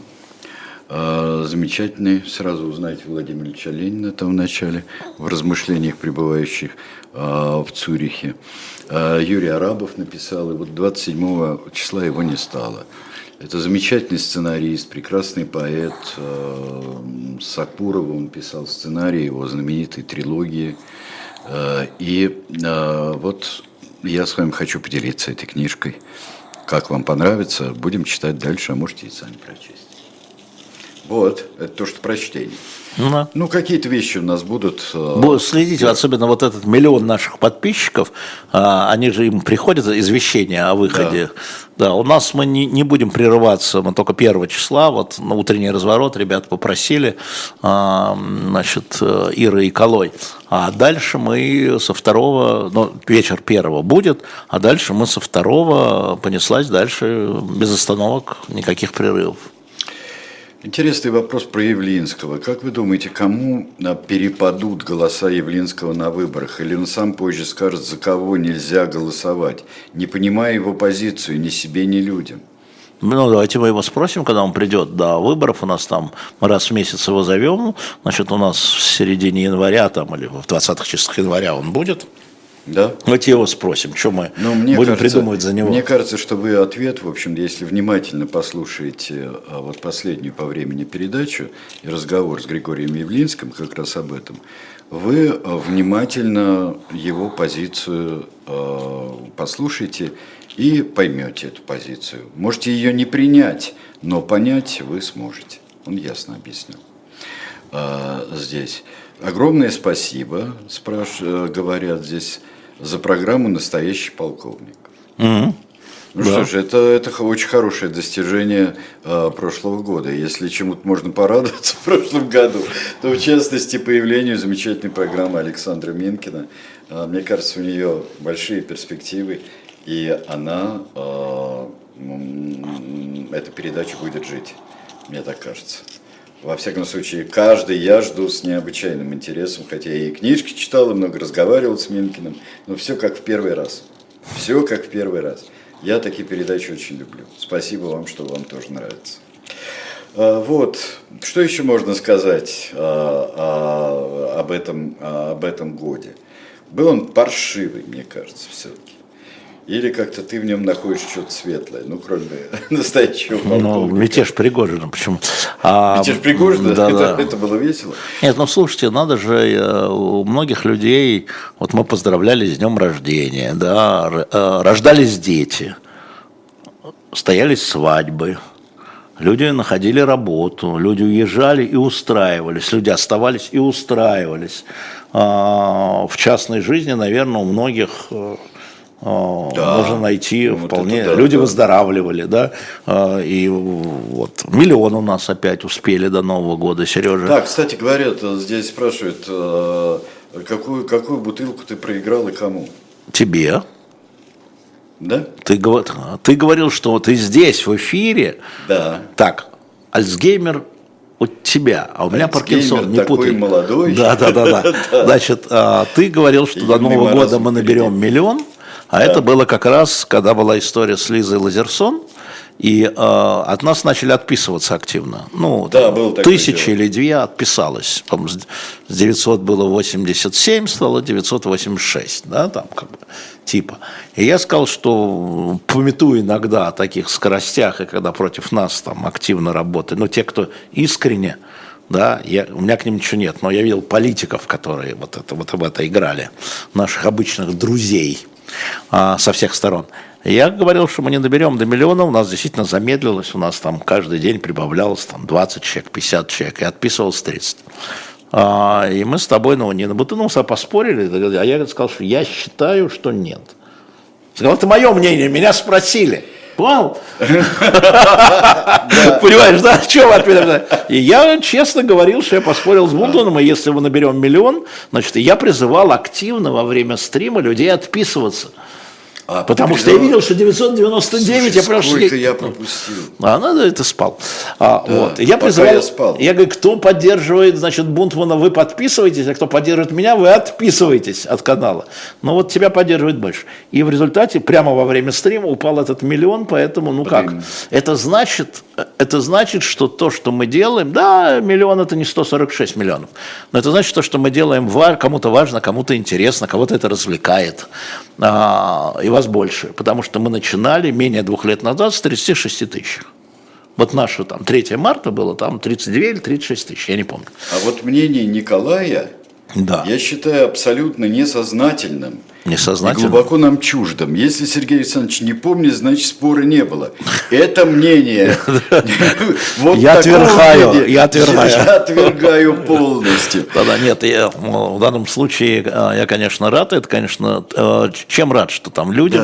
э, замечательный. Сразу узнаете Владимира Ильича Ленина там в начале, в размышлениях пребывающих в Цюрихе. Юрий Арабов написал, и вот 27 числа его не стало. Это замечательный сценарист, прекрасный поэт. Сакурова он писал сценарий его знаменитой трилогии. Э, и э, вот я с вами хочу поделиться этой книжкой. Как вам понравится, будем читать дальше, а можете и сами прочесть. Вот, это то, что прочтение. Ну, ну какие-то вещи у нас будут. Э, будут следить, да. особенно вот этот миллион наших подписчиков, а, они же им приходят извещения о выходе. Да, да у нас мы не, не будем прерываться, мы только первого числа, вот на утренний разворот ребята попросили, а, значит, э, Ира и Колой. А дальше мы со второго, ну, вечер первого будет, а дальше мы со второго понеслась дальше без остановок, никаких прерывов. Интересный вопрос про Явлинского. Как вы думаете, кому а, перепадут голоса Явлинского на выборах? Или он сам позже скажет, за кого нельзя голосовать, не понимая его позицию ни себе, ни людям? Ну, давайте мы его спросим, когда он придет до выборов. У нас там, мы раз в месяц его зовем. Значит, у нас в середине января там, или в 20-х числах января он будет. Да? Давайте его спросим, что мы Но ну, будем кажется, придумывать за него. Мне кажется, что вы ответ, в общем, если внимательно послушаете а, вот последнюю по времени передачу и разговор с Григорием Явлинским как раз об этом, вы а, внимательно его позицию э, послушаете и поймете эту позицию. Можете ее не принять, но понять вы сможете. Он ясно объяснил э, здесь. Огромное спасибо, спраш... говорят здесь за программу «Настоящий полковник». Mm-hmm. Ну да. что ж, это, это очень хорошее достижение э, прошлого года. Если чему-то можно порадоваться в прошлом году, то в частности появлению замечательной программы Александра Минкина. Э, мне кажется, у нее большие перспективы, и она, э, эта передача будет жить, мне так кажется. Во всяком случае, каждый я жду с необычайным интересом, хотя я и книжки читал, и много разговаривал с Минкиным, но все как в первый раз. Все как в первый раз. Я такие передачи очень люблю. Спасибо вам, что вам тоже нравится. А, вот, что еще можно сказать а, а, об, этом, об этом годе? Был он паршивый, мне кажется, все-таки. Или как-то ты в нем находишь что-то светлое, ну, кроме (laughs) настоящего полковника. Ну, мятеж Пригожина, почему? А, мятеж Пригожина? Да, это, да. (laughs) это было весело? Нет, ну, слушайте, надо же, э, у многих людей, вот мы поздравляли с днем рождения, да, э, рождались дети, стоялись свадьбы, Люди находили работу, люди уезжали и устраивались, люди оставались и устраивались. А, в частной жизни, наверное, у многих э, да. можно найти ну, вполне. Вот да, Люди да. выздоравливали, да. А, и вот миллион у нас опять успели до Нового года, Сережа. Да, кстати говорят, здесь спрашивают, а, какую, какую бутылку ты проиграл и кому? Тебе. Да? Ты, ты говорил, что ты здесь, в эфире. Да. Так, Альцгеймер у тебя, а у меня Паркинсон, не путай. молодой. Да, да, да, да. (laughs) Значит, ты говорил, что до Нового года мы наберем миллион. А да. это было как раз, когда была история с Лизой Лазерсон, и э, от нас начали отписываться активно. Ну, да, был тысяча или две отписалось. С 900 было 87, стало 986, да, там как бы типа. И я сказал, что пометую иногда о таких скоростях, и когда против нас там активно работают, но те, кто искренне, да, я, у меня к ним ничего нет, но я видел политиков, которые вот это, вот в это играли, наших обычных друзей – со всех сторон. Я говорил, что мы не доберем до миллиона, у нас действительно замедлилось, у нас там каждый день прибавлялось там 20 человек, 50 человек, и отписывалось 30. А, и мы с тобой, ну, не на Бутынулся, а поспорили, а я сказал, что я считаю, что нет. Сказал, это мое мнение, меня спросили. Понял? Понимаешь, да? Что вы ответили? И я честно говорил, что я поспорил с Булдоном, и если мы наберем миллион, значит, я призывал активно во время стрима людей отписываться. А, Потому что я видел, что 999 Слушай, я просто... Сколько я пропустил. А, ну, это спал. А, да, вот. Я призывал, я спал. Я говорю, кто поддерживает, значит, Бунтмана, вы подписываетесь, а кто поддерживает меня, вы отписываетесь от канала. Но вот тебя поддерживает больше. И в результате прямо во время стрима упал этот миллион, поэтому, ну как, это значит, это значит, что то, что мы делаем, да, миллион это не 146 миллионов, но это значит, то, что мы делаем, кому-то важно, кому-то интересно, кого-то это развлекает. А, и вас больше, потому что мы начинали менее двух лет назад с 36 тысяч. Вот наше там 3 марта было, там 32 или 36 тысяч, я не помню. А вот мнение Николая, да. я считаю абсолютно несознательным. Несознательным? И глубоко нам чуждым. Если Сергей Александрович не помнит, значит спора не было. Это мнение. (laughs) Я отвергаю. Я отвергаю. Я отвергаю полностью. (laughs) Да, нет, я в данном случае э, я, конечно, рад. Это, конечно, э, чем рад, что там люди.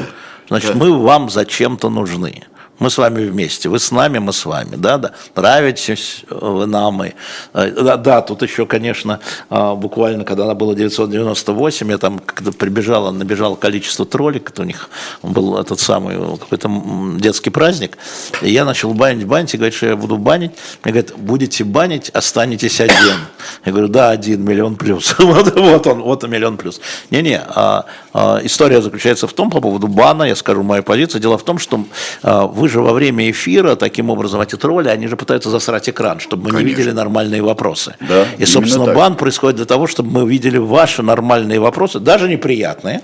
Значит, мы вам зачем-то нужны. Мы с вами вместе, вы с нами, мы с вами, да, да, нравитесь вы нам. И, э, да, да, тут еще, конечно, а, буквально, когда она была 998, я там, когда прибежала, набежало количество троллей, у них был этот самый какой-то детский праздник, и я начал банить, банить, и говорит, что я буду банить. Мне говорят, будете банить, останетесь один. Я говорю, да, один, миллион плюс. (laughs) вот, вот он, вот он, миллион плюс. Не-не, а, а, история заключается в том, по поводу бана, я скажу мою позицию, дело в том, что а, вы же во время эфира, таким образом, эти тролли, они же пытаются засрать экран, чтобы мы Конечно. не видели нормальные вопросы. Да, и, собственно, бан происходит для того, чтобы мы видели ваши нормальные вопросы, даже неприятные,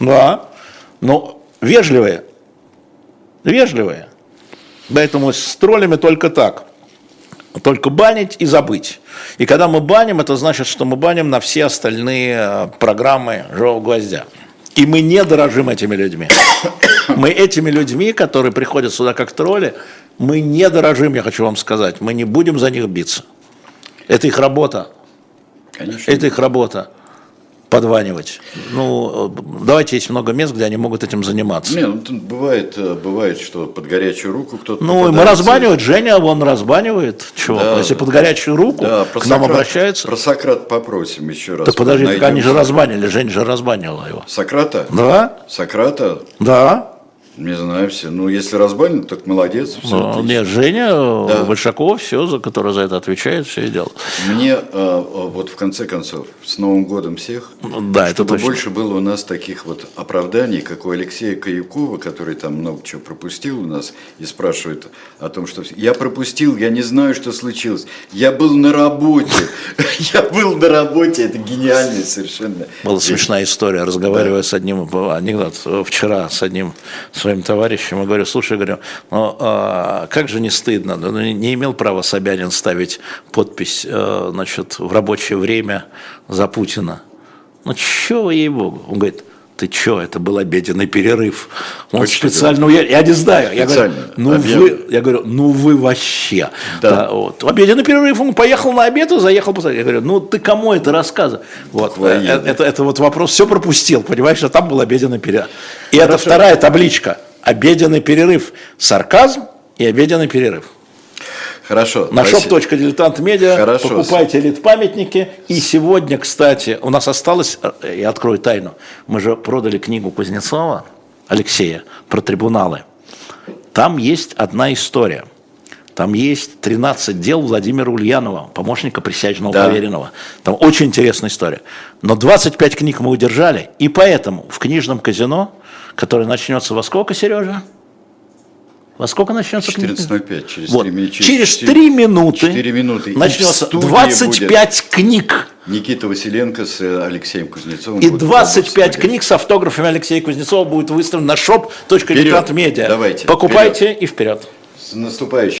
да, но вежливые. Вежливые. Поэтому с троллями только так. Только банить и забыть. И когда мы баним, это значит, что мы баним на все остальные э, программы «Живого гвоздя». И мы не дорожим этими людьми. (coughs) Мы этими людьми, которые приходят сюда как тролли, мы не дорожим, я хочу вам сказать. Мы не будем за них биться. Это их работа. Конечно. Это их работа подванивать. Ну, давайте есть много мест, где они могут этим заниматься. Не, ну, бывает, э, бывает, что под горячую руку кто-то Ну, мы разбанивает, Женя вон разбанивает. Чего? Да, Если под горячую руку да, к нам Сократ, обращается. Про Сократ попросим еще раз. Так подожди, так они же разбанили, Женя же разбанила его. Сократа? Да. Сократа? Да. Не знаю все. Ну, если разбанил, так молодец. Все ну, нет, Женя да. Большакова все, за которая за это отвечает, все и делал. Мне э, вот в конце концов, с Новым годом всех, ну, да, чтобы это больше было у нас таких вот оправданий, как у Алексея Каюкова, который там много чего пропустил у нас и спрашивает о том, что я пропустил, я не знаю, что случилось. Я был на работе. (laughs) Я был на работе. Это гениально совершенно. Была смешная история. Разговаривая с одним, анекдот, вчера с одним своим товарищам и говорю, слушай, говорю, ну, а, как же не стыдно, ну, не имел права Собянин ставить подпись, э, значит, в рабочее время за Путина. Ну, чего ей-богу? Он говорит, ты что, это был обеденный перерыв. Он Очень специально, ну, я, я не знаю, я говорю, ну вы, я говорю, ну вы вообще. Да. Да, вот. Обеденный перерыв, он поехал на обед и заехал. Я говорю, ну ты кому это рассказываешь? Вот, это, это, это вот вопрос, все пропустил, понимаешь, а там был обеденный перерыв. И Хорошо. это вторая табличка, обеденный перерыв, сарказм и обеденный перерыв. Хорошо. На shop.diletant.media покупайте элит-памятники. И сегодня, кстати, у нас осталось, э, я открою тайну, мы же продали книгу Кузнецова, Алексея, про трибуналы. Там есть одна история. Там есть 13 дел Владимира Ульянова, помощника присяжного да. поверенного. Там очень интересная история. Но 25 книг мы удержали, и поэтому в книжном казино, которое начнется во сколько, Сережа? Во сколько начнется 14.05, через вот. 3 минуты. Через, через 3 минуты, 4 минуты начнется 25 будет книг. Никита Василенко с э, Алексеем Кузнецовым. И 25 книг с автографами Алексея Кузнецова будет выставлен на shop.diletantmedia. Давайте. Покупайте вперед. и вперед. С наступающим.